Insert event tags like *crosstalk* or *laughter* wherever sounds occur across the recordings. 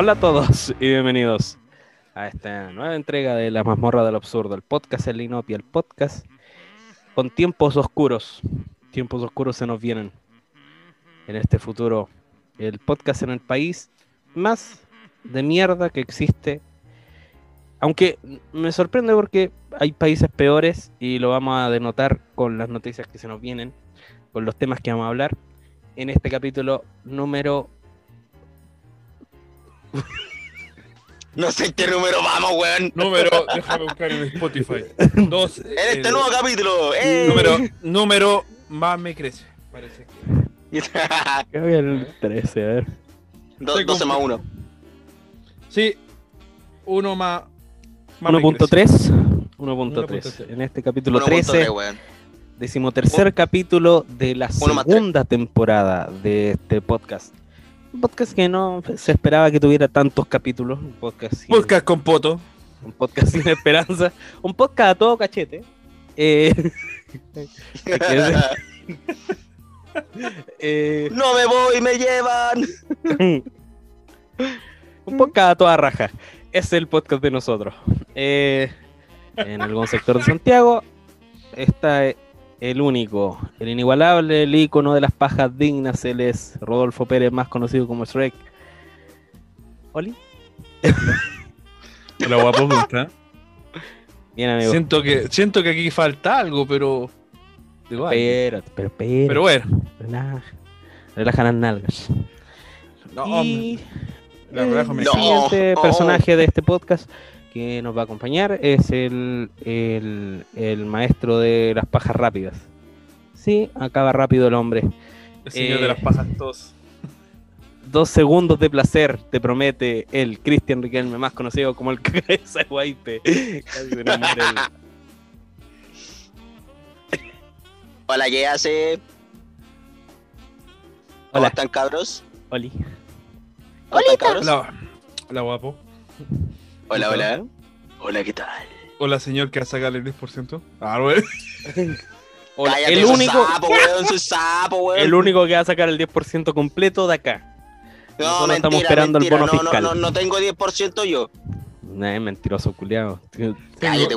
Hola a todos y bienvenidos a esta nueva entrega de La mazmorra del absurdo, el podcast El Linopia, el podcast con tiempos oscuros. Tiempos oscuros se nos vienen en este futuro. El podcast en el país más de mierda que existe. Aunque me sorprende porque hay países peores y lo vamos a denotar con las noticias que se nos vienen, con los temas que vamos a hablar en este capítulo número No sé en qué número vamos, weón. Número, déjame buscar en Spotify. Dos. En *laughs* este eh, nuevo capítulo. ¡eh! número, número más me crece. Parece que. *laughs* Creo que era el 13, a ver. Do- 12 más 1. Sí, uno más. más me crece. 1.3. 1.3. 1.3. En este capítulo 13, weón. decimotercer capítulo de la segunda temporada de este podcast. Un podcast que no se esperaba que tuviera tantos capítulos. Un podcast sin, Podcast con poto. un podcast sin *laughs* esperanza. Un podcast a todo cachete. Eh, *laughs* *laughs* eh, No me voy, me llevan. un podcast a toda raja. Es el podcast de nosotros. Eh, en algún sector de Santiago está el único, el inigualable, el ícono de las pajas dignas. Él es Rodolfo Pérez, más conocido como Shrek. ¿Oli? Hola, guapo, ¿cómo está? Bien, amigo. Siento que, siento que aquí falta algo, pero. Igual. Espérate, pero espérate. Pero bueno. Relaja, relaja las nalgas. No, y la el No. siguiente Oh. personaje de este podcast que nos va a acompañar es el, el, el maestro de las pajas rápidas. Sí, acaba rápido el hombre. El señor eh, de las pajas tos. *laughs* Dos segundos de placer te promete el Cristian Riquelme, más conocido como el *laughs* cabeza de el- Hola, ¿qué hace? ¿Cómo Hola, están, cabros? Oli. ¿Cómo están, cabros? Hola, hola, guapo. Hola, hola. Hola, ¿qué tal? Hola, señor que va a sacarle el 10%. Ah, bueno. *laughs* Hola, Cállate, el único, sapo, weón, sapo, *laughs* weón. el único que va a sacar el 10% completo de acá. No, Nosotros mentira, estamos esperando el mentira. bono no, fiscal. No, no, no tengo 10% yo. Nah, es mentiroso, culiado. Tengo,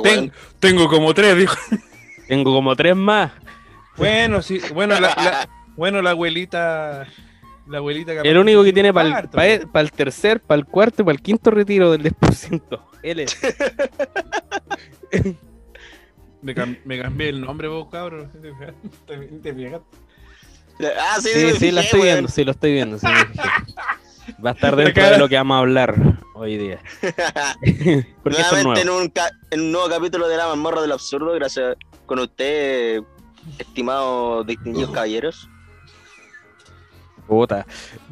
ten- tengo como tres, dijo. Tengo como tres más. Bueno, sí. Bueno, la, la- *laughs* bueno, la abuelita. La abuelita El único que tiene para el, pa- pa' el tercer, para el cuarto y para el quinto retiro del 10%. Él es. *laughs* Me, cam- me cambié el nombre, vos, cabrón. *laughs* Te, fijaste. Ah, sí, Sí, sí, la estoy viendo, sí, lo estoy viendo. sí. Va a estar *laughs* dentro de lo que vamos a hablar hoy día. Porque Nuevamente en un, ca- en un nuevo capítulo de La Mazmorra del Absurdo, gracias con usted, estimados distinguidos caballeros. Puta.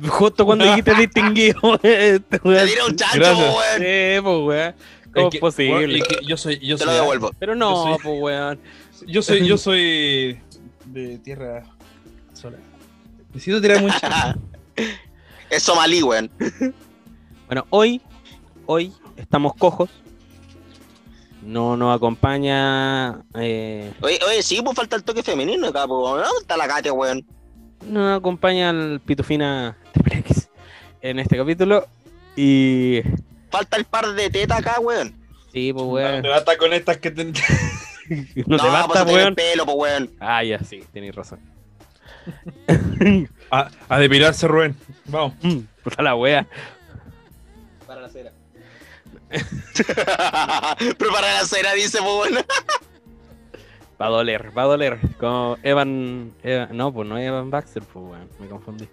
Justo cuando dijiste distinguido. *laughs* este Te weón. tiré un chancho, Gracias. weón. Sí, pues, weón. ¿Cómo es que- posible? bueno, es que yo soy. Yo Te soy, lo devuelvo. Pero no, Yo soy- pues, weón. Yo soy, yo *laughs* soy de tierra sola. Necesito tirar mucho. *laughs* es somalí, weón. Bueno, hoy, hoy estamos cojos. No nos acompaña. Eh, Oye, oye, sí, pues falta el toque femenino acá, pues. ¿Dónde está la Katia, weón? No nos acompaña el Pitufina Triple X en este capítulo. Y. Falta el par de tetas acá, weón. Sí, pues, weón. Te basta con estas que *laughs* te. No, te pues basta, tiene weón. pelo, pues, weón. Ah, ya, sí, tenéis razón. A, a depilarse, Rubén. Vamos. Mm, Puta la wea. Para la cera. Prepara la cera, dice, pues, weón. *laughs* Va a doler, va a doler. Como Evan. Evan- no, pues no es Evan Baxter, pues, weón. Me confundí.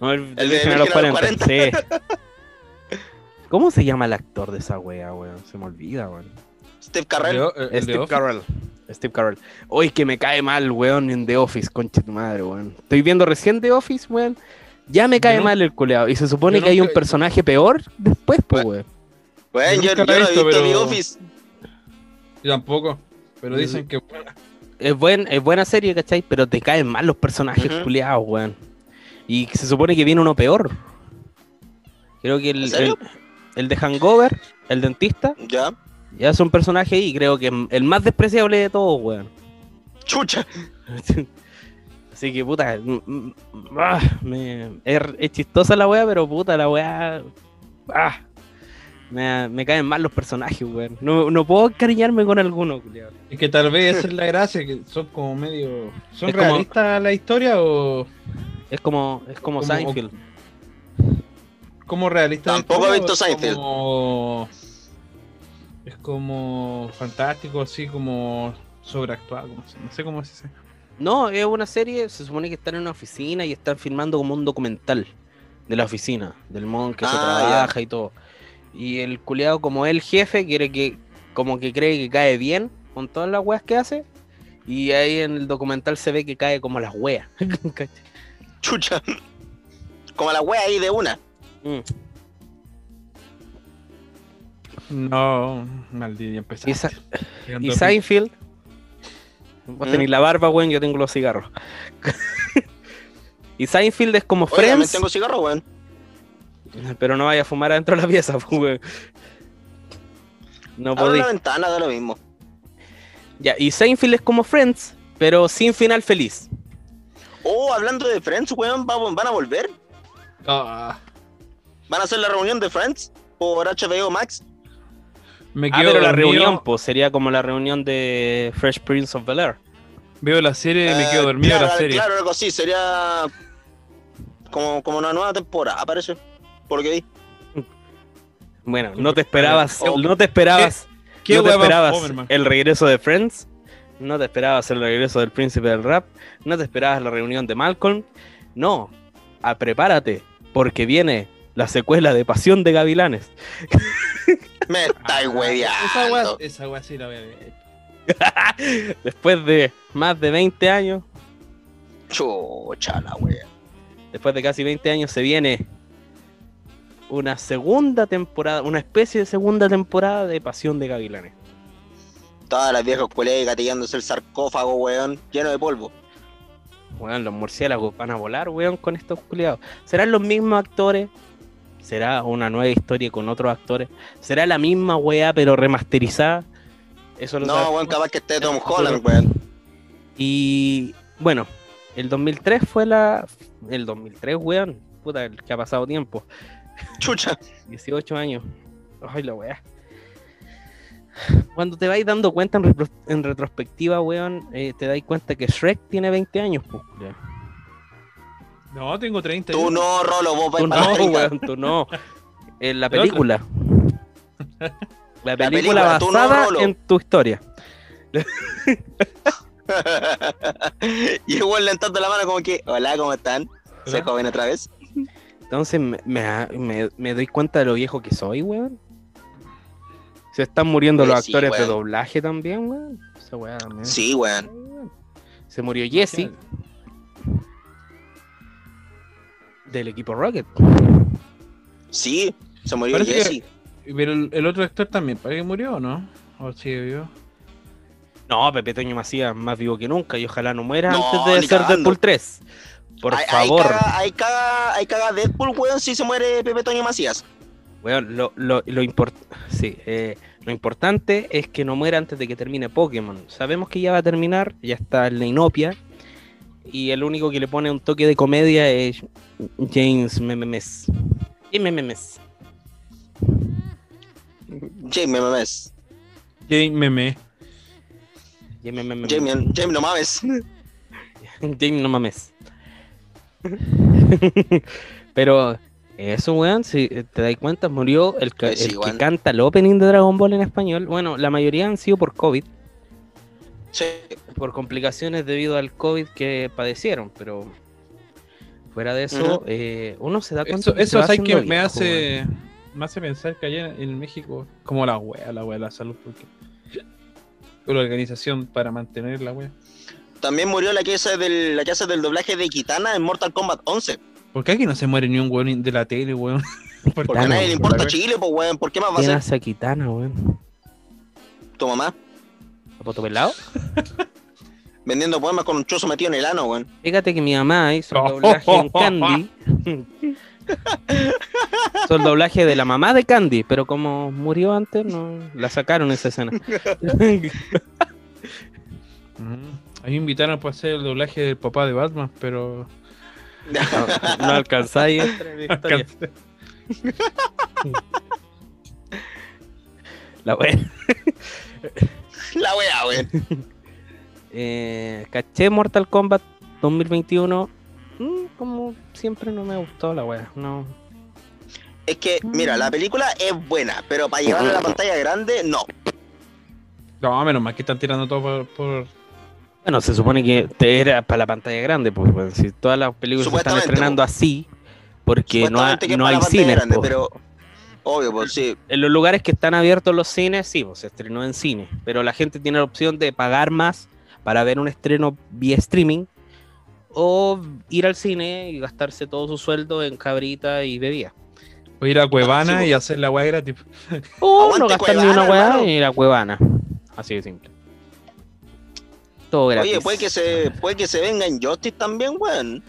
No, el, El de los Virgen a los 40. Sí. *laughs* ¿Cómo se llama el actor de esa wea, weón? Se me olvida, weón. Steve de- el de Steve. Carell. Steve Carell. Hoy que me cae mal, weón, en The Office, concha tu madre, weón. Estoy viendo recién The Office, weón. Ya me cae no- mal el culeado. Y se supone que hay un personaje peor después, pues, weón. Weón, yo, no he visto, visto pero- The Office. Yo tampoco. Pero dicen que. Es, buen, es buena serie, ¿cachai? Pero te caen mal los personajes Ujú. culeados, weón. Y se supone que viene uno peor. Creo que el, el, el de Hangover, el dentista, Ya. ya es un personaje y creo que el más despreciable de todos, weón. Chucha. *laughs* Así que puta, ah, me- es, es chistosa la weá, pero puta, la weá ah, me, me caen mal los personajes, weón. No, no puedo encariñarme con alguno, culiao. Es que tal vez esa es la gracia, que son como medio. ¿Son Es como- realistas la historia o.? Es como, es como Como- Seinfeld. como realista Tampoco he visto o es Seinfeld. Como... Es como fantástico, así como sobreactuado, como no sé cómo se dice. No, es una serie, se supone que están en una oficina y están filmando como un documental de la oficina, del modo en que se Ah, trabaja y todo. Y el culiado, como es el jefe, quiere que, como que cree que cae bien con todas las weas que hace. Y ahí en el documental se ve que cae como las weas. *laughs* Chucha. Como la wea ahí de una. Mm. No, maldito, ya empezaste. Y, Sa- y Seinfeld. Vos ¿Mm? tenés la barba, weón, yo tengo los cigarros. *laughs* y Seinfeld es como Oye, también Friends, tengo cigarro, weón. Pero no vaya a fumar adentro de la pieza, *laughs* pues, weón. No Abre podéis. la ventana, da lo mismo. Ya, y Seinfeld es como Friends, pero sin final feliz. Oh, hablando de Friends, weón, va- van a volver. Ah, Van a hacer la reunión de Friends por HBO Max. me Ah, quedo pero la dormido, reunión, pues, sería como la reunión de Fresh Prince of Bel Air. Veo la serie y me Eh, quedo dormido en claro, la serie. Claro, algo así, sería como, como una nueva temporada, parece. Por lo que vi. Bueno, no te esperabas, Oh. no te esperabas, ¿Qué no te esperabas el regreso de Friends, no te esperabas el regreso del príncipe del rap, no te esperabas la reunión de Malcolm, no, a prepárate, porque viene la secuela de Pasión de Gavilanes. *laughs* Me Ah, estáis Esa wea, hueveando. esa wea sí la voy a ver. *laughs* Después de más de 20 años, Chucha la wea. después de casi 20 años se viene una segunda temporada, una especie de segunda temporada de Pasión de Gavilanes. Todas las viejas culeas gatillándose el sarcófago, weón, lleno de polvo. Weón, los murciélagos van a volar, weón, con estos culiados. ¿Serán los mismos actores? ¿Será una nueva historia con otros actores? ¿Será la misma weá pero remasterizada? Eso lo No, weón, capaz que esté Tom Holland, weón. Y bueno, el 2003 fue la... El 2003, weón. Puta, el que ha pasado tiempo. Chucha. 18 años. Ay, la weá. Cuando te vais dando cuenta en, retrospectiva, weón, eh, te dais cuenta que Shrek tiene 20 años, pues. No, tengo 30. Tú no, Rolo, vos vais Tú para no, la 30. weón, tú no. En la *laughs* película. *laughs* La película, película, tú no, basada en tu historia. *laughs* y igual levantando la mano como que, hola, ¿cómo están? ¿Se Hola. joven otra vez? Entonces me, me- me- doy cuenta de lo viejo que soy, weón. Se están muriendo Oye, los sí, actores de doblaje también, weón. Esa weá también. Sí, weón. Se murió Jesse del equipo Rocket. Sí, se murió Parece que- Jesse. Pero el, el otro actor también, ¿para qué murió o no? ¿O sigue vivo? No, Pepe Toño Macías más vivo que nunca y ojalá no muera No, antes de ser. Deadpool 3. Por Ahí- favor. Ahí caga, ahí caga Deadpool, weón, si se muere Pepe Toño Macías. Weón, lo, lo, lo, import- sí, eh, lo importante es que no muera antes de que termine Pokémon. Sabemos que ya va a terminar, ya está en la inopia. Y el único que le pone un toque de comedia es James Memes. James Memes. Jamie, no mames. Jane Meme. James Memes. Jamie, Jamie, no mames. James no mames. *laughs* *laughs* Pero eso, weón, si te das cuenta, murió el, ca- Eh, sí, el que canta el opening de Dragon Ball en español. Bueno, la mayoría han sido por COVID. Sí. por complicaciones debido al COVID que padecieron, pero fuera de eso, eh, uno se da cuenta Eso, que eso ¿sabes que me viejo, hace, me hace pensar que allá en México, como la wea, la wea de la salud, porque la organización para mantener la wea. También murió la que hace del, la que hace del doblaje de Kitana en Mortal Kombat 11. ¿Por qué aquí no se muere ni un weón de la tele, weón? *laughs* Porque a Kitana, nadie le importa Chile, pues, weón. ¿Por qué más va a ¿Quién ser hace a Kitana, weón? tu mamá? ¿A Poto Pelado? *laughs* Vendiendo poemas con un chozo metido en el ano, weón. Fíjate que mi mamá hizo el *laughs* doblaje en Candy. hizo el doblaje de la mamá de Candy, pero como murió antes, no la sacaron esa escena. Mm. A mí me invitaron para hacer el doblaje del papá de Batman, pero No, no alcanzáis a entrar en la historia. alcancé. La wea. La wea, weón. Eh, caché Mortal Kombat 2021. Mm, como siempre no me gustó la wea. No. Es que, mira, la película es buena, pero para llevarla a la pantalla grande, no. No, menos mal que están tirando todo por. por- Bueno, se supone que te era para la pantalla grande, pues weón, si todas las películas se están estrenando así, porque no, ha- no hay cines. grande, pero obvio, pues sí. En los lugares que están abiertos los cines, sí, pues se estrenó en cine, pero la gente tiene la opción de pagar más para ver un estreno vía streaming o ir al cine y gastarse todo su sueldo en cabrita y bebida. o ir a Cuevana sí, y hacer la weá gratis. O Aguante no gastar ni una weá y ir a Cuevana. Así de simple. Todo gratis. Oye, puede que se, puede que se venga en Justice también, weón.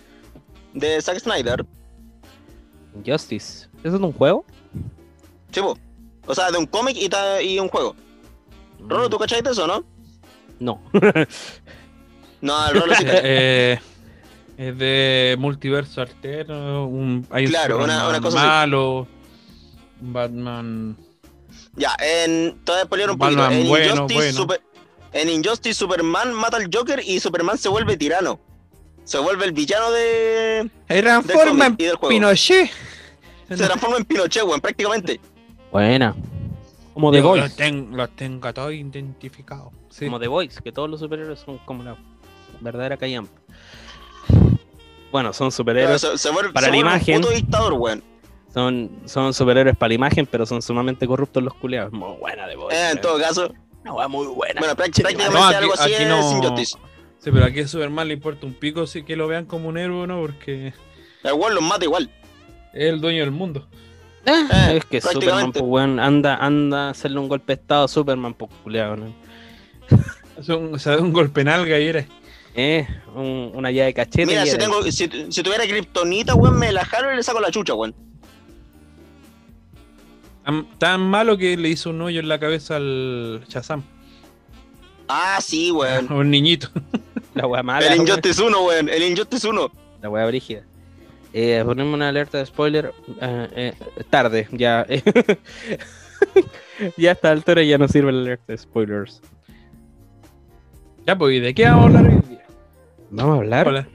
De Zack Snyder. Justice. ¿Eso es un juego? Sí, po. O sea, de un cómic y, un juego. Rolo, ¿tú cachai de eso, no? No. No, el Rolo sí *laughs* Eh, eh, es de multiverso alterno. Un, hay un Claro, una- una cosa así. malo. Batman. Ya, en. Te voy a un poquito. Batman En, bueno, Injustice, bueno. Super- en Injustice, Superman mata al Joker y Superman se vuelve tirano. Se vuelve el villano de. Se del transforma en del. Pinochet. Se transforma en Pinochet, weón, prácticamente. Buena. Como The Voice. Los, ten- los tengo todos identificados. Sí. Como The Voice, que todos los superhéroes son como la verdadera callampa. Bueno, son superhéroes. se, se vuelve, para se la imagen. un puto dictador, weón. Son, son superhéroes para la imagen, pero son sumamente corruptos los culiados. Muy buena The Voice. Eh, en todo caso. Una muy buena. Bueno, prácticamente No, aquí- algo así aquí es no-. Sí, pero aquí a Superman le importa un pico si que lo vean como un héroe o no, porque El weón los mata igual. es el dueño del mundo. Ah, Eh, es que Superman, pues, weón, anda, anda a hacerle un golpe de estado a Superman, pues, culiado, ¿no? *laughs* Hace un- O sea, un golpe en alga y era. Eh, un- una llave de cachete. Mira, si, tengo, si, si tuviera kriptonita, weón, me la jalo y le saco la chucha, weón. Tan, tan malo que le hizo un hoyo en la cabeza al Shazam. Ah, sí, weón. *laughs* Un niñito. *laughs* La weá mala. El weón. Injustice 1, weón. El Injustice 1. La weá brígida. Eh, ponemos una alerta de spoiler. eh, eh, tarde, ya. *laughs* ya a esta altura ya no sirve la alerta de spoilers. Ya, pues, ¿y de qué vamos a hablar hoy día? Vamos a hablar. Hola.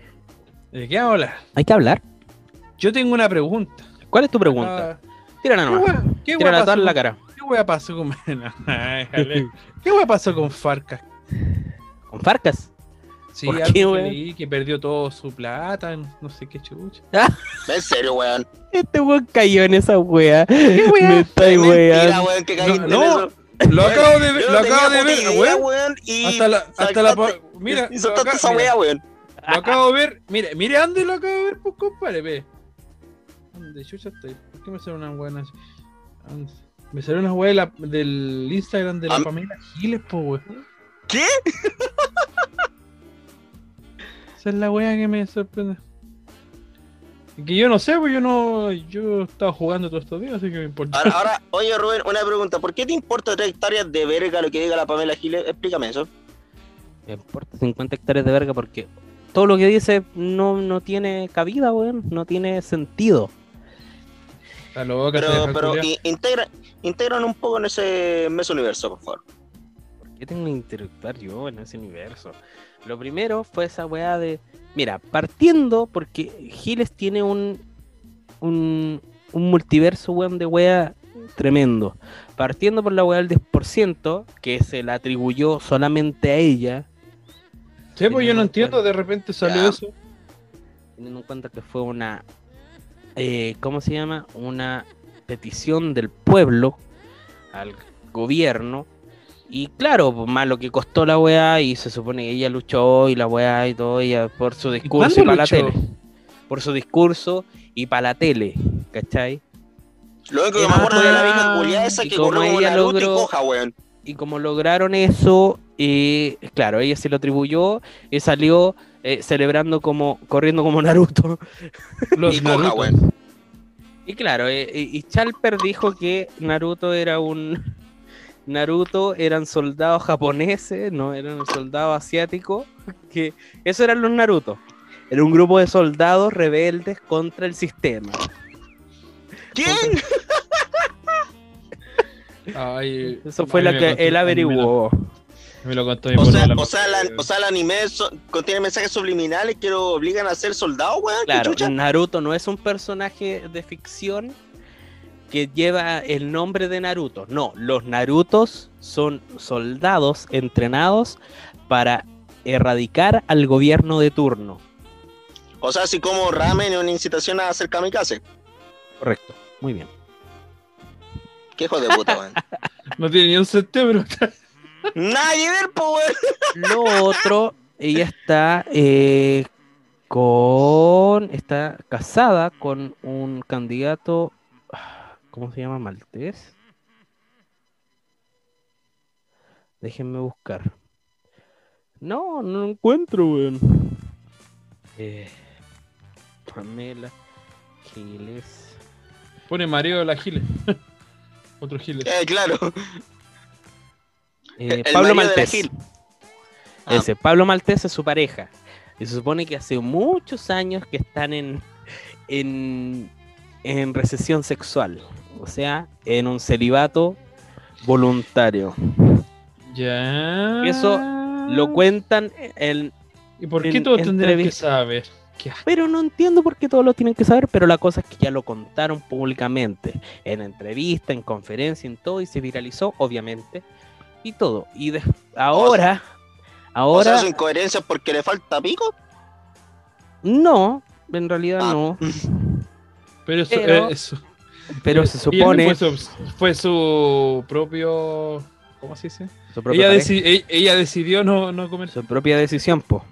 ¿De qué vamos a hablar? Hay que hablar. Yo tengo una pregunta. ¿Cuál es tu pregunta? Ah, Tírala ¿Qué nomás. ¿Qué wea en la pasó, cara. ¿Qué wea pasó con... *laughs* ¿Qué wea pasó con Farcas? ¿Con Farcas? Sí, ¿Por qué, leí que perdió todo su plata, no sé qué chucha. *laughs* En serio, weón. Este weón cayó en esa wea. ¿Qué wea? Me Mentira, weando. weón, que caíste No, en no. eso. Lo acabo de ver, lo acabo de ver, weón. weón. Y Hasta la, hasta la, mira, y lo soltaste esa weón. lo acabo de ver, mire, mire dónde lo acabo de ver, pues compadre, ve. ¿Dónde chucha estoy? ¿Por qué me sale una buena. Me salió una de la- del Instagram de la Am- Pamela Giles, weón. ¿Qué? *laughs* Esa es la weá que me sorprende. Y Que yo no sé, pues yo no. Yo estaba jugando todos estos días, así que me importa. Ahora, ahora, *laughs* oye, Rubén, una pregunta. ¿Por qué te importa tres hectáreas de verga lo que diga la Pamela Giles? Explícame eso. Me importa 50 hectáreas de verga porque todo lo que dice no, no tiene cabida, weón. No tiene sentido. Está loca, se Pero, pero integra, integran un poco en ese, en ese universo, por favor. ¿Por qué tengo que interactuar yo en ese universo? Lo primero fue esa weá de. Mira, partiendo porque Giles tiene un. un, un multiverso, weón, de weá tremendo. Partiendo por la weá del 10%, que se la atribuyó solamente a ella, Sí, pues yo no entiendo, de repente salió Ya. eso. teniendo en cuenta que fue una. Eh, ¿Cómo se llama? Una petición del pueblo al gobierno. Y claro, pues, más lo que costó la weá, y se supone que ella luchó y la weá y todo, ella por su discurso y, para la tele. Por su discurso y para la tele, ¿cachai? Lo único que me acuerdo de la vieja culiada esa y que como ella logró- y coja, weón. Y como lograron eso, eh, claro, ella se lo atribuyó y salió eh, celebrando como, corriendo como Naruto. *laughs* Los Y. Y claro, eh, y Chalper dijo que Naruto era un. *laughs* Naruto eran soldados japoneses, no eran soldados asiáticos. Que eso eran los Naruto. Era un grupo de soldados rebeldes contra el sistema. ¿Quién? Ay, Eso fue me que él lo- averiguó. Me lo contó mi O sea, o sea, la- o sea, el anime so- contiene mensajes subliminales que lo obligan a ser soldados, weón. ¿Qué Claro? Naruto no es un personaje de ficción que lleva el nombre de Naruto. No, los Narutos son soldados entrenados para erradicar al gobierno de turno. O sea, así como ramen es una incitación a hacer kamikaze. Correcto, muy bien. Qué hijo de puta, weón. *laughs* No tiene ni un sentido, pero Nada que ver, po, weón. Lo otro, ella está eh, con. Está casada con un candidato. ¿Cómo se llama? Maltés. Déjenme buscar. No, no lo encuentro, weón. Eh, Pamela Giles. pone mareo de la Gile. *laughs* Otro Gile. Eh, claro. Eh, El Pablo Maltés. Ah. Ese, Pablo Maltés es su pareja. Y se supone que hace muchos años que están en, en, en recesión sexual. O sea, en un celibato voluntario. Ya. Eso Lo cuentan en... ¿Y por qué en todos tendrían que saber? ¿Qué asco. Pero no entiendo por qué todos lo tienen que saber, pero la cosa es que ya lo contaron públicamente. En entrevista, en conferencia, en todo, y se viralizó, obviamente. Y todo. Y de- ahora... O Ahora... sea, su incoherencia porque le falta pico. No, en realidad Ah. no. Pero eso, Pero- eh, eso- Pero se supone. Fue su, fue su propio. ¿Cómo se dice? Su propia, Ella, deci- ella, ella decidió no, no comer. su propia decisión, po.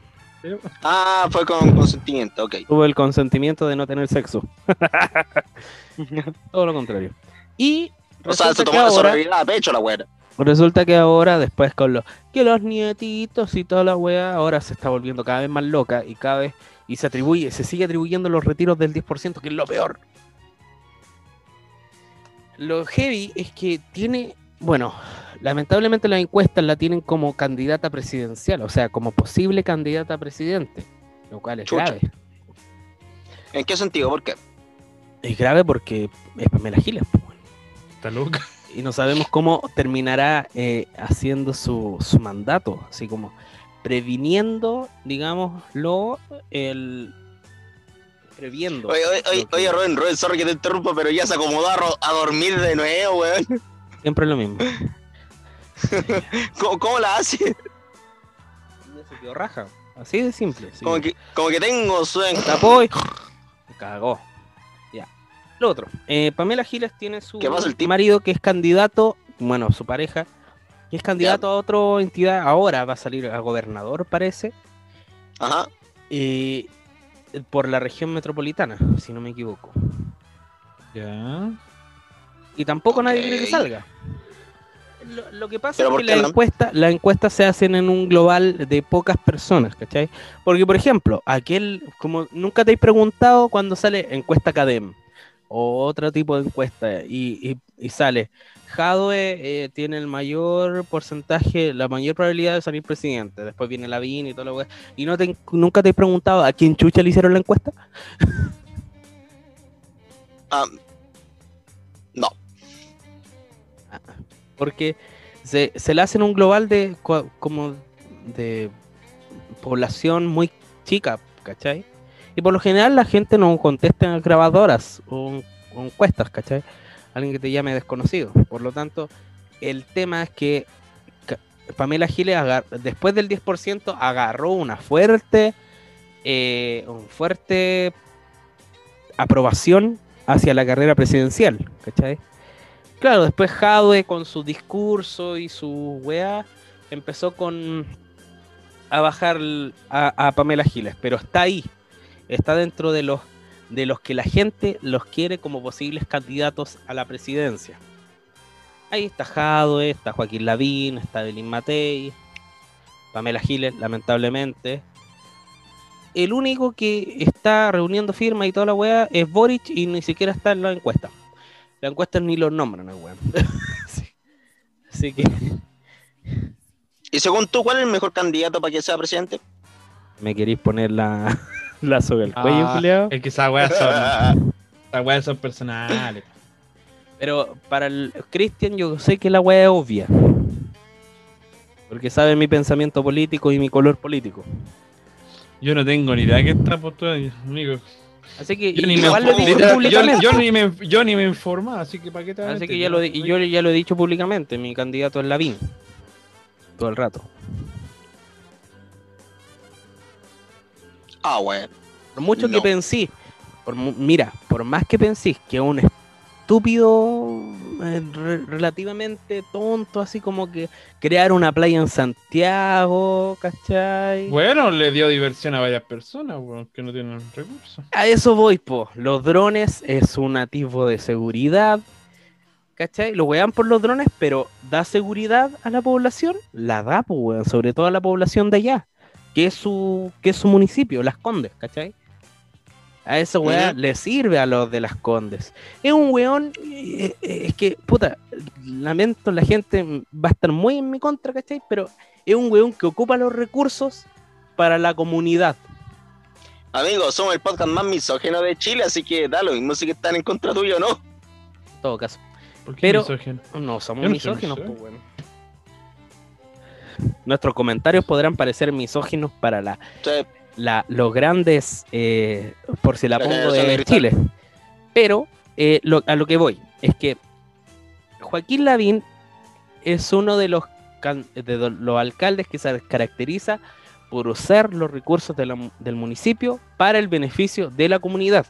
Ah, fue con consentimiento, ok. Tuvo el consentimiento de no tener sexo. *laughs* Todo lo contrario. Y O sea, se tomó la a pecho la weá. Resulta que ahora, después con los que los nietitos y toda la wea, ahora se está volviendo cada vez más loca y cada vez. Y se atribuye, se sigue atribuyendo los retiros del 10%, que es lo peor. Lo heavy es que tiene, bueno, lamentablemente las encuestas la tienen como candidata presidencial, o sea, como posible candidata a presidente, lo cual es Chucha. grave. ¿En qué sentido? ¿Por qué? Es grave porque es Pamela Giles, weón. Está loca. Y no sabemos cómo terminará eh, haciendo su, su mandato, así como previniendo, digámoslo, el previendo. Oye, oye, que- oye, Rubén, Rubén, sorry que te interrumpa, pero ya se acomodó a, a dormir de nuevo, weón. Siempre es lo mismo. *laughs* ¿Cómo, cómo la hace? Se quedó raja. Así de simple. Como que, como que tengo sueño. tapó y *laughs* cagó. Lo otro, eh, Pamela Giles tiene su ¿Qué pasa, el tipo? marido que es candidato, bueno, su pareja, que es candidato a otra entidad, ahora va a salir a gobernador, parece, Ajá. eh, por la región metropolitana, si no me equivoco. Ya. Y tampoco nadie quiere que salga. Lo, lo que pasa ¿Pero es que no? encuestas las encuestas se hacen en un global de pocas personas, ¿cachai? Porque, por ejemplo, aquel, como nunca te he preguntado cuando sale encuesta Cadem o otro tipo de encuesta y, y- y sale, Jadwe eh, tiene el mayor porcentaje, la mayor probabilidad de salir presidente, después viene Lavín y todo lo y no te, nunca te he preguntado a quién chucha le hicieron la encuesta. *laughs* Ah, no. porque se, se le hacen un global de como de población muy chica, ¿cachai? Y por lo general la gente no contesta en grabadoras o, o encuestas, ¿cachai? Alguien que te llame desconocido. Por lo tanto, el tema es que Pamela Giles después del 10% agarró una fuerte, eh, un fuerte aprobación hacia la carrera presidencial, ¿cachai? Claro, después Jadwe con su discurso y su weá empezó con a bajar a, a Pamela Giles, pero está ahí, está dentro de los de los que la gente los quiere como posibles candidatos a la presidencia. Ahí está Jadwe, está Joaquín Lavín, está Belín Matei, Pamela Giles, lamentablemente. El único que está reuniendo firmas y toda la weá es Boric y ni siquiera está en la encuesta. La encuesta ni los nombran, el weón. *laughs* Sí. Así que Y según tú, ¿cuál es el mejor candidato para que sea presidente? me queréis poner la, la soga al cuello, Ah, culiao? es que esas weas son. *laughs* Esas weas son personales. Pero para el Cristian yo sé que la weá es obvia. Porque sabe mi pensamiento político y mi color político. Yo no tengo ni idea que está postura, amigo. Así que Yo ni, me, igual lo he dicho literal, yo, ni me, yo ni me informaba, así que para qué te Así que ya lo, yo ya lo he dicho públicamente, mi candidato es Lavín. Todo el rato. Ah, weón. Por mucho que pensé, por, mira, por más que pensé que un estúpido eh, re- relativamente tonto, así como que crear una playa en Santiago, ¿cachai? Bueno, le dio diversión a varias personas, weón, que no tienen recursos. A eso voy, po. Los drones es un atisbo de seguridad. ¿Cachai? Lo wean por los drones, pero ¿da seguridad a la población? La da, pues, weón. Sobre todo a la población de allá. Que es su, que es su municipio, Las Condes, ¿cachai? A eso, weón, Ujú. le sirve a los de Las Condes. Es un weón, eh, eh, es que, puta, lamento, la gente va a estar muy en mi contra, ¿cachai? Pero es un weón que ocupa los recursos para la comunidad. Amigos, somos el podcast más misógeno de Chile, así que da lo mismo si que están en contra tuyo o no. En todo caso. ¿Por qué Pero-? No, somos misógino. pues, weón. Nuestros comentarios podrán parecer misóginos para la, los grandes, eh, por si la La pongo de. Chile. Pero eh, lo- a lo que voy es que Joaquín Lavín es uno de los, can- de los alcaldes que se caracteriza por usar los recursos de la mu- del municipio para el beneficio de la comunidad,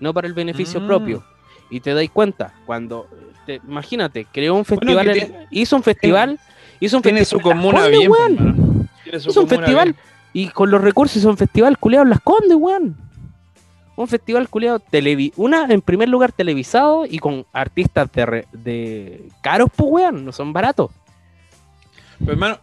no para el beneficio Mm. propio. Y te dais cuenta, cuando, te- imagínate, creó un festival, hizo un festival, hizo un Tiene su comuna bien, weón. hermano. Tiene su Hizo un comuna festival bien. y con los recursos hizo un festival culeado en Las Condes, weón. Un festival culeado, televi una en primer lugar televisado y con artistas de, re- de caros, pues, weón, no son baratos. Pero, hermano,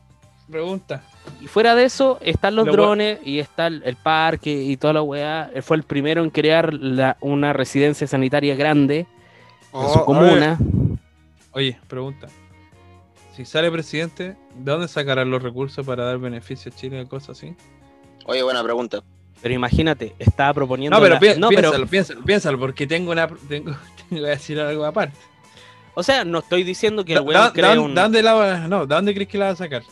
pregunta. Y fuera de eso, están los drones y está el, el parque y toda la weá. Él fue el primero en crear la- una residencia sanitaria grande en su Oh, comuna. Oye, pregunta. Si sale presidente, ¿de dónde sacarán los recursos para dar beneficio a Chile y cosas así? Oye, buena pregunta. Pero imagínate, estaba proponiendo. No, pero, la- pi- no, pero- piénsalo, piénsalo, piénsalo, porque tengo una. *laughs* Tengo, tengo que decir algo aparte. o sea, no estoy diciendo que el Da- weón da- crea da- un. ¿de dónde la va- no, ¿de dónde crees que la va a sacar?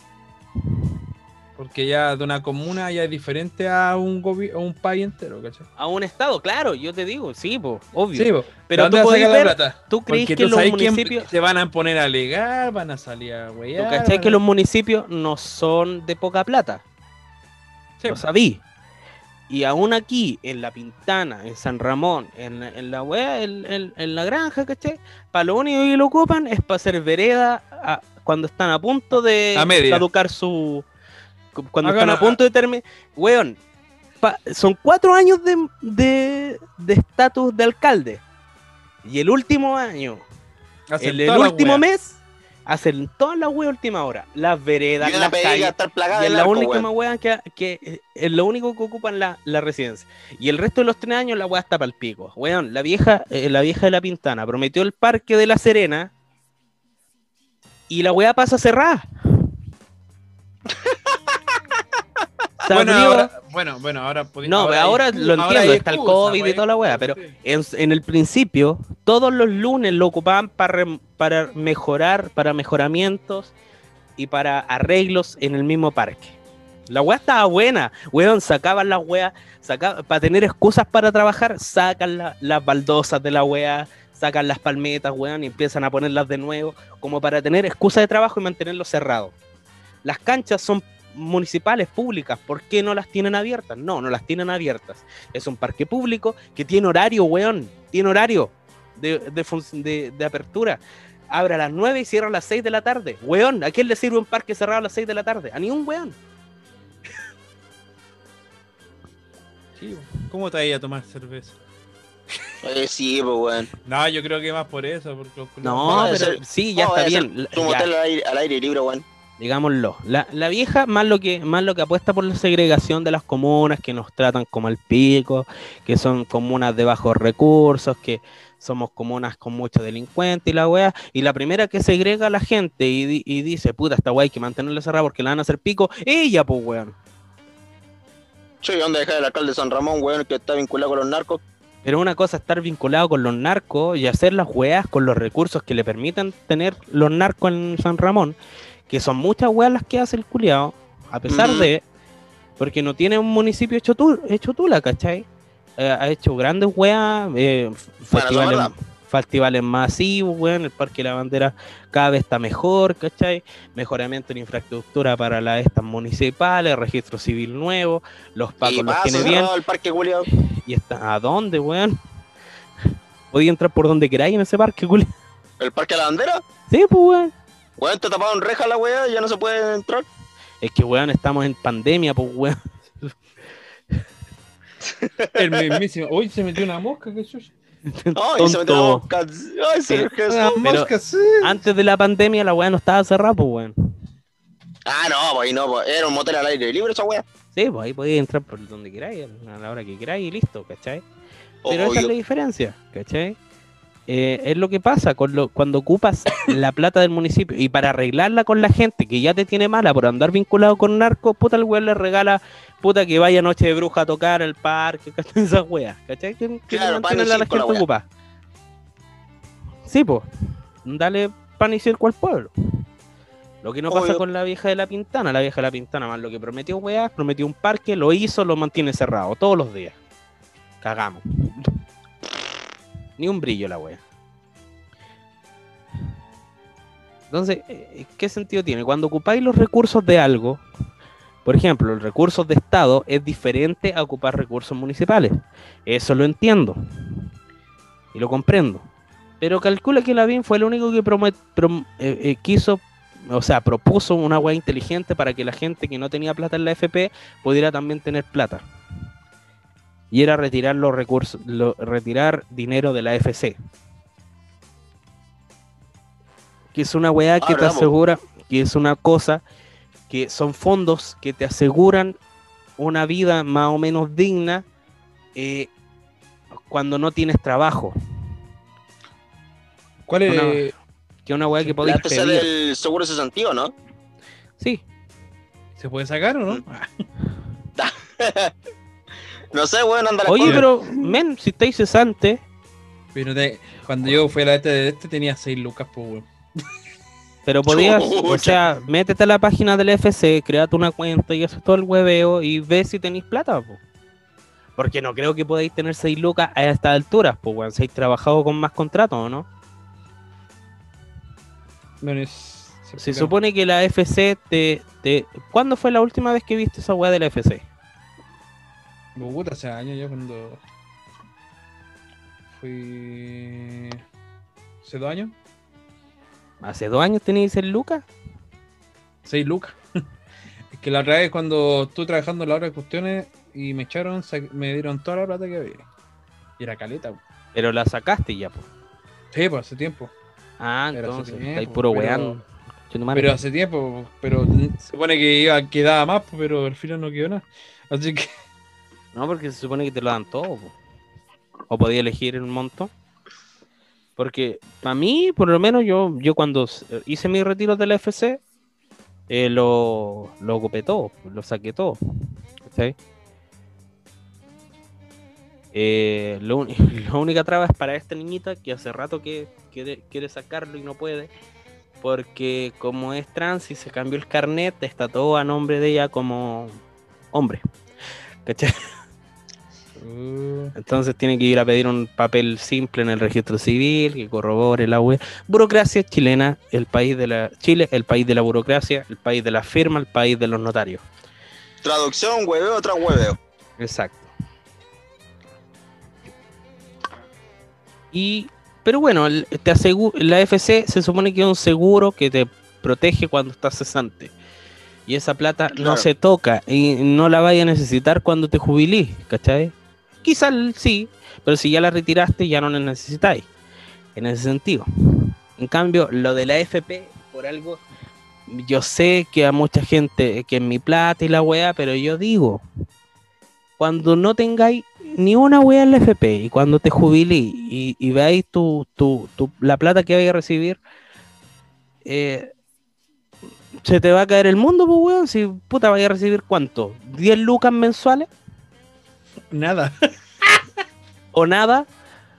Porque ya de una comuna ya es diferente a un, a un país entero, ¿cachai? A un estado, claro, yo te digo, sí, po, obvio. Sí, po. pero ¿De tú a podés la ver, plata? ¿tú crees Porque que tú los municipios, se van a poner a alegar, van a salir a tú huellar. cachai van que a- los municipios no son de poca plata? Sí, Lo sabí. Y aún aquí, en La Pintana, en San Ramón, en, en la wea, en, en- en la granja, ¿cachai? Para lo único que lo ocupan es para hacer vereda a- cuando están a punto de A caducar su. Cu- Cuando Acá están no- a punto de terminar. Weón, pa- son cuatro años de de de estatus de alcalde. Y el último año, el, último wea. mes, hacen todas las weas última hora. Las veredas, las calles. Y es de la única wea que, que eh, es lo único que ocupan la, la residencia. Y el resto de los tres años la wea está para el pico. Weón, la vieja, eh, la vieja de la Pintana prometió el parque de la Serena y la wea pasa cerrada. *laughs* Se Bueno, abrió- ahora, bueno, bueno, ahora No, ahora excusa, lo entiendo, está el excusa, COVID y pues, toda la excusa, pero sí. en, en el principio, todos los lunes lo ocupaban para, para mejorar, para mejoramientos y para arreglos en el mismo parque. La weá estaba buena, weón, sacaban las weas, para tener excusas para trabajar, sacan la- las baldosas de la wea, sacan las palmetas, weón, y empiezan a ponerlas de nuevo, como para tener excusas de trabajo y mantenerlo cerrado. Las canchas son municipales, públicas, ¿por qué no las tienen abiertas? No, no las tienen abiertas. Es un parque público que tiene horario, weón, tiene horario de, de, fun- de- de apertura. Abre a las 9 y cierra a las 6 de la tarde. Weón, ¿a quién le sirve un parque cerrado a las 6 de la tarde? A ningún weón. Sí, ¿Cómo te vas a tomar cerveza? Sí, pues, weón. No, yo creo que más por eso. Porque No, a pero ser- sí, ya No, está bien. Tu motel al aire, al aire libre, weón. Digámoslo. La, la vieja más lo que más lo que apuesta por la segregación de las comunas que nos tratan como el pico, que son comunas de bajos recursos, que somos comunas con muchos delincuentes y la wea. Y la primera que segrega a la gente y, di- y dice, puta, esta wea hay que mantenerla cerrada porque la van a hacer pico, ella, pues weón. ¿y dónde dejar el alcalde de San Ramón, weón, que está vinculado con los narcos? Pero una cosa es estar vinculado con los narcos y hacer las weas con los recursos que le permitan tener los narcos en San Ramón, que son muchas weas las que hace el culiao, a pesar de, porque no tiene un municipio hecho, tu- hecho tula, ¿cachai? Eh, ha hecho grandes weas, eh, Bueno, festivales, festivales masivos, weón, el Parque de la Bandera cada vez está mejor, ¿cachai? Mejoramiento en infraestructura para las estas municipales, registro civil nuevo, los Y pacos los tiene bien. el parque culiao. ¿Y está a dónde, weón? Podía entrar por donde queráis en ese parque, culiao. ¿El parque de la bandera? Sí, pues, weón. Weón, te taparon reja la weá y ya no se puede entrar. Es que, weón, estamos en pandemia, pues, weón. El mismísimo. Uy, se metió una mosca, qué chucha. Ay, se metió Tonto. mosca. Ay, señor Jesús. Una pero- mosca, sí. Antes de la pandemia, la weá no estaba cerrada, pues, weón. Ah, no, pues ahí no, pues era un motel al aire libre esa weá. Sí, pues ahí podías entrar por donde queráis, a la hora que queráis y listo, ¿cachai? Pero esa es la diferencia, ¿cachai? Eh, es lo que pasa con lo, cuando ocupas la plata del municipio y para arreglarla con la gente que ya te tiene mala por andar vinculado con narcos, puta el weón le regala, puta que vaya noche de bruja a tocar al parque, *laughs* ¿cachai? Esas weas, ¿cachai? Que, que Claro, a la gente ocupada. Sí, pues, dale pan y circo al pueblo. Lo que no pasa con la vieja de la Pintana, la vieja de la Pintana, más lo que prometió weas, prometió un parque, lo hizo, lo mantiene cerrado todos los días. Cagamos. Ni un brillo la wea. Entonces, eh, ¿qué sentido tiene? Cuando ocupáis los recursos de algo, por ejemplo, los recursos de Estado es diferente a ocupar recursos municipales. Eso lo entiendo. Y lo comprendo. Pero calcula que Lavín fue el único que promet- prom- eh, eh, quiso, o sea, propuso una wea inteligente para que la gente que no tenía plata en la FP pudiera también tener plata. Y era retirar los recursos, lo- retirar dinero de la FC. Que es una weá que Ah, te bravo. asegura, que es una cosa, que son fondos que te aseguran una vida más o menos digna eh, cuando no tienes trabajo. ¿Cuál es? Una- Que una weá que podéis TC pedir. del seguro ¿no? Sí, ¿Se puede sacar o no? *laughs* *laughs* No sé, weón, anda la Oye, cosa. pero, men, si estáis cesante, Pero te- cuando yo fui a la este de este tenía 6 lucas, pues, weón. *laughs* pero podías, o sea, métete a la página del FC, créate una cuenta y haces todo el hueveo y ves si tenéis plata, po. Porque no creo que podáis tener 6 lucas a estas alturas, pues, weón, si habéis trabajado con más contratos, ¿o no? Bueno, es- Se supone que la FC te, te... ¿Cuándo fue la última vez que viste esa weá de la FC? Hace años ya cuando. Fui. ¿Hace dos años? ¿Hace dos años teníais 6 lucas? 6 lucas. *laughs* es que la otra vez cuando estuve trabajando en la hora de cuestiones y me echaron, me dieron toda la plata que había. Y era caleta. Pero la sacaste ya, pues. Sí, pues hace tiempo. Ah, hace entonces, tiempo, puro pero-. Chetumare. Pero hace tiempo, pero se supone que iba, quedaba más, pero al final no quedó nada. Así que No, porque se supone que te lo dan todo. O podía elegir el monto. Porque para mí, por lo menos, yo, yo cuando hice mi retiro de la FC, eh, lo, lo todo, lo saqué todo. ¿cachai? Eh, lo *laughs* la única traba es para esta niñita que hace rato que quiere, quiere sacarlo y no puede. Porque como es trans y se cambió el carnet, está todo a nombre de ella como hombre. ¿Cachai? *laughs* Uh, Entonces tiene que ir a pedir un papel simple en el registro civil que corrobore la web. Burocracia chilena, el país de la Chile, el país de la burocracia, el país de la firma, el país de los notarios. Traducción, hueveo tras hueveo. Exacto. Y pero bueno, te asegu- la FC se supone que es un seguro que te protege cuando estás cesante. Y esa plata no se toca y no la vaya a necesitar cuando te jubilís, ¿cachai? Quizás sí, pero si ya la retiraste ya no la necesitáis. En ese sentido. En cambio, lo de la FP, por algo, yo sé que a mucha gente, que es mi plata y la weá, pero yo digo, cuando no tengáis ni una weá en la FP y cuando te jubilís y, y veáis tu, tu, tu- la plata que vais a recibir, eh, se te va a caer el mundo, pues weón, si puta vais a recibir cuánto, 10 lucas mensuales. Nada. *laughs* o nada,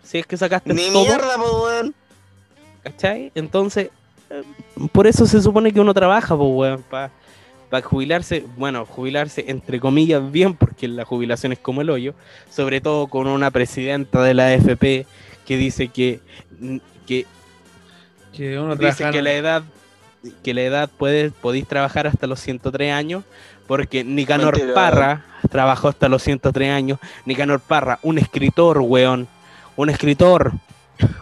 si es que sacaste Ni todo, mierda, pues, weón. ¿cachai? Entonces, eh, por eso se supone que uno trabaja, pues, weón, para jubilarse, bueno, jubilarse entre comillas bien, porque la jubilación es como el hoyo, sobre todo con una presidenta de la AFP que dice que, que Que uno dice trabaja- que la edad que la edad puede, podéis trabajar hasta los 103 años, porque Nicanor Mentira. Parra trabajó hasta los 103 años. Nicanor Parra, un escritor, weón. Un escritor.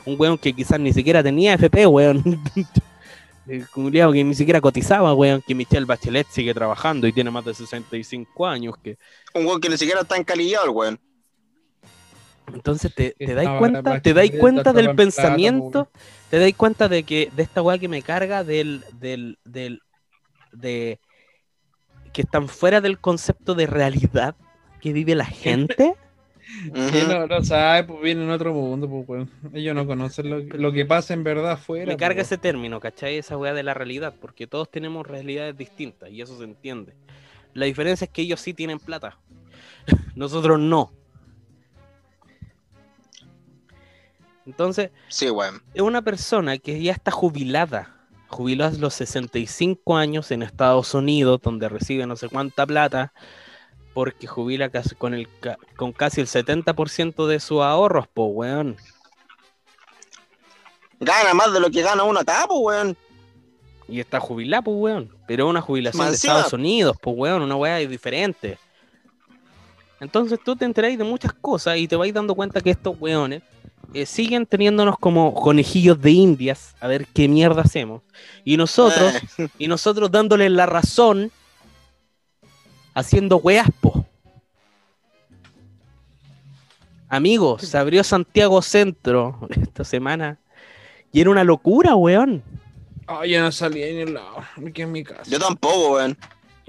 Un weón que quizás ni siquiera tenía FP, weón. *laughs* El culiao que ni siquiera cotizaba, weón. Que Michelle Bachelet sigue trabajando y tiene más de 65 años. Que... Un weón que ni siquiera está encalillado, weón. Entonces te, te dais cuenta, te dais cuenta del plata, pensamiento, te dais cuenta de que de esta weá que me carga del, del, del, de que están fuera del concepto de realidad que vive la gente. Ujú. no, no sabe, pues viene en otro mundo, pues weón. Ellos no conocen lo, lo que pasa en verdad afuera. me carga pues, ese término, ¿cachai? Esa weá de la realidad, porque todos tenemos realidades distintas y eso se entiende. La diferencia es que ellos sí tienen plata, *laughs* nosotros no. Entonces, Sí, es una persona que ya está jubilada, jubilada a los 65 años en Estados Unidos, donde recibe no sé cuánta plata, porque jubila casi con, el, con casi el 70% de sus ahorros, po, weón. Gana más de lo que gana uno acá, pues, weón. Y está jubilada, pues, weón. Pero es una jubilación de. Estados Unidos, pues, weón, una weá diferente. Entonces tú te enteráis de muchas cosas y te vais dando cuenta que estos weones eh, siguen teniéndonos como conejillos de indias a ver qué mierda hacemos. Y nosotros, Eh, *laughs* y nosotros dándoles la razón haciendo weas, po. Amigos, se abrió Santiago Centro *laughs* esta semana y era una locura, weón. Ay, yo no salí ni en lado, me quedé en mi casa. yo tampoco, weón.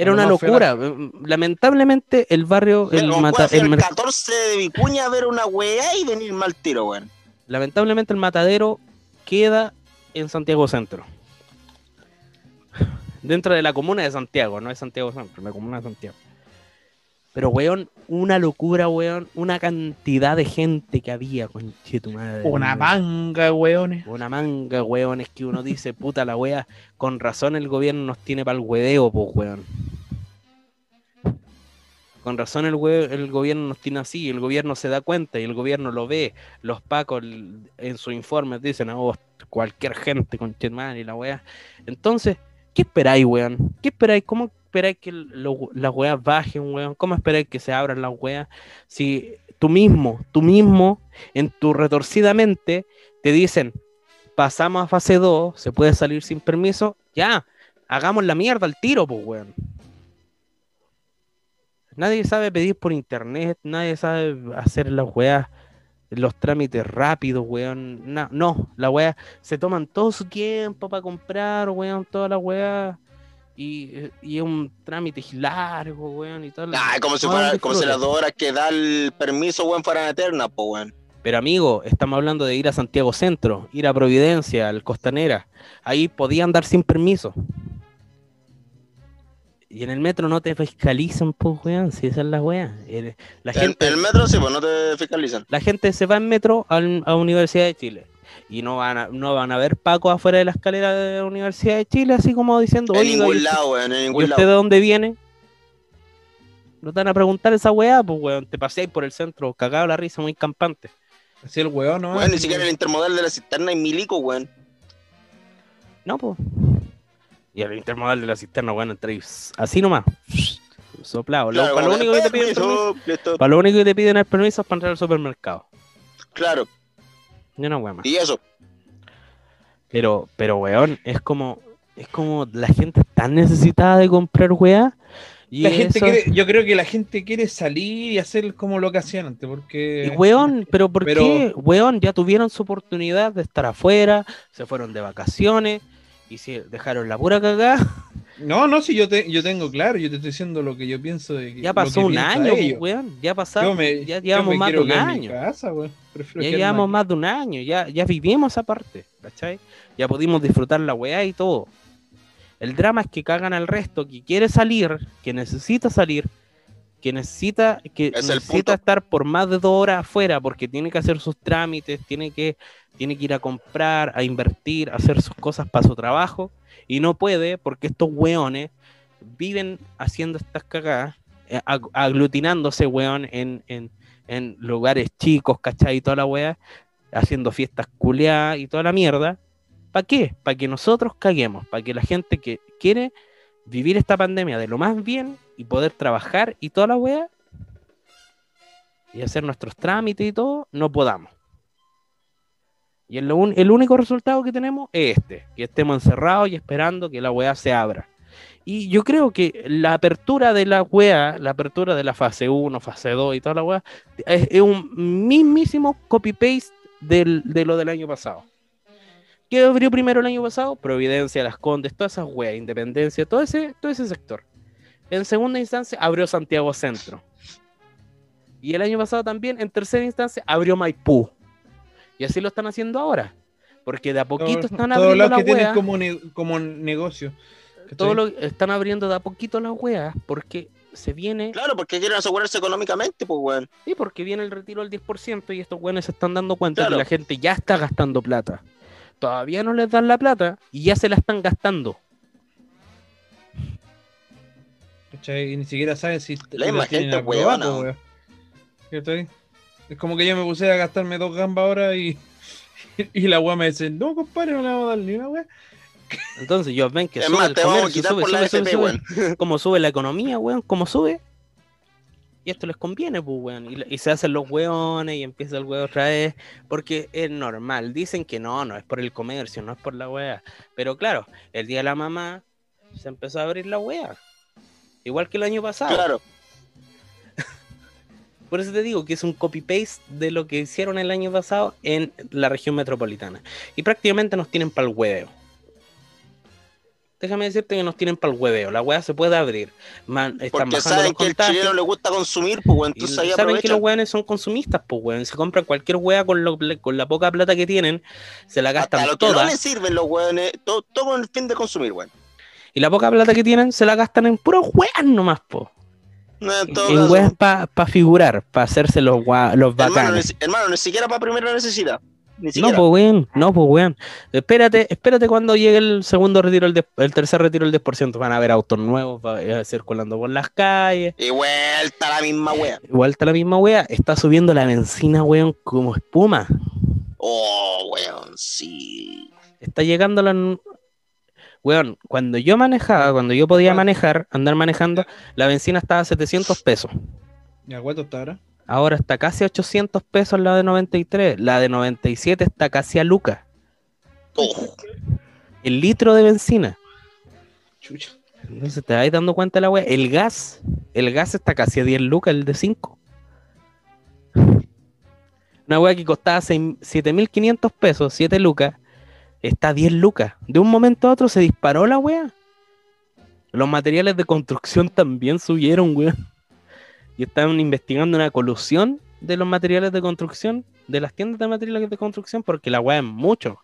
Era una locura. Lamentablemente el barrio, el mata- el el mer- 14 de Vicuña a ver una weá y venir mal tiro, weón. lamentablemente el matadero queda en Santiago Centro. Dentro de la comuna de Santiago, no es Santiago Centro, la comuna de Santiago. Pero, weón, una locura, weón. Una cantidad de gente que había, conche tu madre. Una weón. manga, weones. Una manga, weón. Es que uno dice, *laughs* puta la wea, con razón el gobierno nos tiene para el hueveo, pues, weón. Con razón el, hue- el gobierno nos tiene así, el gobierno se da cuenta y el gobierno lo ve. Los pacos en sus informes dicen, oh, cualquier gente con y la wea. Entonces, ¿qué esperáis, weón? ¿Qué esperáis? ¿Cómo esperáis que las weas bajen, weón? ¿Cómo esperáis que se abran las weas? Si tú mismo, tú mismo, en tu retorcida mente, te dicen, pasamos a fase 2, se puede salir sin permiso, ya, hagamos la mierda al tiro, pues, weón. Nadie sabe pedir por internet, nadie sabe hacer las weas, los trámites rápidos, weón. Na- no, la wea, se toman todo su tiempo para comprar, weón, toda la wea. Y, y es un trámite largo, weón, y tal. Ay, como si, fuera, como si disfrute. las dos horas que da el permiso, weón, fueran eternas, pues, weón. Pero amigo, estamos hablando de ir a Santiago Centro, ir a Providencia, al Costanera. Ahí podían andar sin permiso. Y en el metro no te fiscalizan, pues, weón, si esa es la weá. La El, gente, el metro, sí, pues no te fiscalizan. la gente se va en metro al- a, Universidad de Chile. Y no van a, no van a ver Paco afuera de la escalera de la Universidad de Chile, así como diciendo, En ¿y ningún usted- lado, weón, en ¿y ningún usted lado. de dónde viene? No te van a preguntar esa weá, pues, weón. Te paseáis por el centro, cagado la risa, muy campante. Así el weón, ¿no? Weón, ni siquiera el intermodal de la cisterna y milico, weón. No, pues. Y el intermodal de la cisterna, bueno, entráis así nomás. Soplado. Claro, para, lo único que te piden *laughs* permiso, permiso, listo. para lo único que te piden es permiso es para entrar al supermercado. Claro, Yo no, weón. más. y eso. Pero, pero, weón, es como, es como la gente está tan necesitada de comprar weá. Y La gente eso- quiere, yo creo que la gente quiere salir y hacer como lo que hacían antes, porque... Y weón, pero ¿por Pero- qué? Weón, ya tuvieron su oportunidad de estar afuera, se fueron de vacaciones y si dejaron la pura cagada. *laughs* No, no, si yo, te, yo tengo claro, yo te estoy diciendo lo que yo pienso de que- Ya pasó que un año, weón. Ya pasaron, me- ya llevamos más de un año. casa, Ya llevamos más de un año, ya, ya vivimos esa parte, ¿cachai? Ya pudimos disfrutar la weá y todo. El drama es que cagan al resto, que quiere salir, que necesita salir, que necesita, que Es necesita estar por más de dos horas afuera porque tiene que hacer sus trámites, tiene que, tiene que ir a comprar, a invertir, a hacer sus cosas para su trabajo y no puede porque estos weones viven haciendo estas cagadas, eh, ag- aglutinándose, weón, en, en, en lugares chicos, ¿cachai? Y toda la wea, haciendo fiestas culeadas y toda la mierda. ¿Para qué? Para que nosotros caguemos, para que la gente que quiere vivir esta pandemia de lo más bien y poder trabajar y toda la wea y hacer nuestros trámites y todo, no podamos. Y el, el único resultado que tenemos es este, que estemos encerrados y esperando que la weá se abra. Y yo creo que la apertura de la weá, la apertura de la fase 1, fase 2 y toda la weá, es, es un mismísimo copy-paste de lo del año pasado. ¿Qué abrió primero el año pasado? Providencia, Las Condes, todas esas weas, Independencia, todo ese, todo ese sector. En segunda instancia abrió Santiago Centro. Y el año pasado también, en tercera instancia, abrió Maipú. Y así lo están haciendo ahora. Porque de a poquito están todos abriendo los la que tienen wea. como, ne- como negocio. Todo lo, están abriendo de a poquito las weas. Porque se viene. Claro, porque quieren asegurarse económicamente, pues, weón. Sí, porque viene el retiro del 10% y estos weones se están dando cuenta Claro. que la gente ya está gastando plata. Todavía no les dan la plata y ya se la están gastando. Y ni siquiera saben si La misma gente huevona. Es como que yo me puse a gastarme dos gambas ahora y, *laughs* y la weá me dice, no, compadre, no le vamos a dar ni una weá. Entonces, ellos ven que Es sube más, el te vamos a comercio, sube, sube, sube, FP, sube. weón. cómo sube la economía, weón, cómo sube. Y esto les conviene, pues, weón. Y, y se hacen los weones y empieza el weón otra vez. Porque es normal. Dicen que no, no es por el comercio, no es por la wea. Pero claro, el día de la mamá se empezó a abrir la wea. Igual que el año pasado. Claro. *laughs* Por eso te digo que es un copy-paste de lo que hicieron el año pasado en la región metropolitana. Y prácticamente nos tienen para el hueveo. Déjame decirte que nos tienen para el hueveo. La hueá se puede abrir. Man, están Porque bajando saben los que el chileno le gusta consumir, pues, weón. Entonces ahí saben que los weones son consumistas, pues weón. Se compran cualquier hueá con, lo- con la poca plata que tienen, se la gastan Hasta lo que no toda. les sirven los weones, todo, todo con el fin de consumir, weón. Y la poca plata que tienen, se la gastan en puros weas nomás, po. No, en weas para figurar, para hacerse los, los hermano, bacanes. ni, hermano, ni siquiera para primera necesidad. Ni No, pues weón, no, pues weón. Espérate, espérate cuando llegue el segundo retiro, el, de- el tercer retiro, el 10%. Van a haber autos nuevos va- eh, circulando por las calles. Y vuelta la misma wea. Igual está la misma wea. Está subiendo la benzina, weón, como espuma. Oh, weón, sí. Está llegando la. Weón, cuando yo manejaba, cuando yo podía manejar, andar manejando, la benzina estaba a 700 pesos. ¿Ya cuánto está ahora? Ahora está casi a 800 pesos la de 93. La de 97 está casi a lucas. Oh, El litro de benzina. Chucha. Entonces te vais dando cuenta de la wea. El gas, el gas está casi a 10 lucas, el de 5. Una wea que costaba seis- 7.500 pesos, 7 lucas, está a 10 lucas. De un momento a otro se disparó la wea. Los materiales de construcción también subieron, weón. Y estaban investigando una colusión de los materiales de construcción, de las tiendas de materiales de construcción, porque la wea es mucho.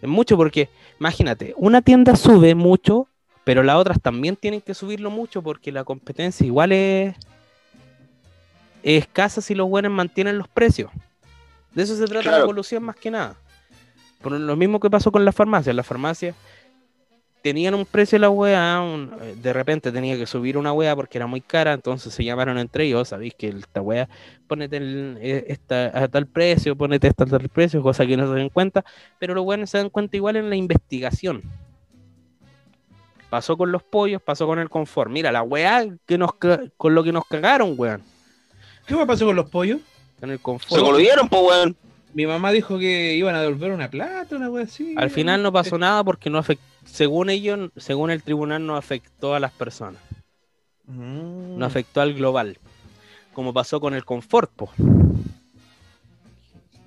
Es mucho porque, imagínate, una tienda sube mucho, pero las otras también tienen que subirlo mucho porque la competencia igual es, es escasa si los buenos mantienen los precios. De eso se trata la Claro. evolución más que nada. Por lo mismo que pasó con las farmacias. Las farmacias tenían un precio la weá, un- eh, de repente tenía que subir una weá porque era muy cara, entonces se llamaron entre ellos, sabéis que esta weá, ponete el- eh, esta a tal precio, ponete esta a tal precio, cosa que no se dan cuenta, pero los weones se dan cuenta igual en la investigación. Pasó con los pollos, pasó con el confort. Mira, la weá que nos ca- con lo que nos cagaron, weón. ¿Qué me pasó con los pollos? Con el se confort. volvieron, pues, weón. Mi mamá dijo que iban a devolver una plata, una wea así. Al final no pasó nada porque no afect- según ellos, según el tribunal, no afectó a las personas. Mm. no afectó al global. Como pasó con el confort, po. Que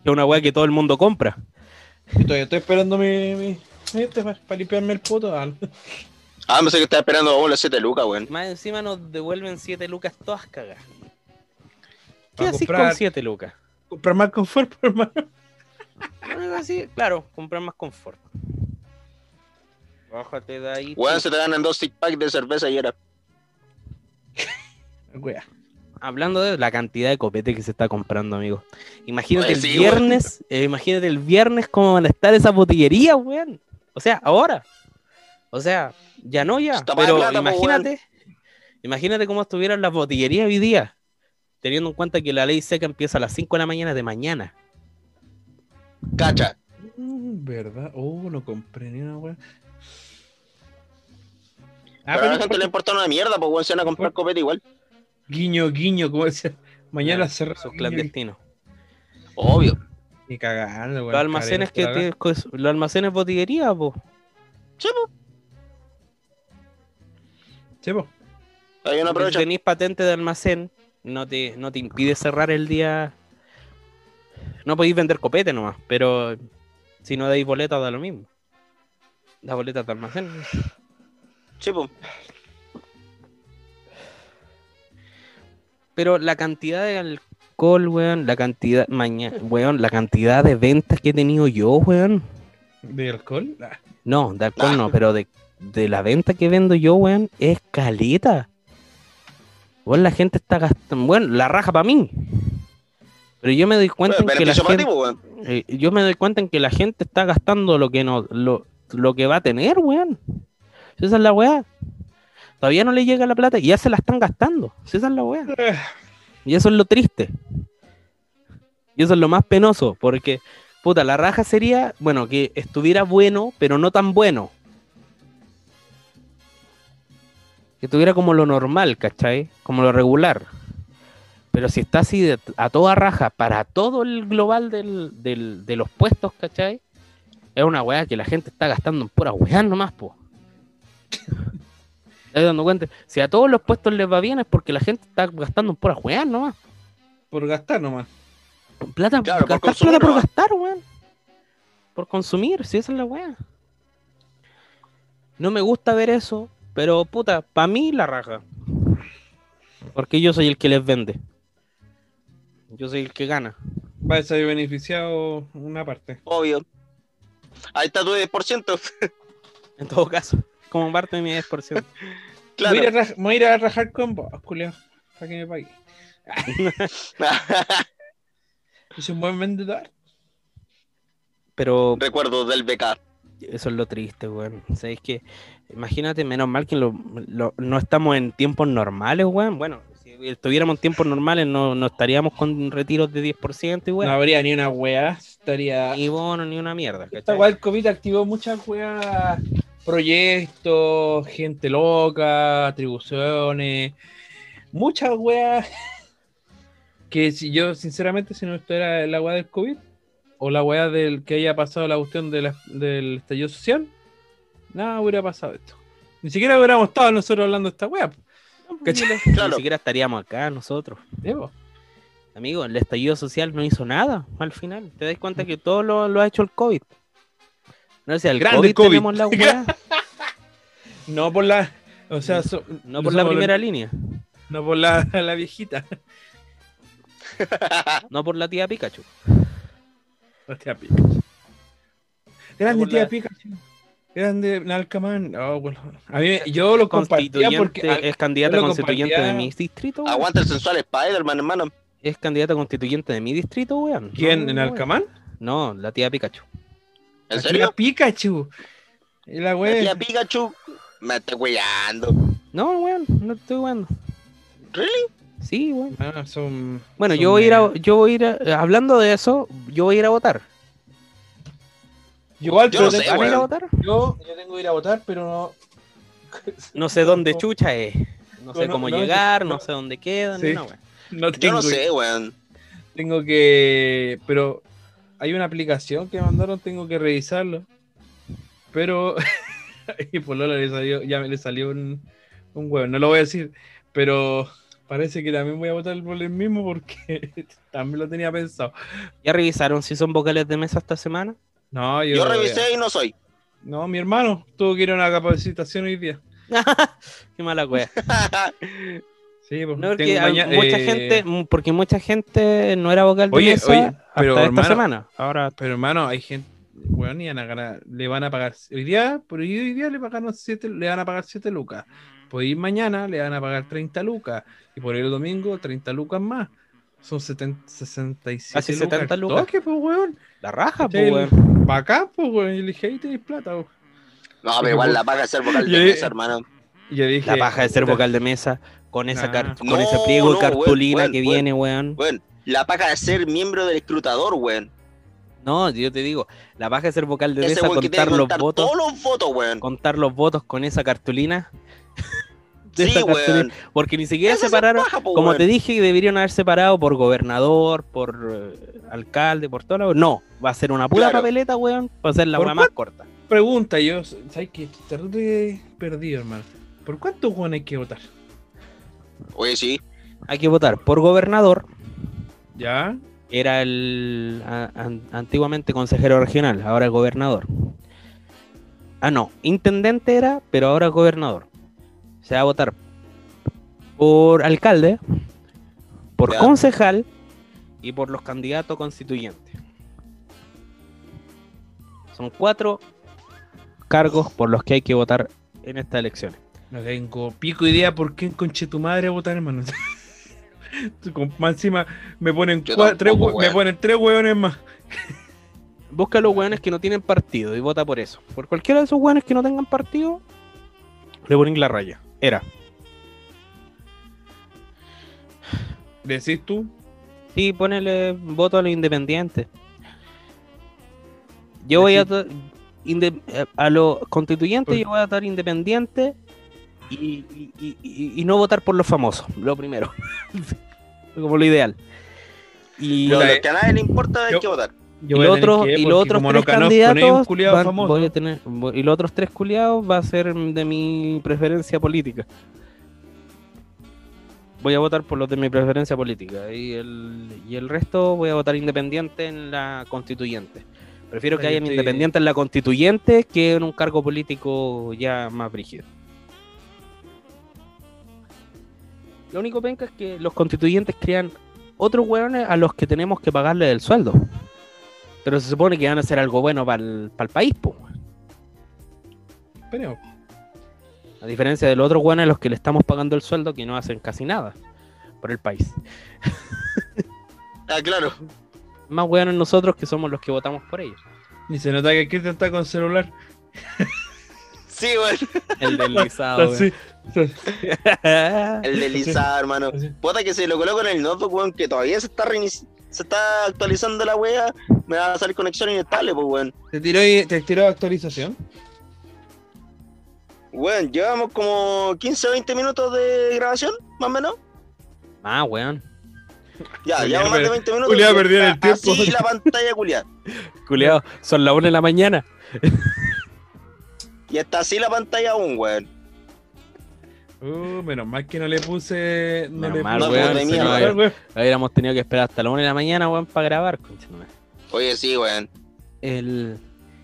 es una weá que todo el mundo compra. Yo todavía estoy esperando mi. mi este para, limpiarme el poto. Ah, Ah, me sé que estaba esperando a las 7 lucas, weón. Más encima nos devuelven 7 lucas todas cagadas. ¿Qué Para haces comprar- con 7 lucas? comprar más confort, hermano. Así, claro, comprar más confort. Bájate de ahí. Weón, se te ganan dos six pack de cerveza y era. *laughs* wea. Hablando de la cantidad de copete que se está comprando, amigo. Imagínate Oye, el viernes, eh, imagínate el viernes cómo van a estar esas botillerías, weón. O sea, ahora. O sea, ya no ya, Está pero plata, imagínate, imagínate cómo estuvieran las botillerías hoy día, teniendo en cuenta que la ley seca empieza a las 5 de la mañana de mañana. Cacha. Mm, ¿Verdad? Oh, no compré ni una wea. Ah, Pero a la pero gente le importa una mierda, pues weón, se van a comprar copete igual. guiño, guiño, como decía. Mañana cerrado. Esos guiño, clandestinos. Obvio. Ni cagando, weón. Los almacenes que te- cos- los almacenes botillería, po. Sí, pues. Sí, po. Ahí uno Si tenéis patente de almacén, no te, no te impide cerrar el día. No podéis vender copete nomás, pero si no dais boletas da lo mismo. Las boletas de almacén. Sí, pues. Pero la cantidad de alcohol, weón, la cantidad, mañana, weón, la cantidad de ventas que he tenido yo, weón. ¿De alcohol? No, de alcohol no, pero de, de la venta que vendo yo, weón, es caleta. Weón, la gente está gastando, bueno, la raja para mí. Pero yo me doy cuenta en que la gente, pues, weón. eh, yo me doy cuenta en que la gente está gastando lo que no, lo, lo que va a tener, weón. Si Esa es la weá. Todavía no le llega la plata y ya se la están gastando. Si Esa es la weá. Y eso es lo triste. Y eso es lo más penoso, porque, puta, la raja sería, bueno, que estuviera bueno, pero no tan bueno. Que estuviera como lo normal, ¿cachai? Como lo regular. Pero si está así de- a toda raja para todo el global del, del- de los puestos, ¿cachai? Es una weá que la gente está gastando en pura weá nomás, po. *laughs* ¿Te das dando cuenta? Si a todos los puestos les va bien es porque la gente está gastando pura weá nomás. Por gastar nomás. Plata, Claro, por gastar consumir plata por gastar, weón. Por consumir, si esa es la weá. No me gusta ver eso, pero puta, para mí la raja. Porque yo soy el que les vende. Yo soy el que gana. Va a ser beneficiado una parte. Obvio. Ahí está tu 10%. *laughs* En todo caso, como parte de mi 10%. *laughs* Claro. Voy, a ir a raj- voy a ir a rajar con vos, culiao, para que me pague. *laughs* Es un buen vendedor. Pero Recuerdos del BK. eso es lo triste, weón. ¿Sabéis que Imagínate, menos mal que lo- lo- no estamos en tiempos normales, weón. Bueno, si estuviéramos en tiempos normales no, no estaríamos con retiros de 10% y No weón. habría ni una wea. Estaría. Ni bono, ni una mierda. Esta ¿cachai? weá del COVID activó muchas weas, proyectos, gente loca, atribuciones, muchas weas *laughs* que si yo sinceramente si no estuviera la weá del COVID o la weá del que haya pasado la cuestión de la- del estallido social, nada hubiera pasado esto. Ni siquiera hubiéramos estado nosotros hablando de esta. *laughs* Claro. Ni siquiera estaríamos acá nosotros. Po. Amigo, el estallido social no hizo nada al final. ¿Te das cuenta que todo lo, lo ha hecho el COVID? Gracias al Grande COVID, COVID. tenemos la weá, *laughs* No por la. O sea, so- no por la primera línea, No por la, la viejita. *laughs* no por la tía Pikachu. La tía Pikachu. Grande por tía la- Pikachu. Grande Nalcaman. Oh, bueno. A mí, me- yo lo compartía porque. Constituyente- es lo constituyente compartía- de mi distrito. weón. Aguanta el sensual Spider-Man, hermano. Es candidata constituyente de mi distrito, weón. ¿Quién? No, ¿En. Alcamán? No, la tía Pikachu. ¿En La serio? tía Pikachu. Y la tía Pikachu me está cuidando. No, weón, no estoy jugando. ¿Really? Sí, weón. Ah, son. Bueno, son yo voy a ir a, yo voy a ir a- hablando de eso, yo voy a ir a votar. Yo igual, Yo pero no sé, tengo- ¿Van a ir a weón. votar? yo, yo tengo que ir a votar, pero no. No sé dónde chucha es. No sé No, cómo no, llegar, no. no sé dónde quedan, Sí. No Yo tengo, no sé, weón. Tengo que. Pero hay una aplicación que mandaron, tengo que revisarlo. Pero. *laughs* y por Lola le salió, ya me le salió un, un huevo, no lo voy a decir. Pero parece que también voy a votar por el mismo porque *laughs* también lo tenía pensado. ¿Ya revisaron si son vocales de mesa esta semana? No, yo. Yo revisé y no soy. No, mi hermano tuvo que ir a una capacitación hoy día. *laughs* Qué mala wea. Sí, pues, No, porque tengo hay maña- mucha eh, gente, mm, porque mucha gente no era vocal de Oye, mesa oye, hasta pero, esta hermano, semana. Ahora Pero hermano, hay gente. Bueno, le van a pagar. Hoy día, por hoy día le pagaron siete, le van a pagar 7 lucas. Podéis ir mañana, le van a pagar 30 lucas. Y por ir el domingo, 30 lucas más. Son 70, 67 Casi 70 al lucas. toque, pues, weón. La raja, pues, weón. Bacán, pues, weón. Y le dije, ahí tenéis plata, weón. No, pero igual la paga de ser vocal de mesa, hermano. Y yo dije, La paja de ser vocal de mesa con esa Ah. con No, ese pliego no, de cartulina weón, que weón, viene, weón. Weón, la paga de ser miembro del escrutador, weón. No, yo te digo, la paja de ser vocal de tiene contar los contar votos, todos los votos, weón. contar los votos con esa cartulina. *laughs* de Sí, esa weón. cartulina, Porque ni siquiera Esa separaron, paja, po, como te dije, deberían haber separado por gobernador, por eh, alcalde, por todo. lo- No, va a ser una pura Claro. papeleta, weón, va a ser la ¿Por weá más corta. Pregunta, yo, ¿sabes qué? Terrible perdido, hermano. ¿Por cuántos weón hay que votar? Oye, sí. Hay que votar por gobernador, ¿Ya? era el a- an- antiguamente consejero regional, ahora es gobernador. Ah, no, intendente era, pero ahora es gobernador. Se va a votar por alcalde, por Ya. concejal y por los candidatos constituyentes. Son cuatro cargos por los que hay que votar en estas elecciones. No tengo pico idea por qué conche tu madre a votar, hermano. *laughs* Más encima me ponen, Yo cua- tres, me ponen tres hueones más. Busca a los hueones que no tienen partido y vota por eso. Por cualquiera de esos hueones que no tengan partido, le ponen la raya. Era. Decís tú, Sí, ponele voto a los independientes. Yo voy a a los constituyentes, yo voy a estar independiente y, y- y- y- y no votar por los famosos, lo primero. *laughs* Como lo ideal. Y, Lo, que a nadie le importa es yo- que votar. y los otros, y los tres candidatos van- voy a tener, voy- y los otros tres culiados va a ser de mi preferencia política. Voy a votar por los de mi preferencia política y el, y el resto voy a votar independiente en la constituyente. Prefiero que estoy- independientes en la constituyente que en un cargo político ya más brígido. Lo único penca es que los constituyentes crean otros hueones a los que tenemos que pagarle el sueldo. Pero se supone que van a hacer algo bueno para el, país, po. esperemos. A diferencia de los otros hueones a los que le estamos pagando el sueldo que no hacen casi nada por el país. *laughs* Ah, claro. Más hueones nosotros que somos los que votamos por ellos. Ni se nota que Cristian está con celular. *laughs* Sí, weón. El deslizado. *laughs* Así. El deslizado, hermano. Así. Puta que se lo coloco en el notebook, weón, que todavía se está reinici- se está actualizando la wea. Me va a salir conexión inestable, pues, weón. ¿Te tiró, ¿Te tiró actualización? Weón, llevamos como 15 o 20 minutos de grabación, más o menos. Ah, weón. Ya, llevamos más de per- 20 minutos. Y perdió el tiempo. Así la pantalla, culiada. *laughs* Culeado, son las 1 de la mañana. Y está así la pantalla aún, weón. Uh, menos mal que no le puse. No Menos le mal, puse weón, el celular, mierda. weón. Hubiéramos tenido que esperar hasta la 1 de la mañana, weón, para grabar. concha tu madre. Oye, sí, weón. El,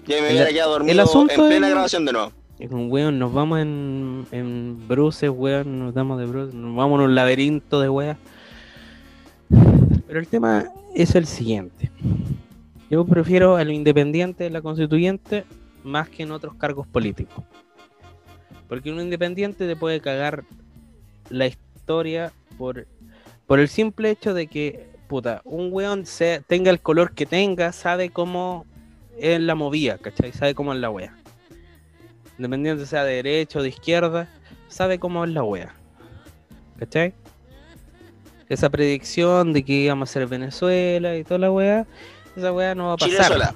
Ya me El- hubiera quedado dormido asunto en plena es- grabación de nuevo. un weón, nos vamos en, en bruces, weón, nos damos de bruces, nos vamos en un laberinto de weas. Pero el tema es el siguiente. Yo prefiero a lo independiente de la constituyente más que en otros cargos políticos. Porque un independiente te puede cagar la historia por, por el simple hecho de que, puta, un weón se, tenga el color que tenga, sabe cómo es la movida, ¿cachai? Sabe cómo es la wea. Independiente sea de derecha o de izquierda, sabe cómo es la wea. ¿Cachai? Esa predicción de que íbamos a ser Venezuela y toda la wea, esa wea no va a Chile pasar. sola.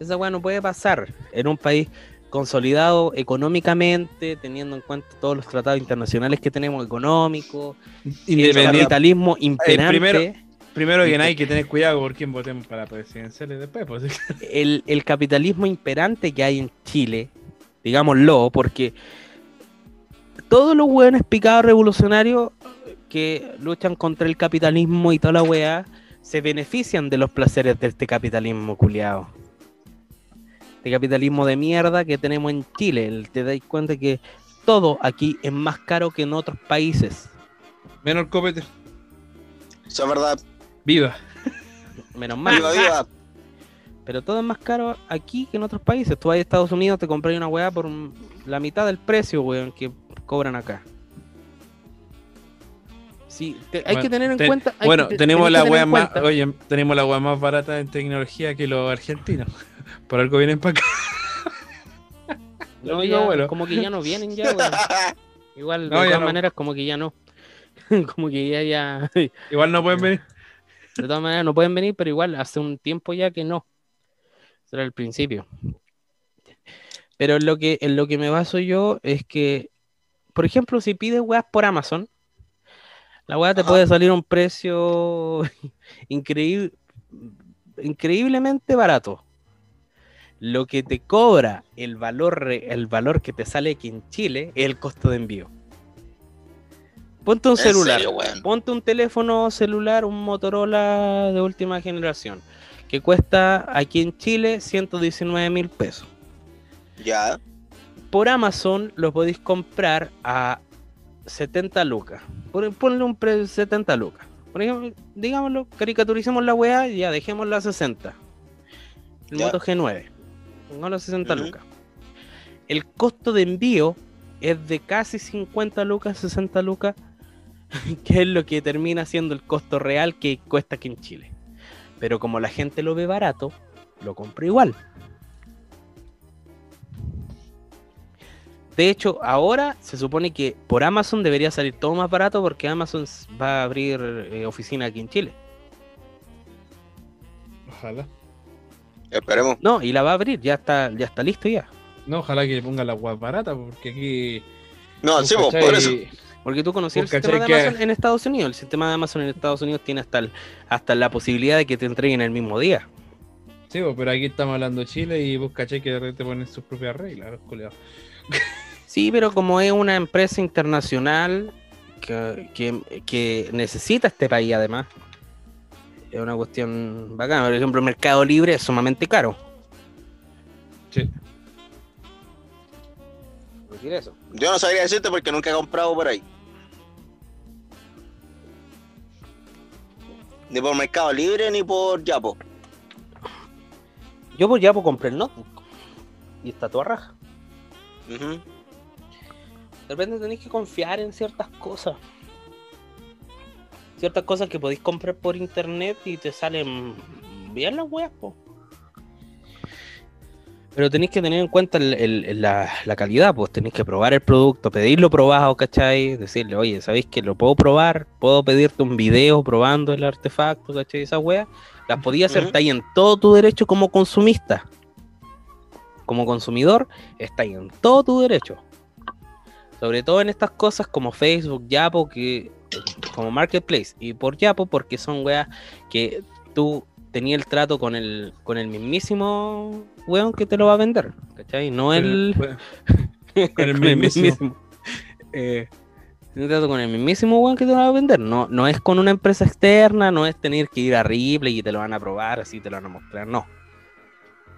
Esa weá no puede pasar en un país consolidado económicamente, teniendo en cuenta todos los tratados internacionales que tenemos económicos, el capitalismo imperante, primero- Primero que nada hay que tener cuidado por quién votemos para presidenciales después. Pues. el, el capitalismo imperante que hay en Chile, digámoslo, porque todos los hueones picados revolucionarios que luchan contra el capitalismo y toda la weá, se benefician de los placeres de este capitalismo culiado. Este capitalismo de mierda que tenemos en Chile. Te dais cuenta que todo aquí es más caro que en otros países. Menos el copete. Eso es verdad. Viva. Menos mal. Viva, viva. Pero todo es más caro aquí que en otros países. Tú vas a Estados Unidos, te compras una weá por un- la mitad del precio, weón, que cobran acá. Sí, te- hay Bueno, que tener en cuenta. hay Bueno, que tenemos la que más, oye, tenemos la wea más barata en tecnología que los argentinos. Por algo vienen para acá. No, Lo digo, ya, bueno. como que ya no vienen ya. *laughs* Igual, de No, todas no. maneras, como que ya no. *laughs* como que ya, ya. *laughs* Igual no pueden venir. De todas maneras, no pueden venir, pero igual hace un tiempo ya que no. Eso era el principio. Pero en lo que, en lo que me baso yo es que, por ejemplo, si pides weas por Amazon, la wea te Ajá. puede salir a un precio increíble, increíblemente barato. Lo que te cobra el valor, el valor que te sale aquí en Chile es el costo de envío. Ponte un ¿En celular. serio? Ponte un teléfono celular, un Motorola de última generación, que cuesta aquí en Chile 119 mil pesos. Ya. Por Amazon lo podéis comprar a 70 lucas. Ponle un precio de 70 lucas. Por ejemplo, digámoslo, caricaturicemos la weá y ya dejémosla a 60. El Ya. Moto G9. No los 60 Ujú. lucas. El costo de envío es de casi 50 lucas, 60 lucas, *laughs* que es lo que termina siendo el costo real que cuesta aquí en Chile. Pero como la gente lo ve barato, lo compra igual. De hecho, ahora se supone que por Amazon debería salir todo más barato porque Amazon va a abrir eh, oficina aquí en Chile. Ojalá. Esperemos. No, y la va a abrir, ya está, ya está listo ya. No, ojalá que ponga la wea barata, porque aquí. No, sí, por eso. Porque tú conocías el sistema de. Amazon en Estados Unidos. El sistema de Amazon en Estados Unidos tiene hasta, el- hasta la posibilidad de que te entreguen el mismo día. Sí, pero aquí estamos hablando de Chile y vos caché que de repente ponen sus propias reglas, los culiados. *laughs* Sí, pero como es una empresa internacional que, que- que necesita este país además, es una cuestión bacana. Por ejemplo, el Mercado Libre es sumamente caro. Sí. Por decir eso. Yo no sabría decirte porque nunca he comprado por ahí. Ni por Mercado Libre ni por Yapo. Yo pues ya pues, compré el notebook y está toda raja. Ujú. De repente tenéis que confiar en ciertas cosas. Ciertas cosas que podéis comprar por internet y te salen bien las weas, po. Pero tenéis que tener en cuenta el- el- la, la calidad, pues tenéis que probar el producto, pedirlo probado, ¿cachai? Decirle, oye, ¿sabéis que lo puedo probar? ¿Puedo pedirte un video probando el artefacto, ¿cachai? Esa wea. Las podía hacer, está ahí en todo tu derecho como consumista. Como consumidor, está ahí en todo tu derecho. Sobre todo en estas cosas como Facebook, Yapo, que como Marketplace. Y por Yapo, porque son weas que tú tenías el trato con el, con el mismísimo weón que te lo va a vender. ¿Cachai? No *laughs* el. Con el mismísimo. Eh, trato con el mismísimo weón que te lo va a vender. No, no es con una empresa externa, no es tener que ir a Ripley y te lo van a probar, así te lo van a mostrar. No.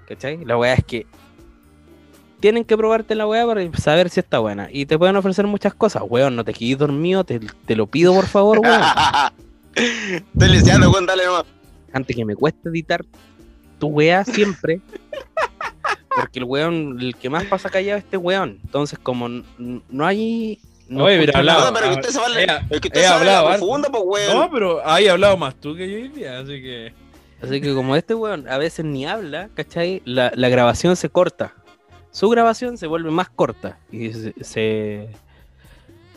¿Cachai? La wea es que tienen que probarte la weá para saber si está buena. Y te pueden ofrecer muchas cosas. Weón, no te quedes dormido, te, te lo pido por favor, weón. *laughs* Estoy liceando, weón, dale nomás. Antes que me cueste editar tu weá siempre. Porque el weón, el que más pasa callado es este weón. Entonces, como no hay. No Oye, mira. No, pero que usted se va a he- que usted he se va a la hablado profunda, pues, weón. No, pero ahí he hablado más tú que yo hoy día, así que. Así que como este weón a veces ni habla, ¿cachai? La, la grabación se corta. Su grabación se vuelve más corta. Y se. se-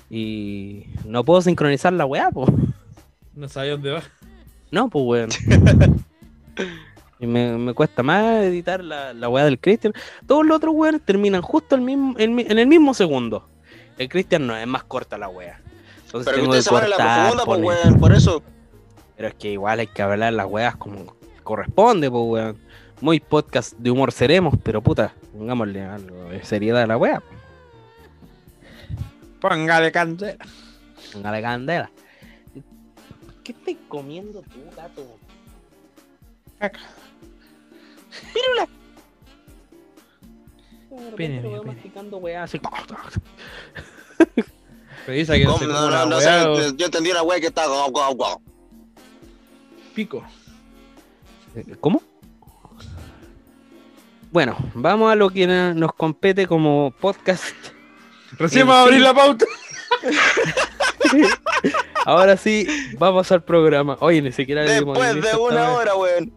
y no puedo sincronizar la weá, po. No sabía dónde va. No, pues weón. *laughs* y me, me cuesta más editar la, la weá del Christian. Todos los otros weones terminan justo el mismo, en el mismo segundo. El Christian no, es más corta la weá. Entonces Pero que tengo que se va a la cortar, profunda, pues, weón, por eso. Pero es que igual hay que hablar las weas como corresponde, pues weón. Muy podcast de humor seremos, pero puta, pongámosle algo de seriedad a la wea. Póngale candela. Póngale candela. ¿Qué estás comiendo tú, gato? Caca. ¡Pírula! Pene, pene. masticando weá así. Pero *laughs* dice que no No, no, no weá sé, o yo entendí una weá que está guau, guau, guau. pico. ¿Cómo? Bueno, vamos a lo que nos compete como podcast. Recién En va a abrir la pauta. *laughs* Ahora sí, vamos al programa. Oye, ni siquiera le dimos Después de una hora, weón.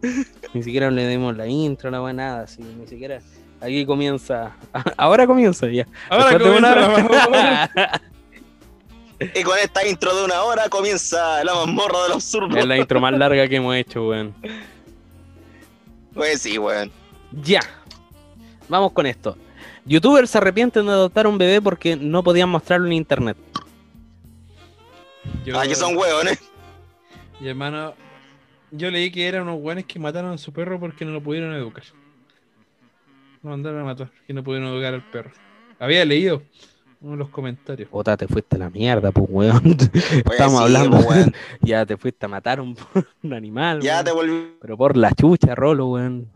Ni siquiera le dimos la intro, la buena nada, así, ni siquiera. Aquí comienza. *laughs* Ahora comienza ya. Ahora Después de una comienza hora. *laughs* Y con esta intro de una hora comienza la mazmorra del absurdo. es la intro más larga que hemos hecho, weón. Pues sí, weón. Ya. Vamos con esto. Youtubers se arrepienten de adoptar un bebé porque no podían mostrarlo en internet. Yo- Ah, que son weones. Y hermano, yo leí que eran unos guanes que mataron a su perro porque no lo pudieron educar. Lo mandaron a matar, que no pudieron educar al perro. Había leído uno de los comentarios. Puta, te fuiste a la mierda, pues, weón. Pues *laughs* Estamos sí, hablando. pues, weón. *laughs* ya te fuiste a matar un, *laughs* un animal. Ya weón. te volviste Pero por la chucha, Rolo, weón.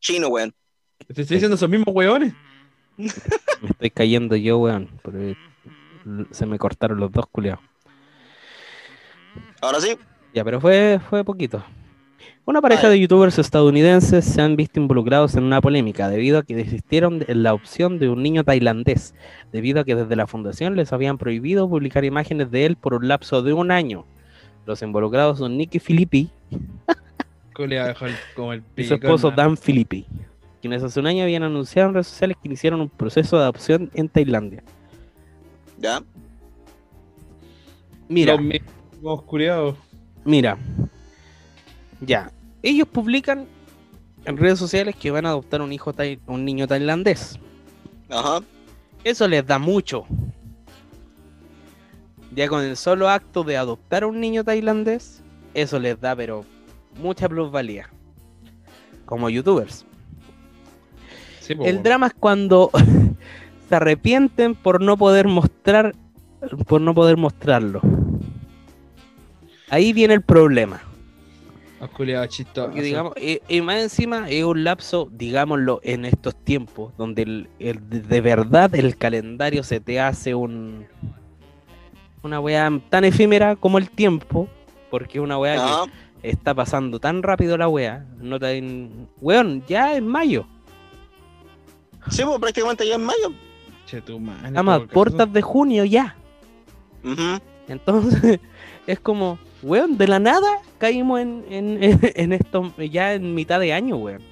chino, weón. Te estoy diciendo esos mismos hueones. *laughs* Me estoy cayendo yo, weón. porque se me cortaron los dos culiados. Ahora sí. Ya, pero fue, fue poquito. Una pareja de youtubers estadounidenses se han visto involucrados en una polémica debido a que desistieron de la opción de un niño tailandés, debido a que desde la fundación les habían prohibido publicar imágenes de él por un lapso de un año. Los involucrados son Nicky Filippi y su esposo man. Dan Filippi, quienes hace un año habían anunciado en redes sociales que iniciaron un proceso de adopción en Tailandia. Ya. Mira, Los mismos. Mira, ya, ellos publican en redes sociales que van a adoptar un hijo tai- un niño tailandés. Ajá. Eso les da mucho. Ya con el solo acto de adoptar a un niño tailandés, eso les da pero mucha plusvalía. Como youtubers. Sí, El drama es cuando *laughs* se arrepienten por no poder mostrar por no poder mostrarlo. Ahí viene el problema. Porque, digamos, y, y más encima es un lapso, digámoslo, en estos tiempos, donde el, el- de- verdad el calendario se te hace un una weá tan efímera como el tiempo, porque es una weá que está pasando tan rápido la weá. No te, weón, ya es mayo. Sí, pues prácticamente ya en mayo. Che, tu madre, Estamos a puertas de junio ya. Ujú. Entonces, *laughs* es como, weón, de la nada caímos en, en, *laughs* en esto ya en mitad de año, weón.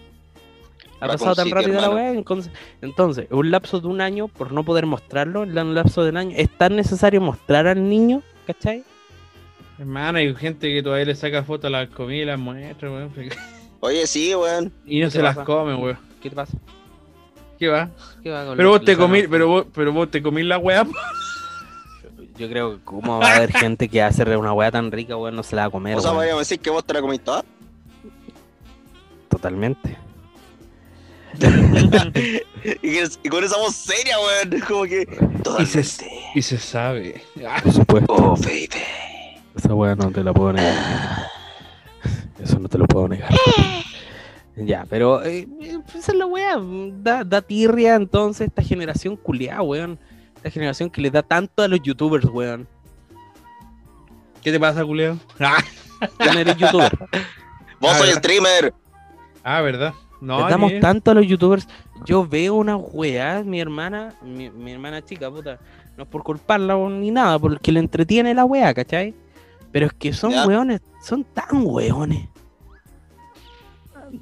Ha Va pasado tan rápido la weá. Entonces, entonces, un lapso de un año, por no poder mostrarlo, en un lapso de un año, ¿es tan necesario mostrar al niño? ¿Cachai? Hermano, hay gente que todavía le saca fotos a las comidas y las muestra, weón. Oye, sí, weón. Y no ¿Qué se las pasa? come, weón. ¿Qué te pasa? ¿Qué va? ¿Qué va con Pero vos te comí, pero vos, pero vos te comí la weá. Yo creo que cómo va a haber *laughs* gente que hace una weá tan rica, weón, no se la va a comer, O sea, weón. podríamos decir que vos te la comiste toda. Totalmente. *laughs* Y, con esa voz seria, weón. Como que. Y se, y se sabe. Ah, Por supuesto. Oh, baby. Esa weá no te la puedo negar. Eso no te lo puedo negar. *laughs* Ya, pero eh, eh, esa es la weá. Da, da tirria entonces esta generación culiada, weón. Esta generación que le da tanto a los youtubers, weón. ¿Qué te pasa, culeo? Ah, Tú no eres youtuber. *laughs* Vos Ah, soy ¿verdad? streamer. ah, ¿verdad? No, Le damos tanto a los youtubers. Yo veo unas weas, mi hermana, mi, mi hermana chica, puta, no es por culparla ni nada, porque le entretiene la wea, ¿cachai? Pero es que son Ya. weones, son tan weones.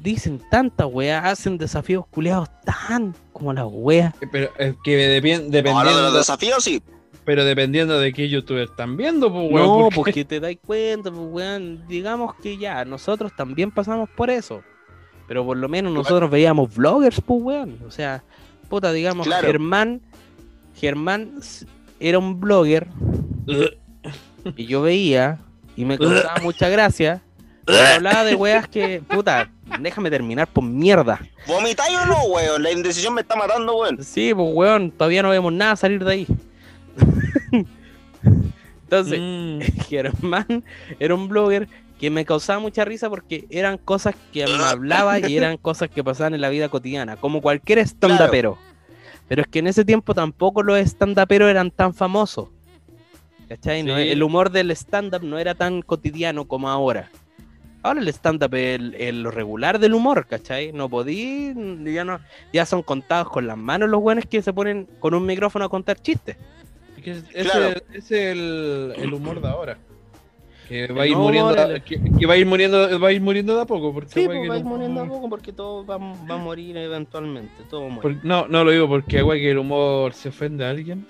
Dicen tanta wea, hacen desafíos culeados tan como las weas. Pero es que Ahora de dependiendo, los desafíos, sí. pero dependiendo de qué youtuber están viendo, pues, weón. no, porque- porque te dais cuenta, pues weón, digamos que ya, nosotros también pasamos por eso. Pero por lo menos nosotros veíamos vloggers, pues weón. O sea, puta, digamos, Claro. Germán, Germán era un blogger *laughs* y yo veía y me causaba mucha gracia. Porque hablaba de weas que, puta, déjame terminar por mierda. ¿Vomitáis o no, weón? La indecisión me está matando, weón. Sí, pues weón, todavía no vemos nada salir de ahí. *laughs* Entonces, Mm, *laughs* Germán era un blogger que me causaba mucha risa porque eran cosas que me hablaba y *laughs* eran cosas que pasaban en la vida cotidiana, como cualquier stand-upero. Pero es que en ese tiempo tampoco los stand-uperos eran tan famosos. ¿Cachai? No, el humor del stand-up no era tan cotidiano como ahora. Ahora el stand-up es el, el- lo regular del humor, ¿cachai? No podí, ya no, ya son contados con las manos los buenos que se ponen con un micrófono a contar chistes. Es que es- ese Claro. es el, el humor de ahora. Que va a ir muriendo, humor, de- el- que, que va a ir muriendo, va a ir muriendo de a poco, porque Sí, pues que va a ir muriendo a humor- poco porque todo va, va a morir eventualmente, todo muere. por- no, no lo digo porque güey, que el humor se ofende a alguien.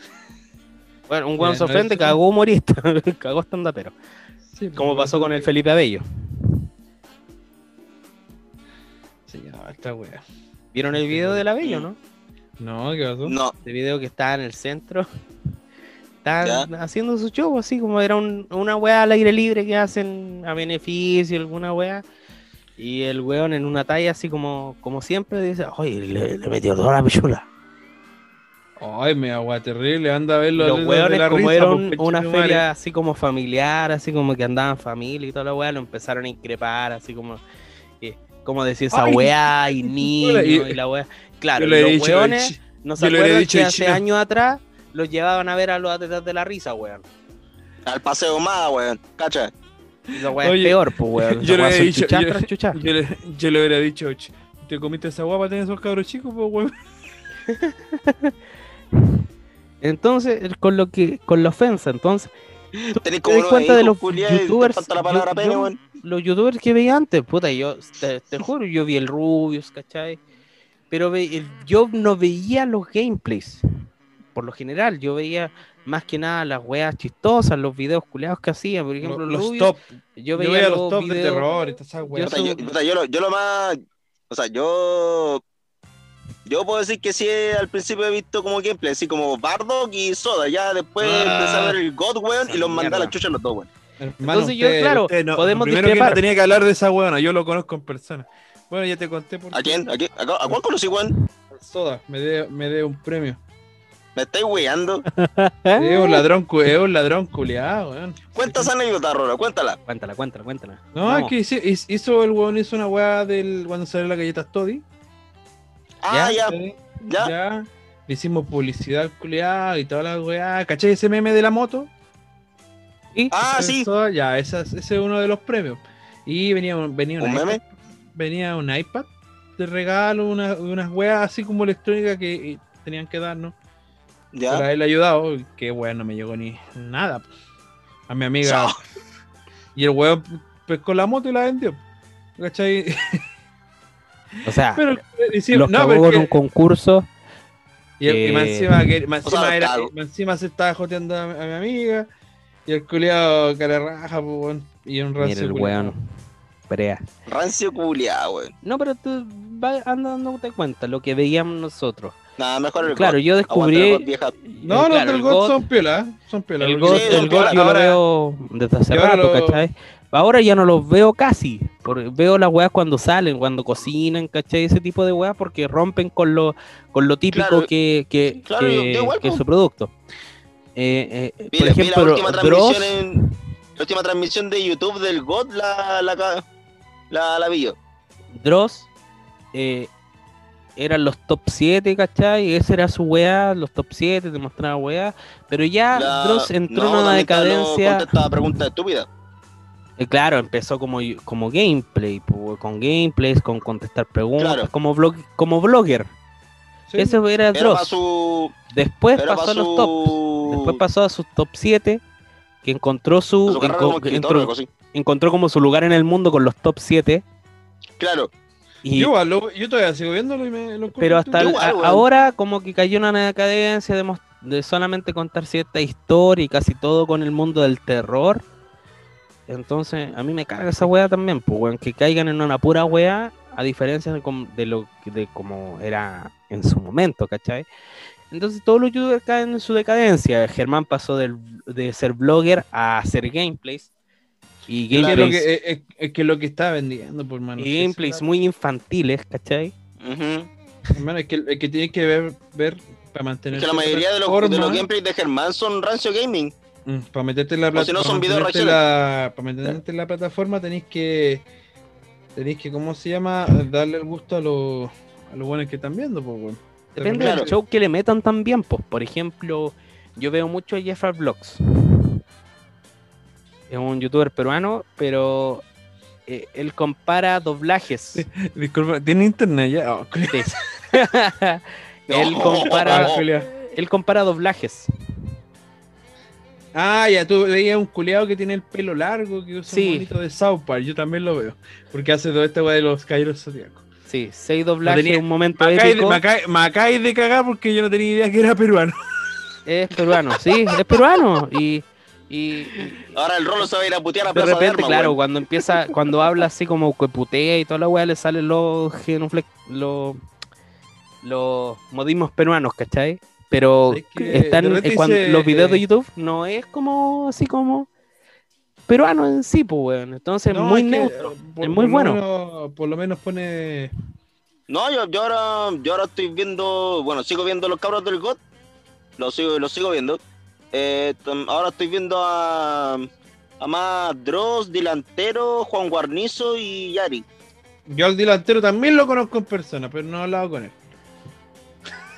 Bueno, un weón Eh, se no ofende, es- cagó humorista, *laughs* cagó stand-upero. Sí, Como pues, pasó con el Felipe Abello. Esta wea. ¿Vieron el video del Abello, no? No, ¿qué pasó? No, Ese video que estaba en el centro. *laughs* Estaban haciendo su show, así como era un- una weá al aire libre que hacen a beneficio, alguna weá. Y el weón en una talla así como, como siempre dice, oye, le, le metió toda la pichula. Ay, me agua terrible, anda a ver Y los, de weones la como risa, era pues, un- una feria así como familiar, así como que andaban familia y toda la weá, lo empezaron a increpar, así como, como decía esa Ay, weá y le- y la weá. Claro, los dicho, weones "Ch- no se acuerdan dicho que hace chino". años atrás los llevaban a ver a los atletas de la risa, weón. al paseo más, weón. Cacha. Esa weá Oye, es peor, pues, weón. *laughs* yo le weá he son dicho- chuchas yo- tras chuchas. Yo le, yo le hubiera dicho, "Ch, ¿te comiste esa guapa tener esos cabros chicos, pues, weón? *laughs* Entonces, el- con lo que, con la ofensa, entonces, Tenés te como das unos cuenta de los te youtubers. falta la palabra yo- pene, yo- los youtubers que veía antes, puta, yo te, te juro, yo vi el Rubius, ¿cachai? Pero ve- el- yo no veía los gameplays. Por lo general, yo veía más que nada las weas chistosas, los videos culeados que hacían. Por ejemplo, Los, Rubius, top. yo Yo veía, veía los los top de videos- terror y todas esas weas. Yo, yo lo, yo lo más. O sea, yo. Yo puedo decir que sí, al principio he visto como gameplay, así como Bardock y Soda. Ya después Ah. empecé a ver el God, weón, y los mandé a la chucha los dos, weón. Hermano, Entonces yo, usted- claro, usted no- podemos primero que no tenía que hablar de esa weona, yo lo conozco en persona. Bueno, ya te conté por ¿A qué. quién? ¿A, quién? ¿A, cu- a cuál conocí, weón? Soda, me dé me dé un premio. Me estáis weando. *laughs* Es un ladrón, es un ladrón culiado, weón. Cuenta esa anécdota, Rora, cuéntala. Cuéntala, cuéntala, cuéntala. No, Vamos. es que hizo, hizo- hizo el weón, hizo una weá del cuando salió la galleta Toddy. Ah, ya, ya. Ya. Le hicimos publicidad al culiado y toda la weá. ¿Cachai ese meme de la moto? ¿Sí? Ah, sí. Eso, ya, ese es uno de los premios. Y venía, un- venía ¿Un una meme? iPad, venía un iPad de regalo, una- unas weas así como electrónica que eh, tenían que darnos para Ya. haberle ayudado. Que weón, no me llegó ni nada. A mi amiga. Y el weón pescó la moto y la vendió. ¿Cachai? *laughs* O sea, Pero eh, hicimos- los no, cagó pero que- un concurso. Y, y más Eh, encima, que, más o sea, encima era- cago. más encima se estaba joteando a, a mi amiga. Y el culiado cara raja, pues, Y un Mira rancio el culiao. weón. Perea. Rancio culiado, weón. No, pero tú vas dándote cuenta lo que veíamos nosotros. Nada, mejor el Claro, God. yo el descubrí. No, los claro, del el God, God- son piola, ¿eh? son piola. El God, Sí, el God yo lo ahora- veo desde hace rato, lo- ¿cachai? Ahora ya no los veo casi. porque veo las weas cuando salen, cuando cocinan, ¿cachai? Ese tipo de weas porque rompen con lo, con lo típico Claro, que, que, claro, que- yo igual, que es su producto. Eh, eh, Vi, por ejemplo, la última en. La última transmisión de YouTube del God, la. La, la, la, vi yo. Dross eh, eran los top 7, ¿cachai? Ese era su wea, los top 7, te mostraba wea. Pero ya La- Dross entró no, en una no decadencia. contestaba preguntas estúpidas. Eh, claro, empezó como, como gameplay, con gameplays, con contestar preguntas, Claro. como, blog, como blogger. Sí. Ese era Dross. su. Después Era pasó a los top. su. Después pasó a sus top 7, que encontró su, su carrera enco- como escritor, entró- algo así. encontró como su lugar en el mundo con los top 7. Claro. Y, Yo, igual lo- yo todavía sigo viéndolo y me lo pero hasta el- igual, a- weón. ahora como que cayó en una decadencia de, de solamente contar cierta historia y casi todo con el mundo del terror. Entonces, a mí me carga esa weá también, pues weón, que caigan en una pura weá, a diferencia de, de lo que- de como era en su momento, ¿cachai? Entonces todos los youtubers caen en su decadencia. Germán pasó del- de ser blogger a hacer gameplays. Y Que es, lo que, es, es- es que lo que está vendiendo, por mano. y gameplays muy infantiles, ¿cachai? Ujú. Hermano, es que, es que tienes que ver, ver para mantener. Es que la mayoría de los, de los gameplays de Germán son rancio gaming. Para Mm, meterte en la O si no, plata- son pa' videos mantenerte en la, para mantenerte en la plataforma tenéis que tenéis que cómo se llama darle el gusto a los a los buenos que están viendo pues. Depende Claro. del show que le metan también, pues. Por ejemplo, yo veo mucho a Jeffrey Vlogs. Es un youtuber peruano, pero eh, él compara doblajes. Disculpa, ¿tiene internet ya? Oh. Sí. *laughs* él *laughs* compara, Ah, él compara doblajes. Ah, ya tú veías un culeado que tiene el pelo largo, que usa Sí. un bonito de South Park. Yo también lo veo. Porque hace toda esta weá de los caballeros zodiacos. Sí, seis doblajes, tenía- un momento Me de, épico. me acabáis- de cagar porque yo no tenía idea que era peruano. *laughs* Es peruano, sí, es peruano. Y, y- y Ahora el rolo se va a ir a putear a de Plaza de repente, Armas, claro, cuando empieza, cuando habla así como que putea y toda la weá, le salen los genuflex, los, los modismos peruanos, ¿cachai? Pero Es que están eh, cuando- dice- los videos de YouTube no es como así como peruano en sí, pues weón. Entonces No, muy es que, neutro. eh, es muy por lo bueno. menos- por lo menos pone. No, yo, yo ahora yo ahora estoy viendo, bueno, sigo viendo los cabros del GOT, lo sigo, lo sigo viendo. Eh, ahora estoy viendo a, a más Dross, Delantero, Juan Guarnizo y Yari. Yo al delantero también lo conozco en persona, pero no he hablado con él.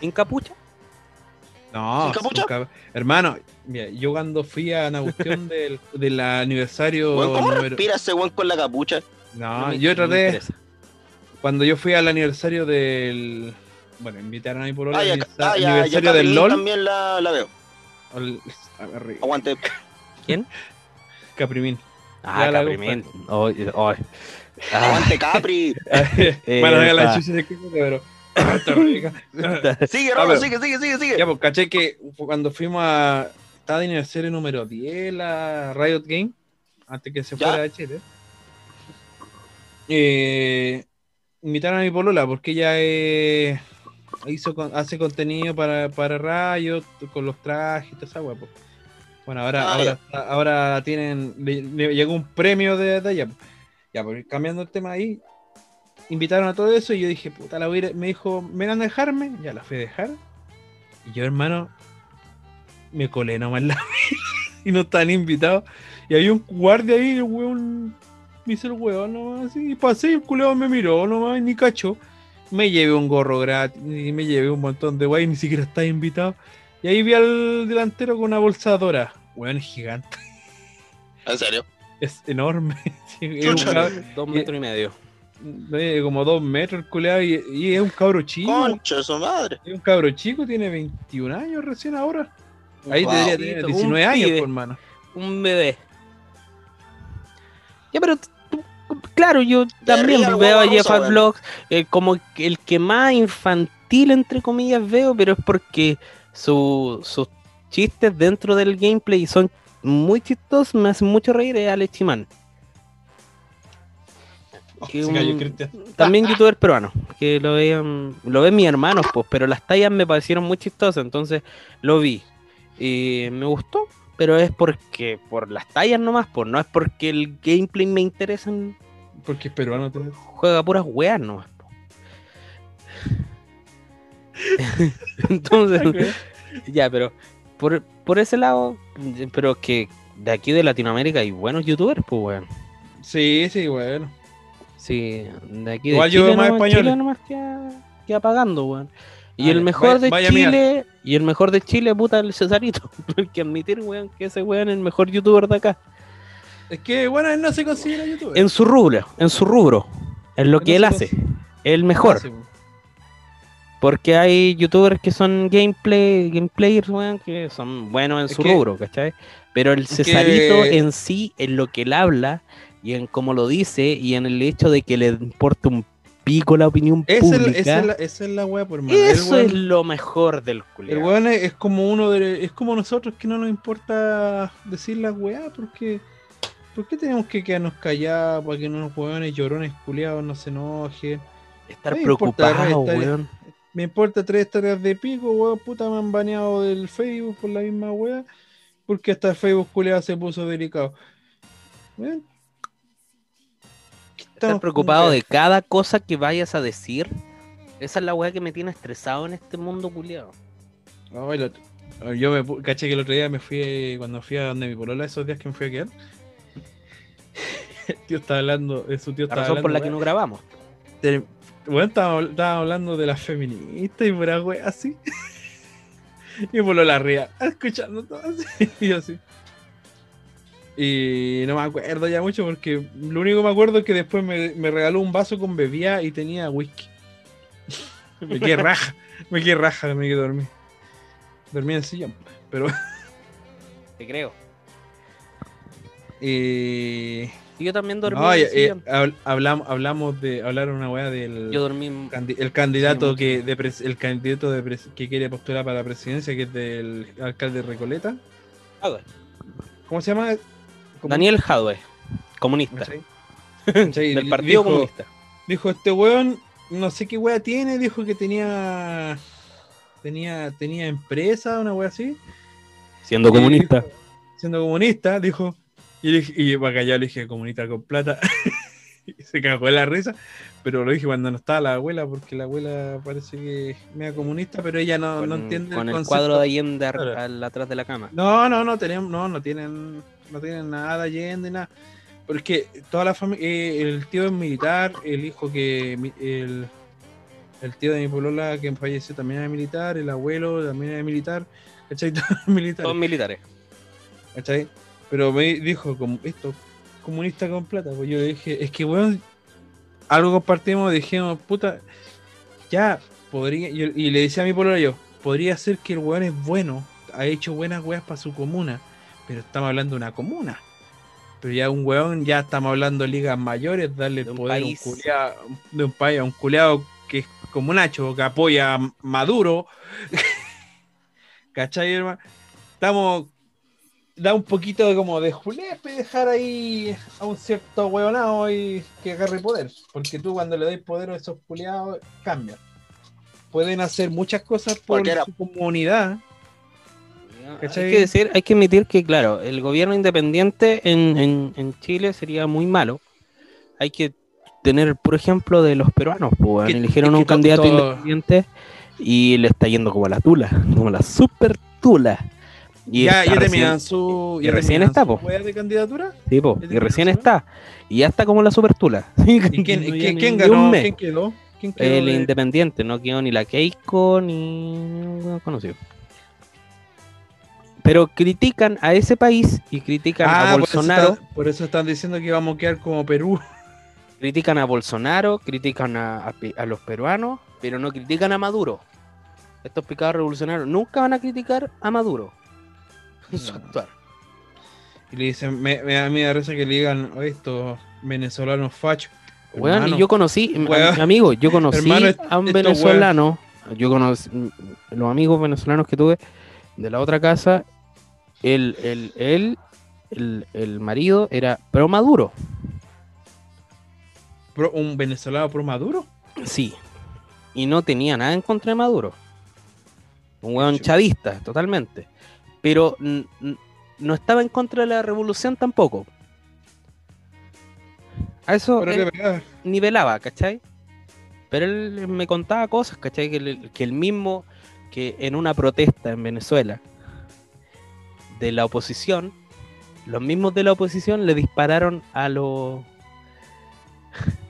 ¿En capucha? No, ¿Sin capucha? nunca- hermano, mira, yo cuando fui a una cuestión *laughs* del, del aniversario ¿Cómo número- respira ese weón con la capucha? No, me- yo traté, cuando yo fui al aniversario del... Bueno, invitaron a mi polola Ah, ya, ah, ya, ya aniversario del Capri LOL. también la, la veo. ver, Aguante. Caprimín. Ah, Caprimén. Ay, ay. Ah, Aguante *laughs* Capri. *laughs* bueno, Epa. la chucha de pero... *laughs* Sigue, sigue, sigue, sigue, sigue. Ya, pues caché que cuando fuimos a. Estaba de aniversario número 10, la Riot Game, antes que se fuera de Chile. Eh, invitaron a mi polola porque ella eh, hizo hace contenido para, para Riot con los trajes y toda esa hueá, pues. Bueno, ahora, Ah, ahora, ahora tienen. le- le llegó un premio de, de allá. pues. Ya, pues cambiando el tema ahí. Invitaron a todo eso y yo dije, puta, la voy a ir- Me dijo, ¿me van a dejarme? Ya la fui a dejar. Y yo, hermano, me colé nomás en la *laughs* y no estaban invitados. Y había un guardia ahí, el weón me hizo el weón nomás así. Y pasé y el culeo me miró nomás, ni cachó. Me llevé un gorro gratis y me llevé un montón de guay, ni siquiera estaba invitado. Y ahí vi al delantero con una bolsadora. Weón, es gigante. En serio. Es enorme. *laughs* Sí, es un Chucha. cab- Dos metros y medio. Como dos metros el culeado y, y es un cabro chico. Concha su madre. Es un cabro chico, tiene 21 años recién ahora. Ahí Wow. debería tener Un 19 años, pibe. por hermano. Un bebé. Ya, pero claro, yo también veo a Jeff. Vlogs eh, como que el que más infantil, entre comillas, veo, pero es porque su- sus chistes dentro del gameplay son muy chistosos, me hacen mucho reír, es Alex Chimán. Que un-. También youtuber peruano, que lo veían, lo ven mis hermanos, pues, pero las tallas me parecieron muy chistosas, entonces lo vi. Y me gustó, pero es porque, por las tallas nomás, pues, no es porque el gameplay me interesa, Porque es peruano. te- juega puras weas nomás. *laughs* entonces, ya, pero por, por ese lado, pero que de aquí de Latinoamérica hay buenos youtubers, pues, weón. Sí, sí, bueno. Sí, de aquí Igual de yo Chile, veo más nomás, españoles. Chile nomás queda, queda pagando, weón. Y Ah, el mejor Vaya- de. Chile, y el mejor de Chile, puta, el Cesarito. *laughs* Hay que admitir, weón, que ese weón es el mejor youtuber de acá. Es que, bueno, él no se considera youtuber. En su rubro, en su rubro. En lo que él hace. El mejor. Porque hay youtubers que son gameplay, gameplayers, weón, que son buenos en Es su que- rubro, ¿cachai? Pero el es Cesarito que- en sí, en lo que él habla, y en cómo lo dice, y en el hecho de que le importa un pico la opinión es, pública. la- esa es la, esa es la wea, por hermano. Eso el es lo mejor del el culiao. weón es, es como uno de. Es como nosotros que no nos importa decir la weá, porque. ¿Por qué tenemos que quedarnos callados para que unos weones llorones culiados no se enojen? Estar no me importa, preocupado, estar- weón. Me importa tres tareas de pico, weón, puta, me han baneado del Facebook por la misma weá, porque hasta el Facebook culiado se puso delicado. Weón, ¿qué Estar preocupado de cada cosa que vayas a decir. Esa es la weá que me tiene estresado en este mundo culiado. Yo me caché que el otro día me fui, cuando fui a donde mi polola, esos días que me fui a quedar. El *laughs* tío estaba hablando, eh, su tío La estaba razón por la que hablando, no grabamos. Bueno, estaba, estaba hablando de las feministas y pura wea así. *laughs* Y mi polola ría, escuchando todo así. *laughs* Y yo así. Y no me acuerdo ya mucho porque lo único que me acuerdo es que después me, me regaló un vaso con bebida y tenía whisky. *laughs* me quedé raja, me quedé raja, me quedé dormir. Dormí en el sillón, pero *laughs* Te creo. eh, Y yo también dormí. no, en el eh, sillón. habl- hablamos, hablamos de hablar una weá del yo dormí. en- candi- el candidato Sí, que de pres- el candidato de pres- que quiere postular para la presidencia, que es del alcalde de Recoleta. ¿Cómo se llama? ¿Cómo- Daniel Jadwe, comunista. *laughs* Del Partido Dijo- Comunista. Dijo, este weón, no sé qué wea tiene, dijo que tenía tenía tenía empresa, una wea así. Siendo Y comunista. dijo, siendo comunista, dijo. Y, y para acá le dije comunista con plata. *laughs* y se cagó de la risa. Pero lo dije cuando no estaba la abuela, porque la abuela parece que es media comunista, pero ella no, con, no entiende con el, concepto. cuadro de Allende Claro. al- atrás de la cama. No, no, no tenemos, no, no tienen, no tienen nada de Allende, nada. Porque toda la familia, el tío es militar, el hijo que, el, el tío de mi polola que falleció también era militar, el abuelo también era militar, ¿cachai? *laughs* Todos militares, Todos militares. ¿cachai? Pero me dijo, como esto, comunista con plata, pues yo le dije, es que weón, algo compartimos, dijimos, puta, ya, podría, y, y le decía a mi polola yo, podría ser que el weón es bueno, ha hecho buenas weas para su comuna, pero estamos hablando de una comuna. Pero ya un weón, ya estamos hablando de ligas mayores, darle De un poder a un culiao- de un país, a un culeado que es como Nacho, que apoya a Maduro. *laughs* ¿Cachai, hermano? Estamos. Da un poquito de como de julepe dejar ahí a un cierto huevonado y que agarre poder. Porque tú cuando le das poder a esos culiados, cambian. Pueden hacer muchas cosas por Cualquiera. su comunidad. Hay que decir, hay que admitir que, claro, el gobierno independiente en, en- en Chile sería muy malo. Hay que tener el puro ejemplo de los peruanos, pues, eligieron un to- candidato todo- independiente y le está yendo como la tula, como la super tula. Y ya, está ya recién- terminan su. y recién está, po. de candidatura? Sí, po, ¿Ya y recién está. Y ya está como la super tula. *laughs* ¿Y quién, No quién- ganó? un mes. ¿Quién quedó? ¿Quién quedó El de- independiente, no quedó ni la Keiko ni ningún conocido. Pero critican a ese país y critican a Ah, por eso Bolsonaro. está- por eso están diciendo que vamos a quedar como Perú. critican a Bolsonaro, critican a, a a los peruanos, pero no critican a Maduro. Estos picados revolucionarios nunca van a criticar a Maduro en su No. actuar. Y le dicen, me, me da miedo risa que le digan "Oye, estos venezolanos fachos. Hermano, y yo conocí, weón. amigo, yo *laughs* conocí Hermano, a un venezolano, yo conocí los amigos venezolanos que tuve de la otra casa, el, el, el, el, el marido era pro Maduro, pro- un venezolano pro Maduro. sí, y no tenía nada en contra de Maduro. Un weón Chucha. chavista, totalmente. Pero no estaba en contra de la revolución tampoco. A eso él nivelaba, ¿cachai? Pero él me contaba cosas, ¿cachai? Que el, que el mismo, que en una protesta en Venezuela de la oposición, los mismos de la oposición le dispararon a los...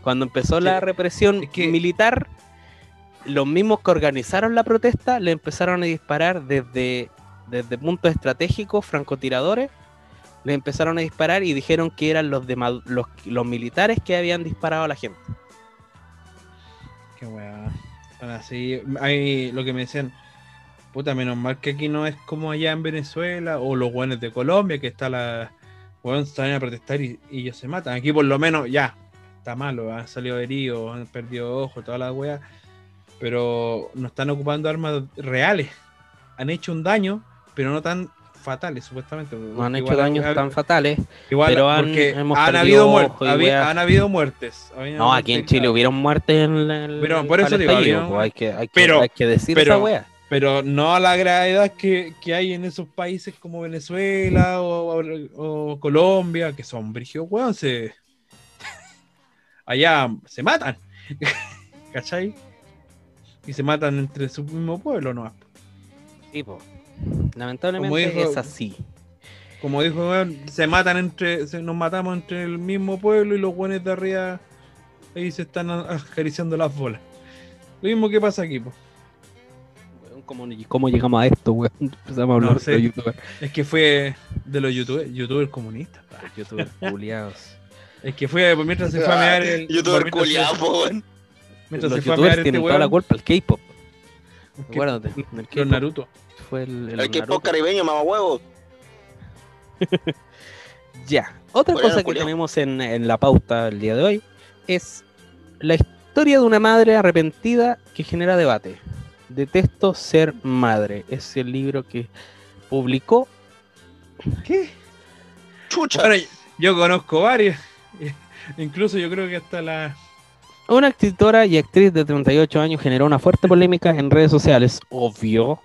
Cuando empezó la represión es que- militar, los mismos que organizaron la protesta le empezaron a disparar desde, desde puntos estratégicos, francotiradores, le empezaron a disparar y dijeron que eran los, de los, los militares que habían disparado a la gente. Qué weá. Bueno, así, hay lo que me decían, puta, menos mal que aquí no es como allá en Venezuela o los buenos de Colombia, que está la. Weón, salen a protestar y, y ellos se matan. Aquí por lo menos, ya, está malo, han salido heridos, han perdido ojos, toda la weá. Pero no están ocupando armas reales. Han hecho un daño, pero no tan fatales, supuestamente. No han hecho Igual- daños tan fatales. Igual, pero han- porque hemos han habido, muer- ojo y habi- weá. han habido muertes. No, aquí en muertes Chile hubieron muertes en el. Pero por eso digo, había- pues, hay, que, hay, que, pero- hay que decir pero- esa wea. Pero no a la gravedad que, que hay en esos países como Venezuela o, o- o Colombia, que son brigios, weón, se... allá se matan, *laughs* ¿cachai? Y se matan entre su mismo pueblo, ¿no? Sí, po. Lamentablemente dijo- es así. Como dijo, weón, se matan entre, se- nos matamos entre el mismo pueblo y los buenos de arriba ahí se están acariciando las bolas. Lo mismo que pasa aquí, po. ¿Cómo, cómo llegamos a esto, weón? Empezamos a hablar No sé. de los youtubers. Es que fue de los youtubers, youtubers comunistas. pa. Los youtubers *laughs* culiados. Es que fue pues, mientras se fue a mear el. Youtuber se- culiado, weón. Mientras Los se fue a youtubers mear este tienen toda la culpa, el K-pop. Acuérdate. El Los K-pop Naruto. fue el, el El que Naruto. caribeño, mamá huevo. *laughs* Ya. Otra cosa que culiao. tenemos en, en la pauta el día de hoy es la historia de una madre arrepentida que genera debate. Detesto ser madre. Es el libro que publicó. ¿Qué? Chucha. Bueno, yo conozco varios. *laughs* Incluso yo creo que hasta la. Una escritora y actriz de 38 años generó una fuerte polémica en redes sociales, obvio,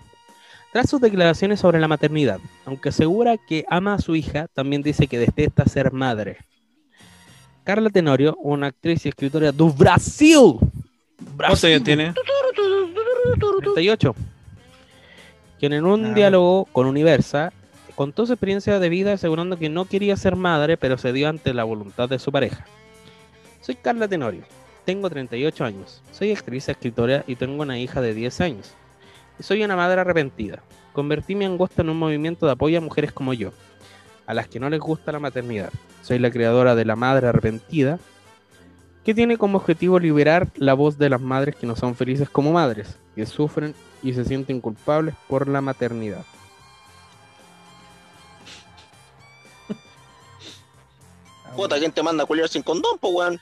tras sus declaraciones sobre la maternidad. Aunque asegura que ama a su hija, también dice que detesta ser madre. Carla Tenorio, una actriz y escritora do Brasil. ¿Cuántos años tiene? *laughs* 38. Quien en un Ah. diálogo con Universa contó su experiencia de vida asegurando que no quería ser madre, pero se dio ante la voluntad de su pareja. Soy Carla Tenorio, tengo 38 años, soy actriz, escritora y tengo una hija de 10 años. Y soy una madre arrepentida. Convertí mi angustia en un movimiento de apoyo a mujeres como yo, a las que no les gusta la maternidad. Soy la creadora de La Madre Arrepentida, que tiene como objetivo liberar la voz de las madres que no son felices como madres, que sufren y se sienten culpables por la maternidad. Puta, ¿quién te manda a culiar sin condón, po, weón?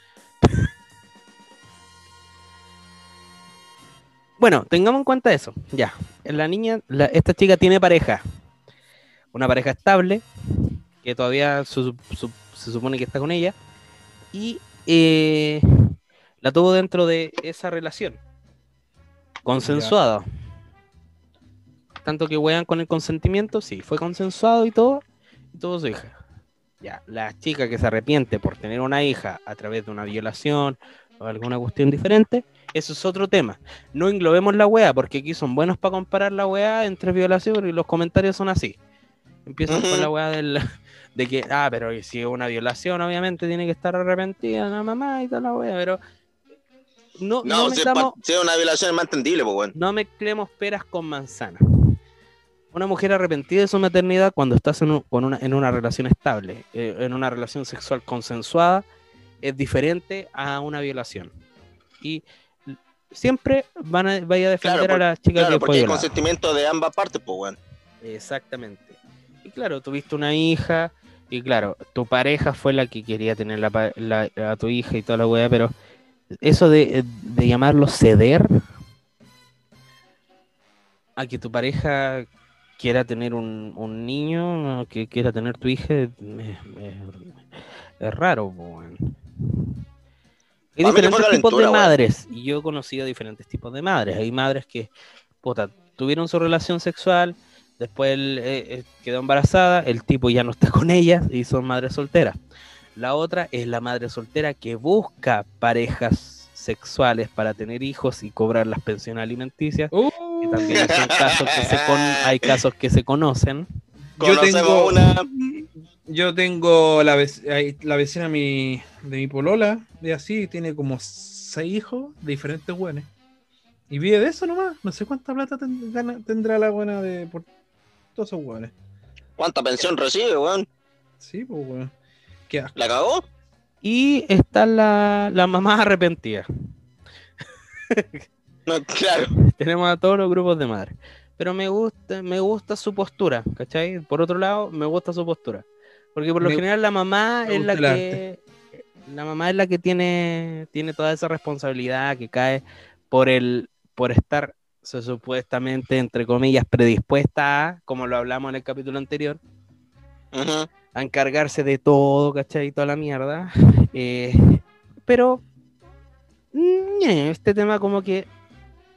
Bueno, tengamos en cuenta eso. Ya, la niña, la- esta chica tiene pareja, una pareja estable, que todavía su- su- se supone que está con ella, y eh, la tuvo dentro de esa relación, consensuada. Tanto que wean con el consentimiento, sí, fue consensuado y todo, y tuvo su hija. Ya, la chica que se arrepiente por tener una hija a través de una violación o alguna cuestión diferente, eso es otro tema. No englobemos la weá, porque aquí son buenos para comparar la weá entre violación y los comentarios son así. Empiezan con la weá del, de que, ah, pero si es una violación, obviamente tiene que estar arrepentida la mamá y toda la weá, pero no, no, No, si, es metamos- una violación es más entendible, po, weón. no mezclemos peras con manzanas. Una mujer arrepentida de su maternidad cuando estás en, un- con una, en una relación estable, eh, en una relación sexual consensuada, es diferente a una violación. Y siempre van a, vaya a defender Claro, a la chica Claro, que porque hay consentimiento de ambas partes, po, weón. Exactamente. Y claro, tuviste una hija, y claro, tu pareja fue la que quería tener la, a tu hija y toda la weá, pero eso de, de llamarlo ceder a que tu pareja quiera tener un, un niño, que quiera tener tu hija, es, es- es raro, weón. Hay diferentes tipos de madres, y yo he conocido diferentes tipos de madres. Hay madres que, puta, tuvieron su relación sexual, después él, eh, eh, quedó embarazada, el tipo ya no está con ella y son madres solteras. La otra es la madre soltera que busca parejas sexuales para tener hijos y cobrar las pensiones alimenticias. Uh, Que también son casos que se con- hay casos que se conocen. yo tengo una. Yo tengo la, ahí, la vecina mi, de mi polola, de así, tiene como seis hijos de diferentes buenos. Y vive de eso nomás. No sé cuánta plata ten- gana- tendrá la buena de por todos esos. ¿Cuánta pensión recibe, weón? Sí, pues weón. Qué asco. ¿La cagó? Y está la, la mamá arrepentida. *laughs* No, claro. *laughs* Tenemos a todos los grupos de madres. Pero me gusta, me gusta su postura, ¿cachai? Por otro lado, me gusta su postura. Porque por lo Me- general la mamá es la que. La mamá es la que tiene, tiene toda esa responsabilidad que cae por el, por estar so- supuestamente, entre comillas, predispuesta a, como lo hablamos en el capítulo anterior, a encargarse de todo, ¿cachai? Y toda la mierda. *laughs* Eh, pero mm, este tema como que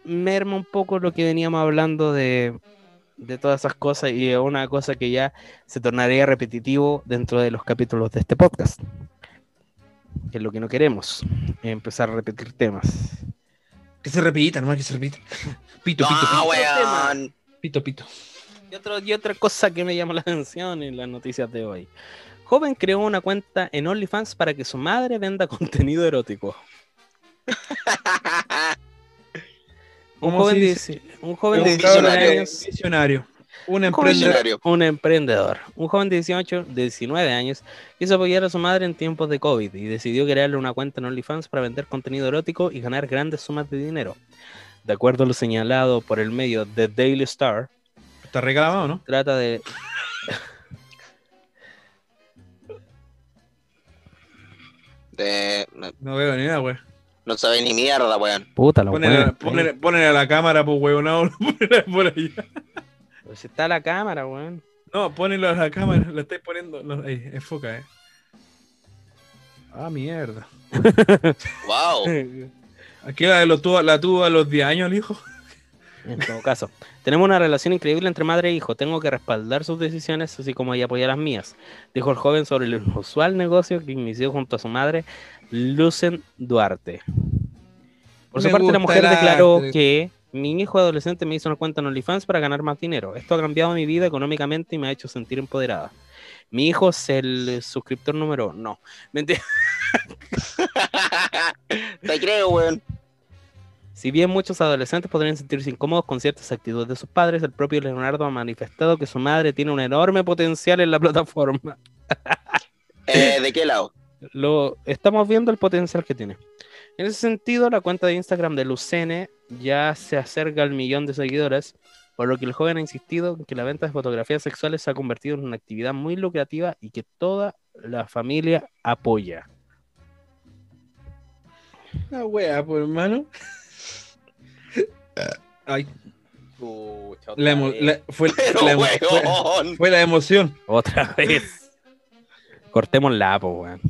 merma un poco lo que veníamos hablando de, de todas esas cosas y es una cosa que ya se tornaría repetitivo dentro de los capítulos de este podcast. Que es lo que no queremos, empezar a repetir temas. Que se repita, nomás que se repita. *laughs* Pito, pito, No, pito. weón. Pito, pito. Y, otro- y otra cosa que me llama la *laughs* atención en las noticias de hoy. Joven creó una cuenta en OnlyFans para que su madre venda *laughs* contenido erótico. Un ¿Cómo joven, dice? un joven de Un 19 visionario. años. Visionario. Un emprendedor. Un emprendedor. Un joven de 18, de 19 años quiso apoyar a su madre en tiempos de COVID y decidió crearle una cuenta en OnlyFans para vender contenido erótico y ganar grandes sumas de dinero. De acuerdo a lo señalado por el medio The Daily Star, Está reclamado, ¿no? trata de. De- no, veo ni nada, güey. no sabe ni mierda, weón. Puta, la ponele- ponele a la cámara, pues, weón. No, *laughs* ponele por allá. Pues está la cámara, weón. No, ponelo a la cámara. La estáis poniendo. no, ahí, enfoca, eh. Ah, mierda. Wow. *laughs* Aquí la, de los tuvo, la tuvo a los 10 años el hijo. En todo caso, tenemos una relación increíble entre madre e hijo. Tengo que respaldar sus decisiones, así como ella apoya las mías. Dijo el joven sobre el inusual negocio que inició junto a su madre, Lucen Duarte. Por su Me parte, la mujer declaró que mi hijo adolescente me hizo una cuenta en OnlyFans para ganar más dinero. Esto ha cambiado mi vida económicamente y me ha hecho sentir empoderada. Mi hijo es el suscriptor número. No, mentira. *laughs* Te creo, weón. Si bien muchos adolescentes podrían sentirse incómodos con ciertas actitudes de sus padres, el propio Leonardo ha manifestado que su madre tiene un enorme potencial en la *laughs* plataforma. Eh, ¿De qué lado? Lo estamos viendo el potencial que tiene. En ese sentido, la cuenta de Instagram de Lucene ya se acerca al millón de seguidores, por lo que el joven ha insistido en que la venta de fotografías sexuales se ha convertido en una actividad muy lucrativa y que toda la familia apoya. Una wea, pues, hermano. Ay, la emo- la- fue, la emo- fue- weón. fue la emoción. Otra *laughs* vez. Cortemos la po, weón.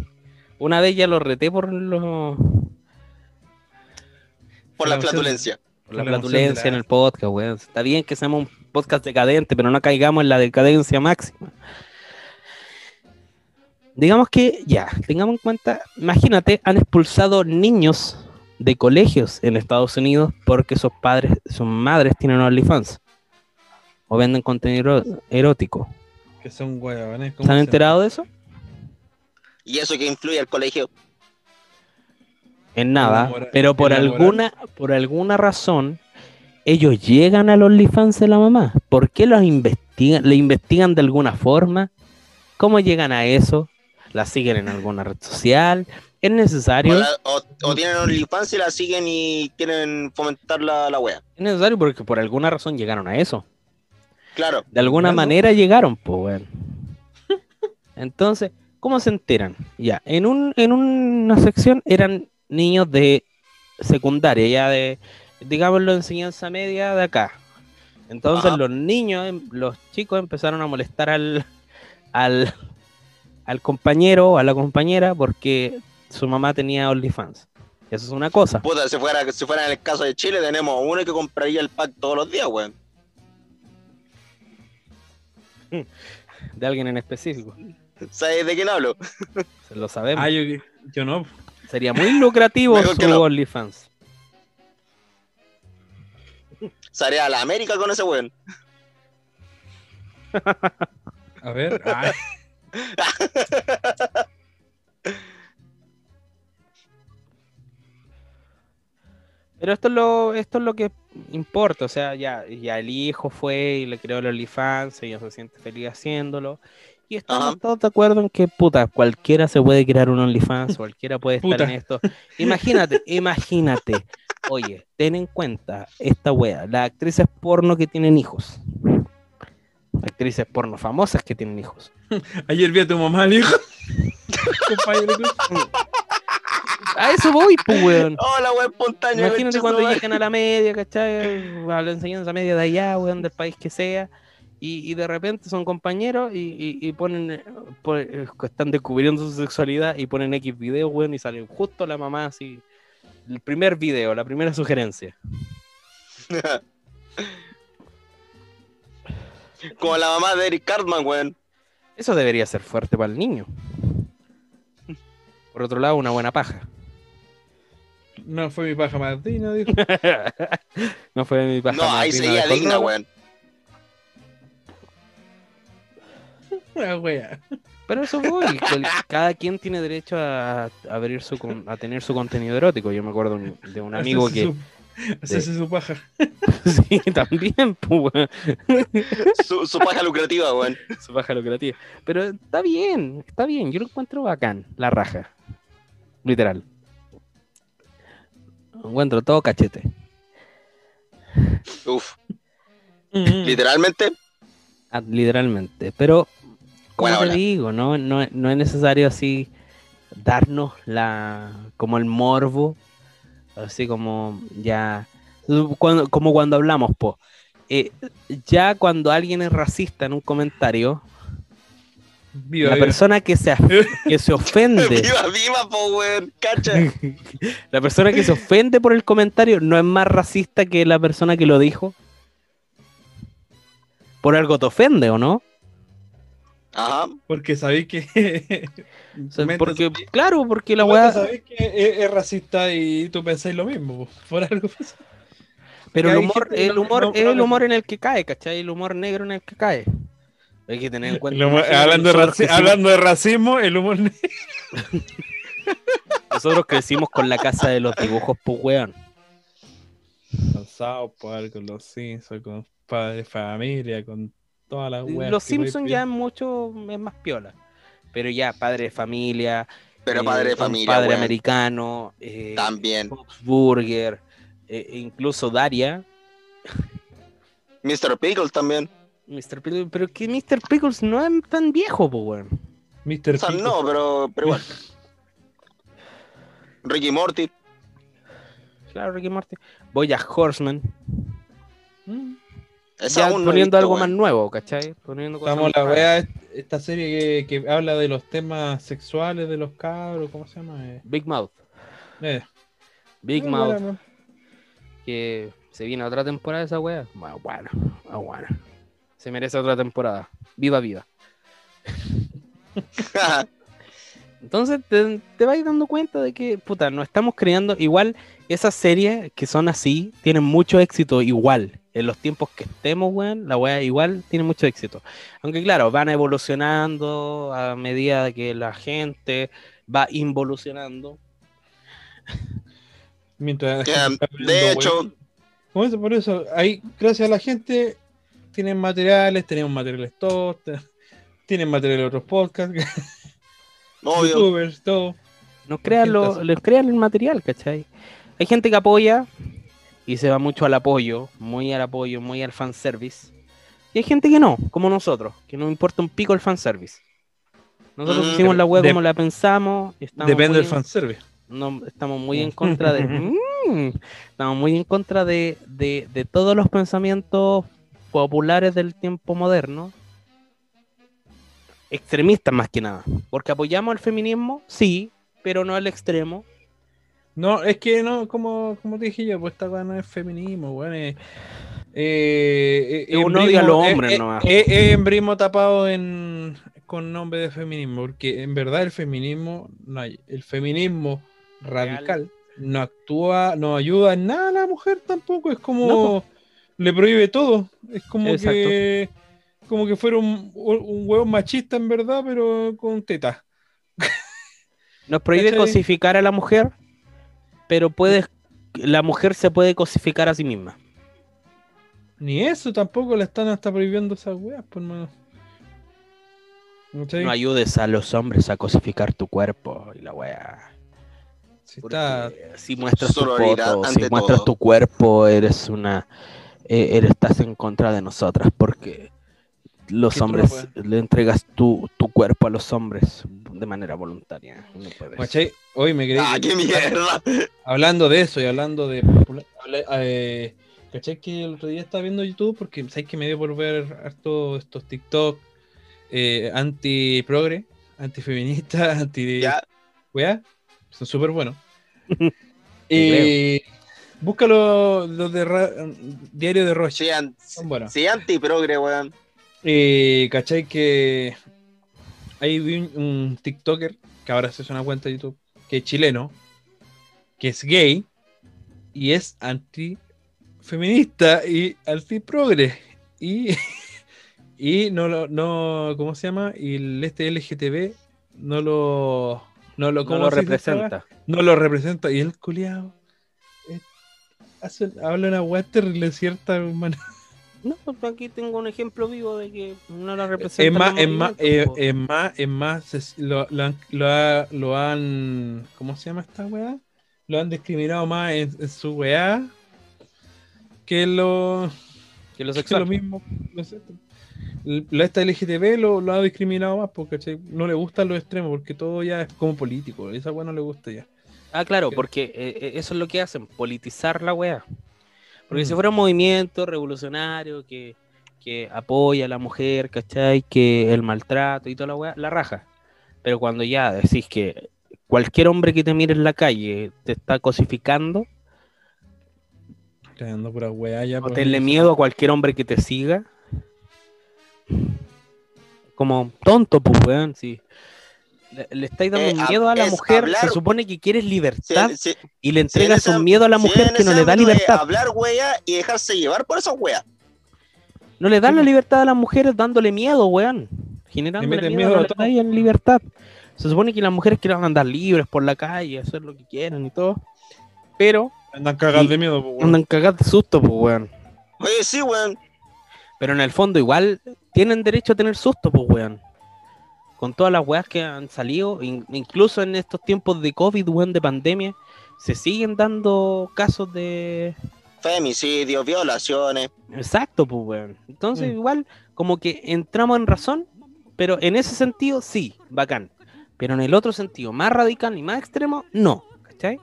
Una vez ya lo reté por, lo- Por la la flatulencia. por la de la- en el podcast, weón. Está bien que seamos un podcast decadente, pero no caigamos en la decadencia máxima. Digamos que, ya, tengamos en cuenta, imagínate, han expulsado niños de colegios en Estados Unidos porque sus padres, sus madres tienen OnlyFans o venden contenido erótico. Que son. ¿cómo ¿Se han enterado de eso? Y eso que influye al colegio. En nada, pero por alguna, por alguna razón, ellos llegan a los OnlyFans de la mamá. ¿Por qué los investigan? ¿Le investigan de alguna forma? ¿Cómo llegan a eso? ¿La siguen en alguna red social? ¿Es O, necesario? la- o- o tienen OnlyFans y la siguen y quieren fomentar la, la wea. Es necesario porque por alguna razón llegaron a eso. Claro. De alguna Claro. manera llegaron, pues, weón. *laughs* Entonces, ¿cómo se enteran? Ya, en, un, en una sección eran niños de secundaria, ya de, digámoslo, enseñanza media de acá. Entonces Ajá. los niños, em- los chicos empezaron a molestar al, al, al compañero o a la compañera porque su mamá tenía OnlyFans. Eso es una cosa. Puta, si fuera, si fuera en el caso de Chile, tenemos uno que compraría el pack todos los días, weón. *laughs* De alguien en específico. ¿Sabes de quién hablo? Se lo sabemos. Ah, yo, yo no. Sería muy lucrativo su no. OnlyFans. Salí a la América con ese weón. A ver. ah, *laughs* Pero esto es lo, esto es lo que importa, o sea, ya, ya el hijo fue y le creó el OnlyFans, ella se siente feliz haciéndolo. Y estamos todos de acuerdo en que, puta, cualquiera se puede crear un OnlyFans, *laughs* cualquiera puede estar Puta. en esto. Imagínate, imagínate. Oye, ten en cuenta esta wea, las actrices porno que tienen hijos. Actrices porno famosas que tienen hijos. *laughs* ayer vi a tu mamá, el hijo. *laughs* A eso voy, pues, weón. Oh, la wea espontánea. Imagínate cuando llegan a la media, ¿cachai? A la enseñanza media de allá, weón, del país que sea. Y, y de repente son compañeros y, y- y ponen, eh, po- eh, están descubriendo su sexualidad y ponen X video, weón, y sale justo la mamá así. El primer video, la primera sugerencia. *laughs* Como la mamá de Eric Cartman, weón. Eso debería ser fuerte para el niño. Por otro lado, una buena paja. No fue mi paja Martina, dijo. *laughs* no fue mi paja. No, ahí madrina seguía de digna, weón. Una wea. Pero eso voy. Cada quien tiene derecho a, a abrir su con- a tener su contenido erótico. Yo me acuerdo un- de un amigo Hacerse que su- Hacerse su paja. *laughs* sí, también, pues, weón. Su, su paja lucrativa, weón. Su paja lucrativa. Pero está bien, está bien. Yo lo encuentro bacán, la raja. Literal. Encuentro todo cachete. Uf, Mm. literalmente. Ah, Literalmente. Pero, como Buena te digo, ¿no? No, no es necesario así darnos la como el morbo. Así como ya. Cuando, como cuando hablamos, po. eh, ya cuando alguien es racista en un comentario, Viva, la viva. persona que se, *laughs* que se ofende, Viva, viva, po, weón. Cacha. *laughs* la persona que se ofende por el comentario no es más racista que la persona que lo dijo. Por algo te ofende, ¿o no? Ajá. Porque sabéis que. *laughs* O sea, porque, claro, porque la weá. sabéis que es, es racista y tú pensáis lo mismo. po. Por algo pasa. Pero el humor, el no- humor no- es no el humor en el que cae, ¿cachai? El humor negro en el que cae. Hay que tener en cuenta. Humor- hablando, de raci- hablando de racismo, el humor. ne- *laughs* nosotros crecimos con la casa de los dibujos, pues weón. Con South Park, con los Simpsons, con Padre de Familia, con todas las weas. Los Simpsons ya es mucho, es más piola. Pero ya, padre de familia. Pero eh, padre de familia, Padre weón. americano. eh, También. Burger. eh, incluso Daria. Mr. Pickles también. Mr. Pickles, pero que Mr. Pickles no es tan viejo, pues weón. Mr. O sea, Pickles. no, pero, pero igual. *laughs* Ricky Morty. Claro, Ricky Martin. Bojack Horseman. Mm. Esa Ya aún no he poniendo algo más nuevo, ¿cachai? Poniendo cosas Estamos la wea, est- esta serie que, que habla de los temas sexuales de los cabros, ¿cómo se llama? Eh, Big Mouth. eh. Big Eh, Mouth. bueno, Que se viene otra temporada de esa wea. Bueno, bueno, bueno. Se merece otra temporada. Viva, viva. *laughs* Entonces te, te vas dando cuenta de que, puta, nos estamos creando. Igual, esas series que son así tienen mucho éxito igual. En los tiempos que estemos, weón, la wea igual tiene mucho éxito. Aunque, claro, van evolucionando a medida de que la gente va involucionando. Mientras está de hecho. Por eso, por eso, ahí, gracias a la gente, tienen materiales, tenemos materiales todos, te- tienen materiales otros podcasts, youtubers, todo. Nos crean, lo, les crean el material, ¿cachai? Hay gente que apoya y se va mucho al apoyo, muy al apoyo, muy al fanservice. Y hay gente que no, como nosotros, que no importa un pico el fanservice. Nosotros Mm, hicimos la web de- como la pensamos. estamos Depende del fanservice. no, estamos muy en *laughs* contra de. Mm, estamos muy en contra de, de, de todos los pensamientos populares del tiempo moderno. Extremistas más que nada. Porque apoyamos al feminismo, sí, pero no al extremo. No, es que no, como, como te dije yo, pues esta no es feminismo. Es, eh, Es un odio a los hombres es, nomás. Es, es embrismo tapado en, con nombre de feminismo, porque en verdad el feminismo, no hay, el feminismo radical no actúa, no ayuda en nada a la mujer tampoco, es como No, le prohíbe todo, es como Exacto. que como que fuera un, un huevo machista en verdad, pero con teta. *laughs* Nos prohíbe ¿Cachai? cosificar a la mujer, pero puede, la mujer se puede cosificar a sí misma. Ni eso tampoco le están hasta prohibiendo esas weas, por hermano. ¿Cachai? No ayudes a los hombres a cosificar tu cuerpo y la wea. Si Porque está- si muestras tu foto, si muestras todo. tu cuerpo, eres una. Eh, eres, estás en contra de nosotras porque los no hombres puedes. le entregas tu, tu cuerpo a los hombres de manera voluntaria. No puedes. ¿Cachai? Hoy me quedé. Ah, qué mierda. Hablando de eso y hablando de. eh, ¿Cachai? Que el otro día estaba viendo YouTube porque sabes que me dio por ver harto estos TikTok eh, anti-progre, anti-feminista, *laughs* anti. Ya, Weá, son súper buenos. *laughs* Eh, búscalo los de Ra- Diario de Roche. sí, an- Son buenos. sí, anti-progre, weón. Eh, ¿Cachai? Que hay un, un TikToker que ahora se hace una cuenta de YouTube que es chileno, que es gay y es anti-feminista y anti-progre. Y, *laughs* y no lo, no, ¿cómo se llama? Y el este LGTB no lo, no lo, no ¿cómo lo representa. No lo representa. Y el culiado hace, habla una weá terrible, cierta, hermano. *laughs* No, pues aquí tengo un ejemplo vivo de que no la representa. Es más, es más, eh, es más, es más, se- lo, lo han, lo, ha- lo han, ¿cómo se llama esta weá? Lo han discriminado más en, en su weá que lo, que lo que sexual. lo mismo. no sé, la esta LGTB lo, lo ha discriminado más porque no le gustan los extremos porque todo ya es como político. Esa weá no le gusta ya. Ah, claro, porque eh, eh, eso es lo que hacen, politizar la wea. Porque si Mm. fuera un movimiento revolucionario que, que apoya a la mujer, ¿cachai? Que el maltrato y toda la wea, la raja. Pero cuando ya decís que cualquier hombre que te mire en la calle te está cosificando, Creando pura weá ya. o pues, tenle eso. miedo a cualquier hombre que te siga, como tonto, pues weón, sí. Le, le estáis dando Eh, miedo a la mujer, hablar- se supone que quieres libertad y le entregas ese- un miedo a la mujer que no le da libertad. Hablar wea y dejarse llevar por esas weas. No le dan la libertad a las mujeres dándole miedo, weón. Generando miedo, miedo a a todo. en libertad. Se supone que las mujeres quieren andar libres por la calle, hacer lo que quieran y todo. Pero Andan cagados Y- de miedo, pues, weón. andan cagadas de susto, pues, weón. Oye, sí, weón. Pero en el fondo igual tienen derecho a tener susto, pues, weón. Con todas las weas que han salido, in- incluso en estos tiempos de COVID, weón, de pandemia, se siguen dando casos de... Femicidios, violaciones. Exacto, pues, weón. Entonces, Mm. igual, como que entramos en razón, pero en ese sentido, sí, bacán. Pero en el otro sentido, más radical y más extremo, no. ¿Cachai?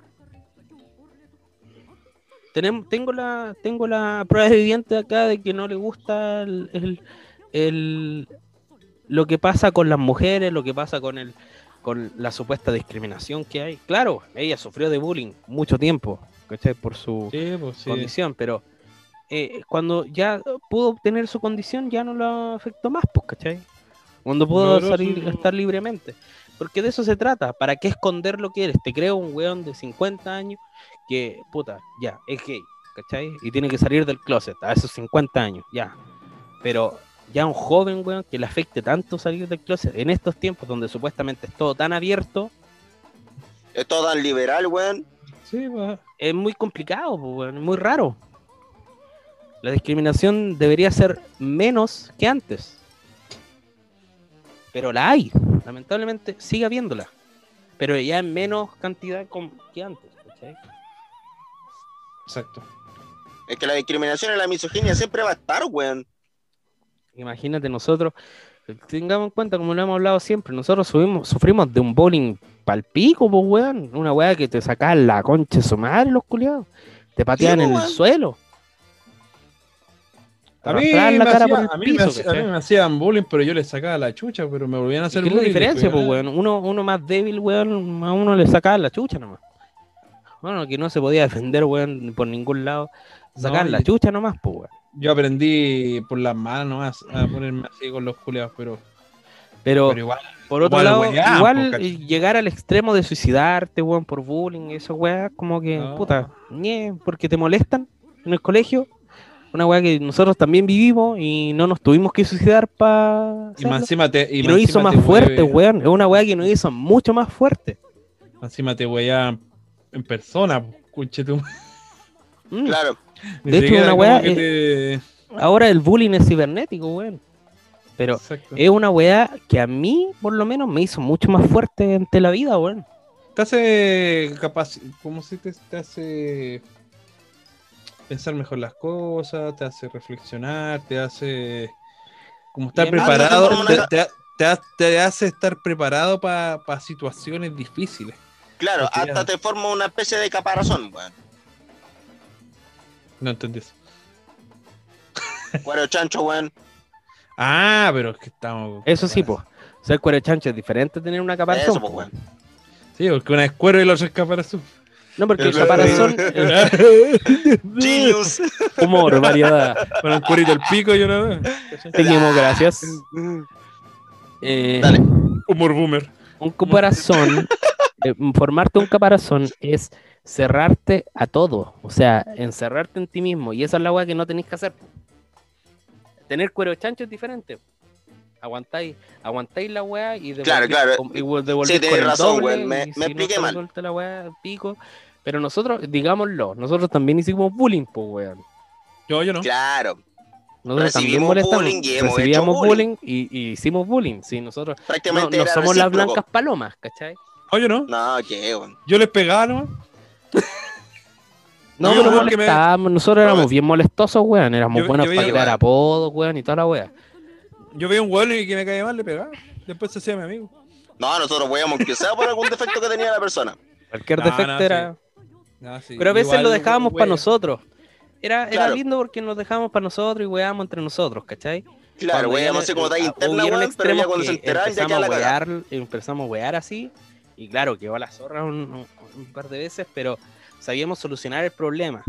Tenemos, tengo, la, tengo la prueba evidente acá de que no le gusta el, el- el- lo que pasa con las mujeres, lo que pasa con el con la supuesta discriminación que hay. Claro, ella sufrió de bullying mucho tiempo, ¿cachai? Por su Sí, pues sí. condición, pero eh, cuando ya pudo obtener su condición ya no lo afectó más, pues, ¿cachai? Cuando pudo salir, su- estar libremente. Porque de eso se trata. ¿Para qué esconder lo que eres? Te creo un weón de 50 años que, puta, ya, es gay, ¿cachai? Y tiene que salir del closet a esos 50 años, ya. Pero ya un joven, weón, que le afecte tanto salir del closet en estos tiempos donde supuestamente es todo tan abierto, Es todo tan liberal, weón. Sí, pues. es muy complicado, weón, es muy raro. La discriminación debería ser menos que antes. Pero la hay. Lamentablemente sigue habiéndola. Pero ya en menos cantidad que antes. ¿cachai? Exacto. Es que la discriminación y la misoginia siempre va a estar, weón. Imagínate nosotros, tengamos en cuenta, como lo hemos hablado siempre, nosotros subimos, sufrimos de un bullying palpico, pues weón. Una weá que te sacaban la concha de su madre, los culiados. Te pateaban pues, en el weón. suelo. A mí, la cara hacía- por el a, mí me piso, hacía- a mí me hacían bullying, pero yo les sacaba la chucha, pero me volvían a hacer ¿Qué es la bullying. diferencia, pues, ah, weón? Uno, uno más débil, weón, a uno le sacaba la chucha nomás. Bueno, que no se podía defender, weón, por ningún lado. Sacar No, la chucha nomás, pues, weón. Yo aprendí por las manos a, a ponerme así con los culiados, pero, Pero, pero igual. por otro igual lado, weá, igual eh, llegar al extremo de suicidarte, weón, por bullying, eso, weá, como que, No. puta, porque te molestan en el colegio. Una weá que nosotros también vivimos y no nos tuvimos que suicidar para. Y más encima te. Y Y más nos hizo más te fuerte, hueve- weón. Es una weá que nos hizo mucho más fuerte. Encima te weá en persona, conche tu- Mm. Claro. De hecho, una weá, te- Ahora el bullying es cibernético, weón. Pero Exacto. es una weá que a mí, por lo menos, me hizo mucho más fuerte ante la vida, weón. Te hace capaz, ¿cómo se te, te hace pensar mejor las cosas? Te hace reflexionar, te hace como estar Bien, preparado, te, te- te ha- te hace estar preparado para situaciones difíciles. Claro, hasta te forma una especie de caparazón, weón. No entendés. *laughs* Cuero chancho, weón. Ah, pero es que estamos. Eso sí, pues. Ser cuero chancho es diferente a tener una caparazón. Eso, po, po, weón. Sí, porque una es cuero y la otra es caparazón. No, porque el Eso- caparazón *laughs* *laughs* Genius. humor, variedad. Con el cuerito el pico y una. Seguimos, gracias. Eh, Dale. Humor boomer. un caparazón, eh, formarte un caparazón es cerrarte a todo. O sea, encerrarte en ti mismo. Y esa es la weá que no tenéis que hacer. Tener cuero chancho es diferente. Aguantáis, aguantáis la weá y devolvéis Claro, claro. y Sí, tenés razón, doble, weón, me- me si no expliqué te mal. la weá, pico. Pero nosotros, digámoslo, nosotros también hicimos bullying, pues, weón. Yo, yo no. Claro, Nosotros también Recibimos bullying y hemos Recibíamos hecho bullying y, y hicimos bullying. Sí, nosotros no, prácticamente no somos las blancas palomas, ¿cachai? No, yo no. No, qué, weón. Yo les pegaba nomás. No, Yo pero porque me- molestábamos, nosotros No, éramos bien molestosos, weón. Éramos Yo- buenos yo para veía- tirar apodos, weón, y toda la wea. Yo veía un weón y que me caía mal, le pegaba. Después se hacía mi amigo. No, nosotros veíamos que sea por algún defecto que tenía la persona. Cualquier No, defecto no, era. Sí. Pero a veces Igual, lo dejábamos para nosotros. Era, era Claro. lindo porque nos dejábamos para nosotros y weábamos entre nosotros, ¿cachai? Claro, le- así como talla ah, interna, hubieron weón, pero ya extremos cuando se enteraban ya empezamos queda a la wear, empezamos a wear así y claro, quedó a la zorra un, un- un par de veces, pero sabíamos solucionar el problema.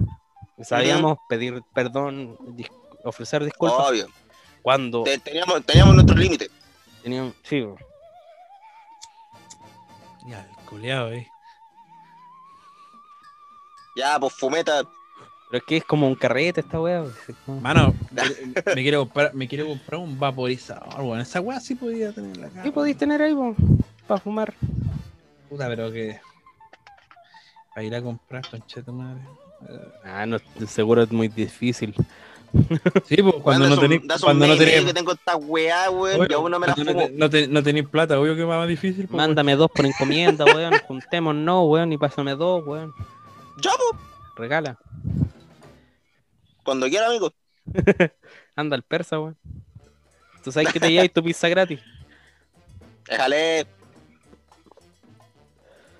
Sabíamos pedir perdón, dis- ofrecer disculpas Obvio. cuando Te- Teníamos, teníamos nuestro límite. tenían... Sí, Ya, el culiao, eh. Ya, pues fumeta. pero es que es como un carrete esta weá. Mano, *laughs* me- quiero comprar, me quiero comprar un vaporizador, weón. Esa weá sí podía tener la cara. ¿Qué podéis tener ahí, para fumar? Puta, pero que. Para ir a comprar, concha tu madre. Ah, no, seguro es muy difícil. *laughs* Sí, pues cuando no tenéis. Cuando no tenéis. que tengo esta weá, weón, y aún no me la fumo. no, te- no, te- no tenéis plata, obvio que va más difícil. pues, Mándame dos por encomienda, weón. *laughs* Juntémonos, weón, y pásame dos, weón. Ya, pues, Regala. cuando quiera, amigo. *laughs* Anda al persa, weón. Tú sabes que te lleváis tu pizza gratis. Déjale.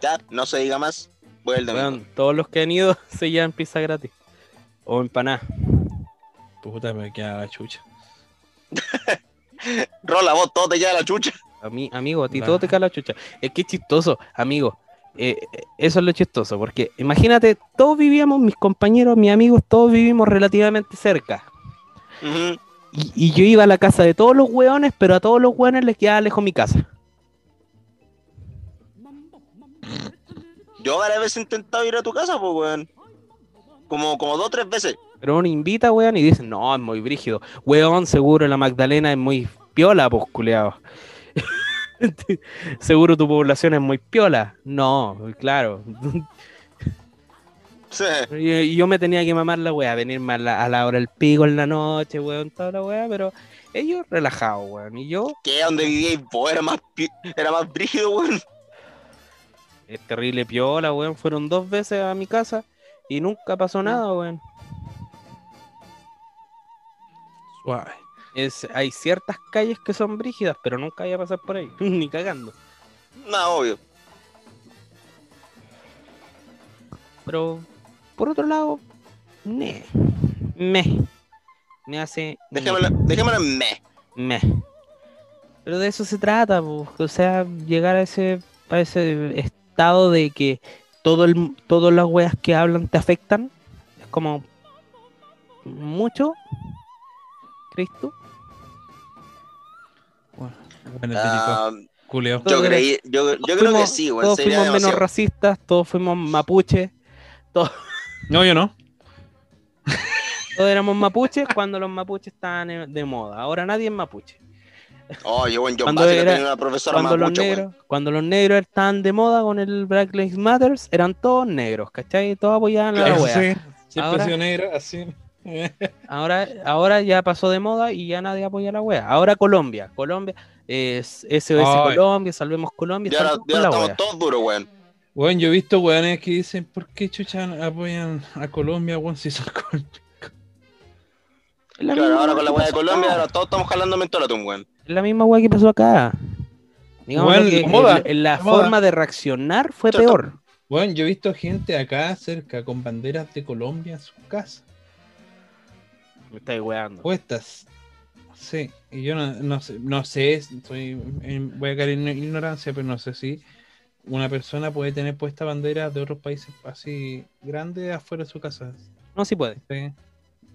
Ya, no se diga más. Voy el domingo. Weón, todos los que han ido *laughs* se llevan pizza gratis. O empanada. Puta, me queda la chucha. *laughs* Rola, vos, todo te queda la chucha. A mí, amigo, a ti Nah. todo te cae la chucha. Es que es chistoso, amigo. Eh, eh, eso es lo chistoso, porque imagínate, todos vivíamos, mis compañeros, mis amigos, todos vivimos relativamente cerca. Y, y yo iba a la casa de todos los weones, pero a todos los weones les quedaba lejos mi casa. Yo varias veces he intentado ir a tu casa, pues, weón. Como, como dos o tres veces. Pero uno invita, weón, y dicen, no, es muy brígido. Weón, seguro la Magdalena es muy piola, pues, culeado. *laughs* seguro tu población es muy piola. No, claro. *laughs* Sí. Y, y yo me tenía que mamar la weá, venirme a la, a la hora del pico en la noche, weón, toda la weá, pero ellos relajados, weón. Y yo, ¿Qué? ¿Dónde vivíais vos? Era más, era más brígido, weón. Es terrible piola, weón. Fueron dos veces a mi casa y nunca pasó nada, weón. Suave. Es, hay ciertas calles que son brígidas, pero nunca voy a pasar por ahí, *laughs* ni cagando. No, obvio. Pero, por otro lado, ne, me, me hace... Dejémoslo, dejémoslo en me. me. Pero de eso se trata, po. o sea, llegar a ese, a ese estado de que todo el, todas las weas que hablan te afectan. Es como mucho. ¿Crees tú? Bueno, bueno, típico. Ah, yo creí, yo, yo todos creo que fuimos- sí. Todos Sería fuimos menos racistas, todos fuimos mapuches, No, yo no. todos éramos mapuches cuando los mapuches estaban de moda. Ahora nadie es mapuche. Oye, weón, yo Cuando era- tenía una profesora Cuando los, mapuche, weón. negros, cuando los negros estaban de moda con el Black Lives Matter, eran todos negros, ¿cachai? Todos apoyaban a la wea. sí. Siempre Ahora- negro, así. Ahora, ahora ya pasó de moda y ya nadie apoya la wea. Ahora Colombia, Colombia es SOS Ay. Colombia, salvemos Colombia, Y ahora, salvemos y ahora la estamos wea. todos duros, weón. Bueno, yo he visto weones que dicen, ¿por qué chucha apoyan a Colombia, weón, si son Col- Es la Claro, misma ahora con la weá de Colombia, acá. ahora todos estamos jalando mentolatum, weón. Es la misma wea que pasó acá. Digamos Bueno, que la moda, el- el- la la moda. forma de reaccionar fue peor. Bueno, yo he visto gente acá cerca con banderas de Colombia en sus casas, Me estáis weando. puestas. Sí, y yo no, no sé, no sé, estoy en- voy a caer en ignorancia, pero no sé si una persona puede tener puesta banderas de otros países así grandes afuera de su casa. No, sí puede, ¿Sí?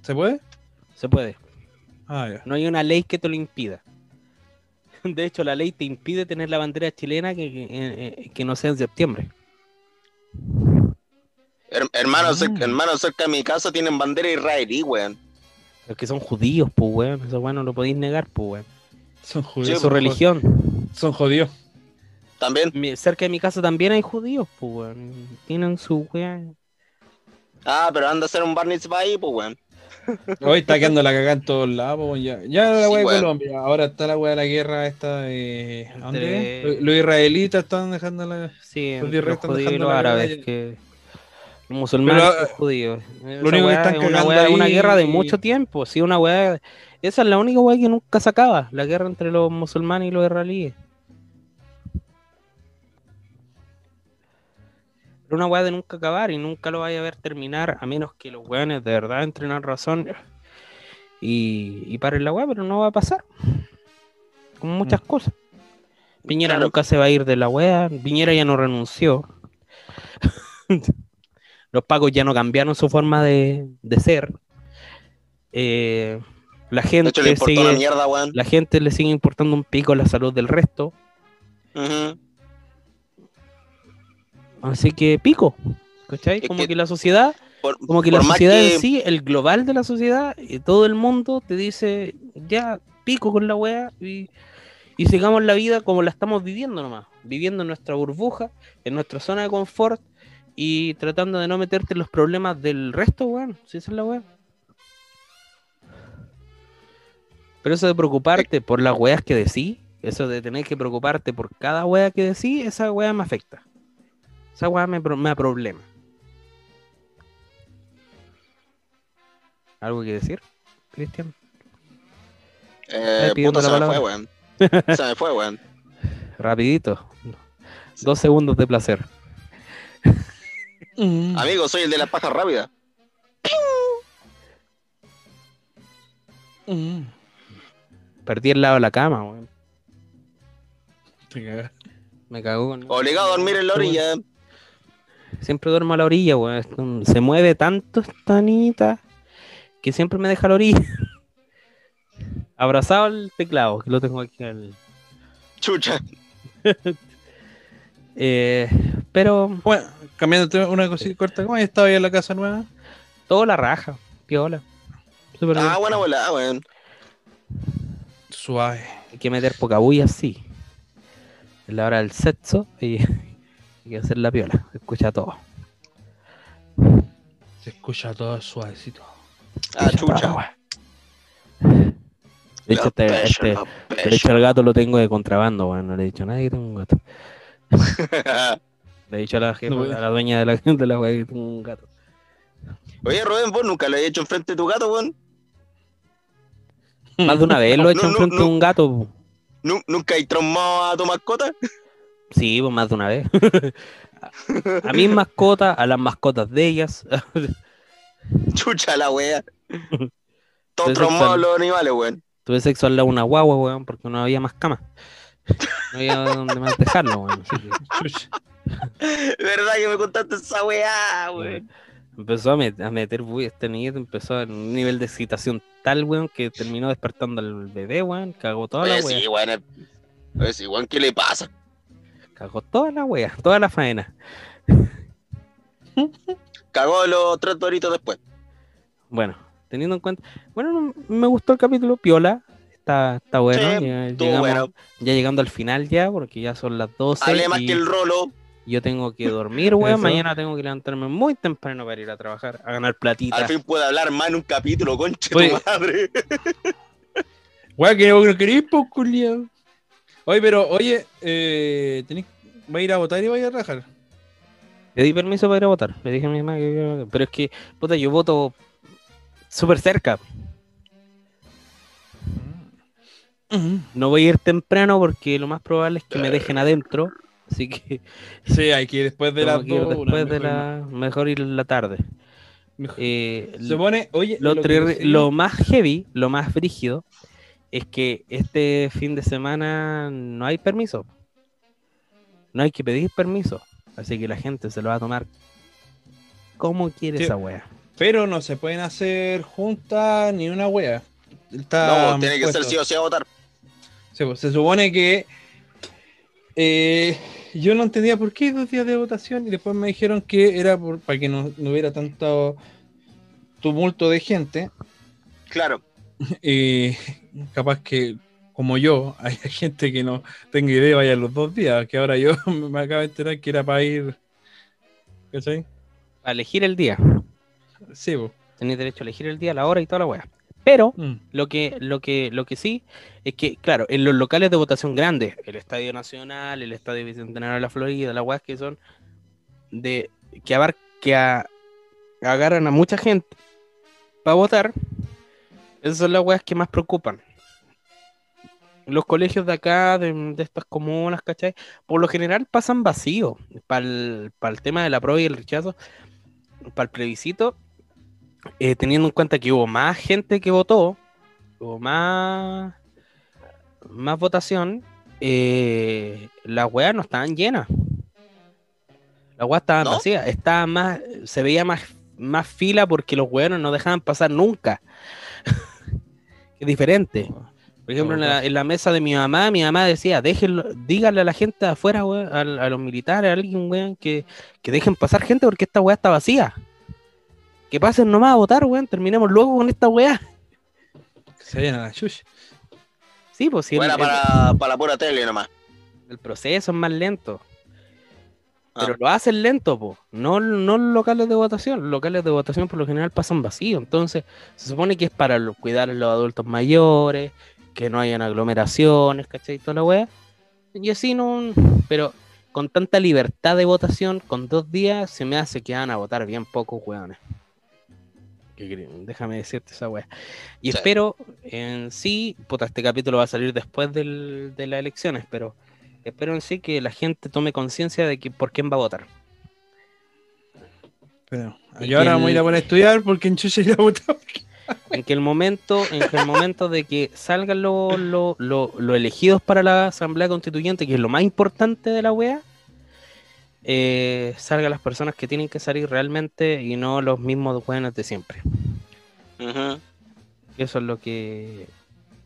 ¿Se puede? Se puede. Ah. No hay una ley que te lo impida. *laughs* De hecho, la ley te impide tener la bandera chilena que, que, eh, eh, que no sea en septiembre. Her- hermano, cer- Mm. hermano, cerca de mi casa tienen bandera israelí, weón. Los que son judíos, pues, weón. Eso, weón, no lo podéis negar, pues, weón. Son Sí, judíos. Es su religión. Son jodidos. También. Mi- cerca de mi casa también hay judíos, pues, weón. Tienen su weá. Ah, pero anda a hacer un bar mitzvah ahí, pues, weón. Hoy está quedando la cagada en todos lados, ya. Ya la Sí, weá de. Colombia, ahora está la weá de la guerra esta de. Los israelitas están dejando la. Sí, Los judíos y los árabes, que los musulmanes Pero, y los eh, judíos. Esa único que están es una, guerra de mucho tiempo, sí, una weá. Esa es la única weá que nunca se acaba, la guerra entre los musulmanes y los israelíes. Pero una weá de nunca acabar y nunca lo vaya a ver terminar, a menos que los weones de verdad entrenen razón y, y paren la weá, pero no va a pasar. Como muchas cosas. Piñera Claro. nunca se va a ir de la weá, Piñera ya no renunció. *laughs* Los pacos ya no cambiaron su forma de, de ser. Eh, la De gente hecho, le sigue, mierda, la gente le sigue importando un pico la salud del resto. Ujú. Así que pico. ¿Cachai? Como que- que la sociedad, Por, como que la sociedad que- en sí, el global de la sociedad, y todo el mundo te dice, ya, pico con la wea y, y sigamos la vida como la estamos viviendo nomás. Viviendo en nuestra burbuja, en nuestra zona de confort y tratando de no meterte en los problemas del resto, weón. Si esa es la wea. Pero eso de preocuparte por las weas que decís, eso de tener que preocuparte por cada wea que decís, esa wea me afecta. Esa wea me, me problema. ¿Algo que decir, Cristian? Eh, puta, se me palabra. fue, weón. Se me fue, weón. *laughs* Rapidito. Dos segundos de placer. Mm. Amigo, soy el de la paja rápida. Mm. Perdí el lado de la cama, weón. Me cagó con... Obligado a dormir en la orilla. Siempre duermo a la orilla, weón. Se mueve tanto esta niñita que siempre me deja a la orilla. *laughs* Abrazado al teclado, que lo tengo aquí al... Chucha. *laughs* Eh, pero Bueno, tema, una cosita corta, ¿cómo has estado ahí en la casa nueva? todo la raja, piola. Bien. Ah, buena volada, weón. Suave. Hay que meter poca bulla, sí. Es la hora del sexo y hay que hacer la piola. Se escucha todo. Se escucha todo suavecito. Ah, chucha. weón. De hecho, este, pechos, este- de hecho, el gato lo tengo de contrabando, weón. No le he dicho a nadie que tengo un gato. *laughs* Le he dicho a la, jefa- No, a la dueña de la, *laughs* de la weá que tengo un gato. Oye, Rubén, vos nunca lo he hecho enfrente de tu gato, weón. Más de una vez lo he *laughs* hecho No, no, enfrente no. de un gato. ¿Nunca hay traumado a tu mascota? Sí, pues más de una vez. *laughs* a mis mascotas, a las mascotas de ellas. *laughs* Chucha la wea. *laughs* Todos está- los animales, weón. Tuve sexo al lado de una guagua, weón, porque no había más cama. No había donde más dejarlo, weón. ¿Verdad que me contaste esa weá, weón? empezó a, met- a meter, bulla, este niñito empezó en un nivel de excitación tal, weón, que terminó despertando al bebé, weón. Cagó toda la Oye, wea. sí, weón. sí, weón, ¿qué le pasa? Cagó toda la wea, toda la faena. Cagó los tres doritos después. Bueno, teniendo en cuenta. Bueno, no- me gustó el capítulo, Piola. Está, está bueno. Sí, ya, llegamos- bueno. ya llegando al final ya, porque ya son las 12. Hablé más y que el rolo. Yo tengo que dormir, weón. Mañana tengo que levantarme muy temprano para ir a trabajar, a ganar platita. Al fin puede hablar más en un capítulo, conche Oye. tu madre. Weá, que no queréis, po, culiao. Oye, pero, oye, eh, tenés, va a ir a votar y va a ir a trabajar. Le di permiso para ir a votar. Le dije a mi mamá que. Pero es que, puta, yo voto súper cerca. No voy a ir temprano porque lo más probable es que me dejen adentro. Así que *laughs* Sí, hay que ir después de *laughs* las dos, después de la. Mejor ir la tarde. mejor. Eh, Se pone, oye, lo, lo más heavy, lo más frígido, es que este fin de semana no hay permiso. No hay que pedir permiso. Así que la gente se lo va a tomar como quiere Sí. esa wea. Pero no se pueden hacer juntas ni una wea. Está No, tiene que puesto. ser sí o sí a votar. Sí, pues, se supone que eh, yo no entendía por qué dos días de votación y después me dijeron que era por, para que no, no hubiera tanto tumulto de gente Claro. y *laughs* capaz que como yo, *laughs* hay gente que no tengo idea, vaya los dos días, que ahora yo *laughs* me acabo de enterar que era para ir. ¿Cachai? Para elegir el día. Sí, po. Tenéis derecho a elegir el día, la hora y toda la weá. Pero Mm. lo que, lo que, lo que sí es que, claro, en los locales de votación grandes, el Estadio Nacional, el Estadio Bicentenario de la Florida, las weas que son de que abar que a- agarran a mucha gente para votar, esas son las weas que más preocupan. Los colegios de acá, de, de estas comunas, ¿cachai? Por lo general pasan vacíos para el, tema de la prueba y el rechazo, para el plebiscito, eh, teniendo en cuenta que hubo más gente que votó, hubo más, más votación, eh, las weas no estaban llenas. Las weas estaban ¿No? vacías, estaba más, se veía más, más fila porque los weones no dejaban pasar nunca. Es diferente. Por ejemplo, en la, en la mesa de mi mamá, mi mamá decía, déjenlo, díganle a la gente de afuera, weón, a, a los militares, a alguien, weón, que, que dejen pasar gente porque esta weá está vacía. Que pasen nomás a votar, weón, terminemos luego con esta weá. Que se vayan a la chucha. Sí, pues el, Buena el- para, para la pura tele nomás. el proceso es más lento. Ah. Pero lo hacen lento, po. No, no locales de votación. Los locales de votación por lo general pasan vacíos. Entonces, se supone que es para cuidar a los adultos mayores, que no hayan aglomeraciones, ¿cachai? Toda la wea. Y así no. Pero con tanta libertad de votación, con dos días, se me hace que van a votar bien pocos weones. Déjame decirte esa wea. Y Sí. espero, en sí, puta, este capítulo va a salir después del- de las elecciones, pero espero en sí que la gente tome conciencia de que por quién va a votar. Pero Y yo ahora me voy a ir a el- poner a estudiar porque en chucha ir a votar. En que el momento, en que el momento de que salgan los lo- lo- los elegidos para la Asamblea Constituyente, que es lo más importante de la wea, eh, salgan las personas que tienen que salir realmente y no los mismos weones de siempre. Eso es lo que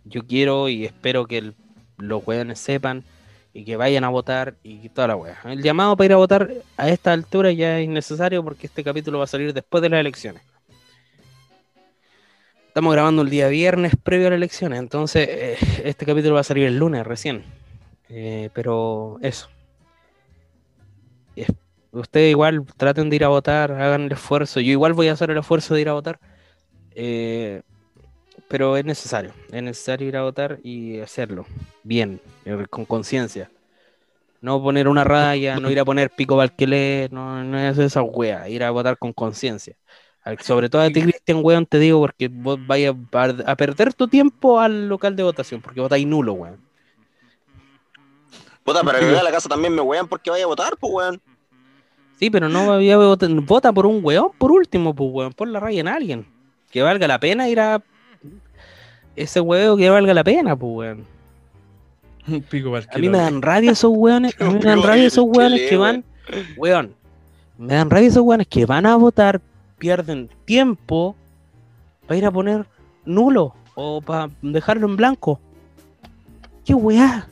yo quiero y espero que el- los weones sepan y que vayan a votar y toda la wea. El llamado para ir a votar a esta altura ya es innecesario porque este capítulo va a salir después de las elecciones. Estamos grabando el día viernes previo a las elecciones, entonces eh, este capítulo va a salir el lunes recién. Eh, pero eso. Es- Ustedes igual traten de ir a votar, hagan el esfuerzo. Yo igual voy a hacer el esfuerzo de ir a votar. Eh, pero es necesario, es necesario ir a votar y hacerlo bien, eh, con conciencia. No poner una raya, no ir a poner pico balquelé, no, no es esa wea, ir a votar con conciencia. Sobre todo a ti, Cristian, weón, te digo, porque vos vayas a, a perder tu tiempo al local de votación, porque votáis nulo, weón. Puta, pero en la *laughs* casa también me wean porque vaya a votar, pues weón. Sí, pero no vaya a votar, vota por un weón, por último, pues weón, pon la raya en alguien. Que valga la pena ir a ese huevo que valga la pena, pues weón. Un pico para el A mí me dan rabia esos weones, a mí me dan rabia esos weones que van, weón, me dan rabia esos weones que van a votar, pierden tiempo para ir a poner nulo o para dejarlo en blanco. ¿Qué weá?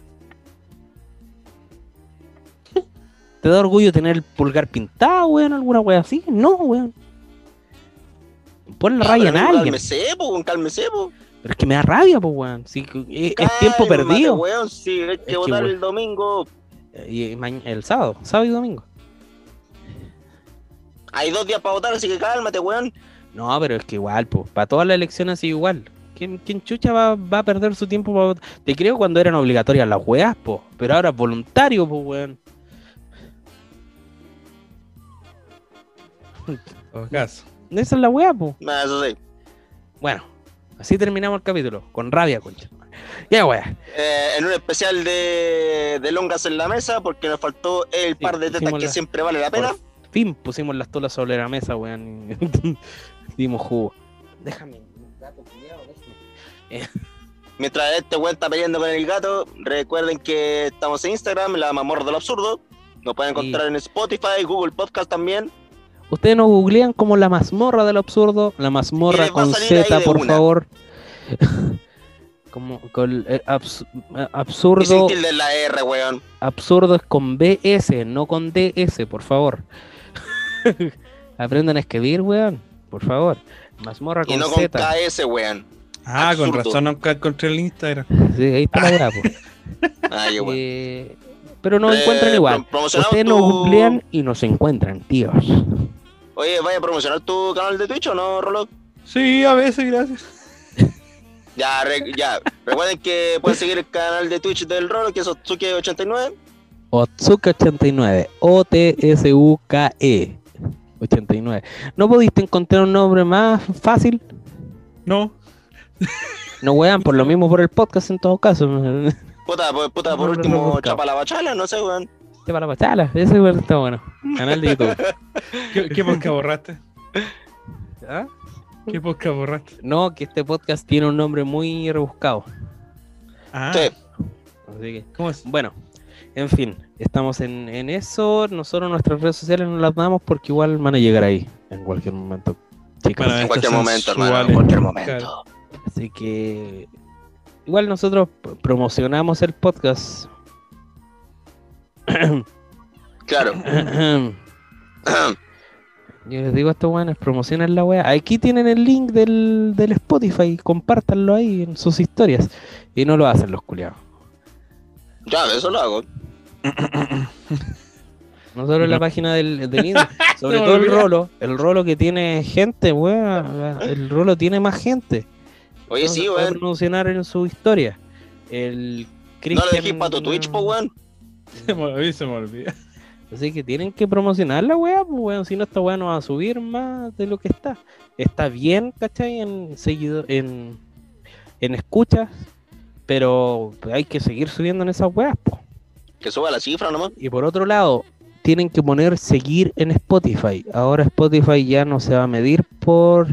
¿Te da orgullo tener el pulgar pintado, weón? ¿Alguna weá así? No, weón. Pon la Ya, raya en alguien. Cálmese, pues, weón, cálmese, pues. Pero es que me da rabia, pues, weón. Sí, es, es tiempo perdido. weón, sí, hay que votar el domingo. Y ma- el sábado, sábado y domingo. Hay dos días para votar, así que cálmate, weón. No, pero es que igual, pues, para todas las elecciones es igual. ¿Quién, quién chucha va, va a perder su tiempo para votar? Te creo cuando eran obligatorias las weas, pues. Pero ahora es voluntario, pues, weón. Caso. Esa es la wea, pues. Ah, Eso sí. Bueno, así terminamos el capítulo. Con rabia, concha. Ya, wea. Eh, en un especial de, de longas en la mesa, porque nos faltó el Sí, par de tetas que la- siempre vale la pena. Por fin pusimos las tolas sobre la mesa, weón. *laughs* Dimos jugo. Déjame, gato déjame. Mientras este weón está peleando con el gato, recuerden que estamos en Instagram, la mamorra del absurdo. Nos pueden Sí. encontrar en Spotify, Google Podcast también. Ustedes nos googlean como la mazmorra del absurdo, la Y mazmorra con Z, de por una. favor. *laughs* como con eh, abs- eh, Y absurdo, en la R, weón. absurdo es con BS, no con DS, por favor. *laughs* Aprendan a escribir, weón, por favor. Mazmorra Y con no con Z. KS, weón. Ah, con razón nunca encontré el Instagram. Sí, ahí está la. *laughs* Ah, qué bueno. Eh, pero nos Eh, encuentran igual. pro- promocionamos Ustedes nos tu- googlean y nos encuentran, tíos. Oye, ¿vaya a promocionar tu canal de Twitch o no, Rolo? Sí, a veces, gracias. *laughs* Ya, re- ya. Recuerden que pueden seguir el canal de Twitch del Rolo, que es Otsuke89. Otsuka89. O-T-S-U-K-E. 89. ¿No pudiste encontrar un nombre más fácil? No. No wean, por lo mismo por el podcast en todo caso. Puta, por, puta, por No, no, no, último, chapa la bachala, no sé, weón. Te para la pachala. Ese weón está bueno. Canal de YouTube. *laughs* ¿Qué, qué podcast borraste? ¿Ah? ¿Qué podcast borraste? No, que este podcast tiene un nombre muy rebuscado. Ah, Sí. Así que, ¿cómo es? bueno, en fin, estamos en, en eso. Nosotros nuestras redes sociales no las damos porque igual van a llegar ahí en cualquier momento. Chicos. Bueno, En cualquier momento, hermano, en cualquier Claro. momento. Así que igual nosotros promocionamos el podcast. Claro. *coughs* Yo les digo a estos weones, promocionen la wea. Aquí tienen el link del, del Spotify, compártanlo ahí en sus historias. Y no lo hacen los culiados. ya, eso lo hago. *coughs* No solo en la página del, del *laughs* Insta, sobre todo el rolo. El rolo que tiene gente, weón. El rolo tiene más gente. Oye, No sí, weón. promocionar en su historia. El No lo Cristian- dejé para tu Twitch, po, weón. Se me, se me olvida. Así que tienen que promocionar la weá, pues weón, si no esta weá no va a subir más de lo que está. Está bien, ¿cachai? En seguido, en, en escuchas, pero hay que seguir subiendo en esas weas, po. Que suba la cifra nomás. Y por otro lado, tienen que poner seguir en Spotify. Ahora Spotify ya no se va a medir por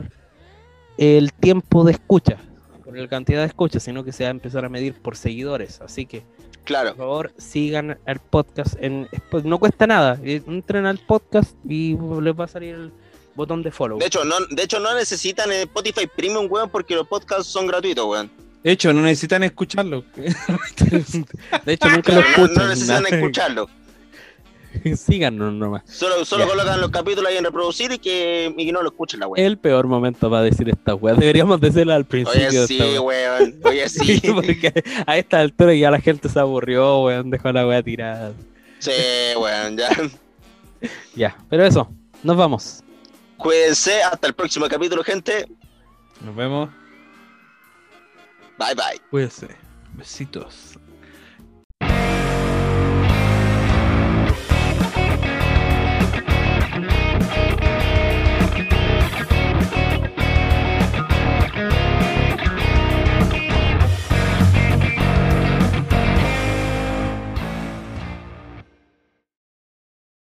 el tiempo de escucha, por la cantidad de escuchas, sino que se va a empezar a medir por seguidores. Así que Claro. por favor, sigan el podcast en no cuesta nada. eh, Entren al podcast y les va a salir el botón de follow. De hecho, no, de hecho, no necesitan el Spotify Premium, weón, porque los podcasts son gratuitos, weón. De hecho, no necesitan escucharlo. *laughs* De hecho, nunca lo no, escuchan. no necesitan escucharlo. *laughs* Síganos nomás. Solo, solo colocan los capítulos ahí en reproducir y que, y que no lo escuchen la weón. El peor momento para decir esta weá. Deberíamos decirlo al principio. Oye, de sí, weón. Oye, *laughs* sí. Porque a esta altura ya la gente se aburrió, weón. Dejó la weá tirada. Sí, weón, ya. *laughs* Ya, pero eso. Nos vamos. Cuídense. Hasta el próximo capítulo, gente. Nos vemos. Bye, bye. Cuídense. Besitos.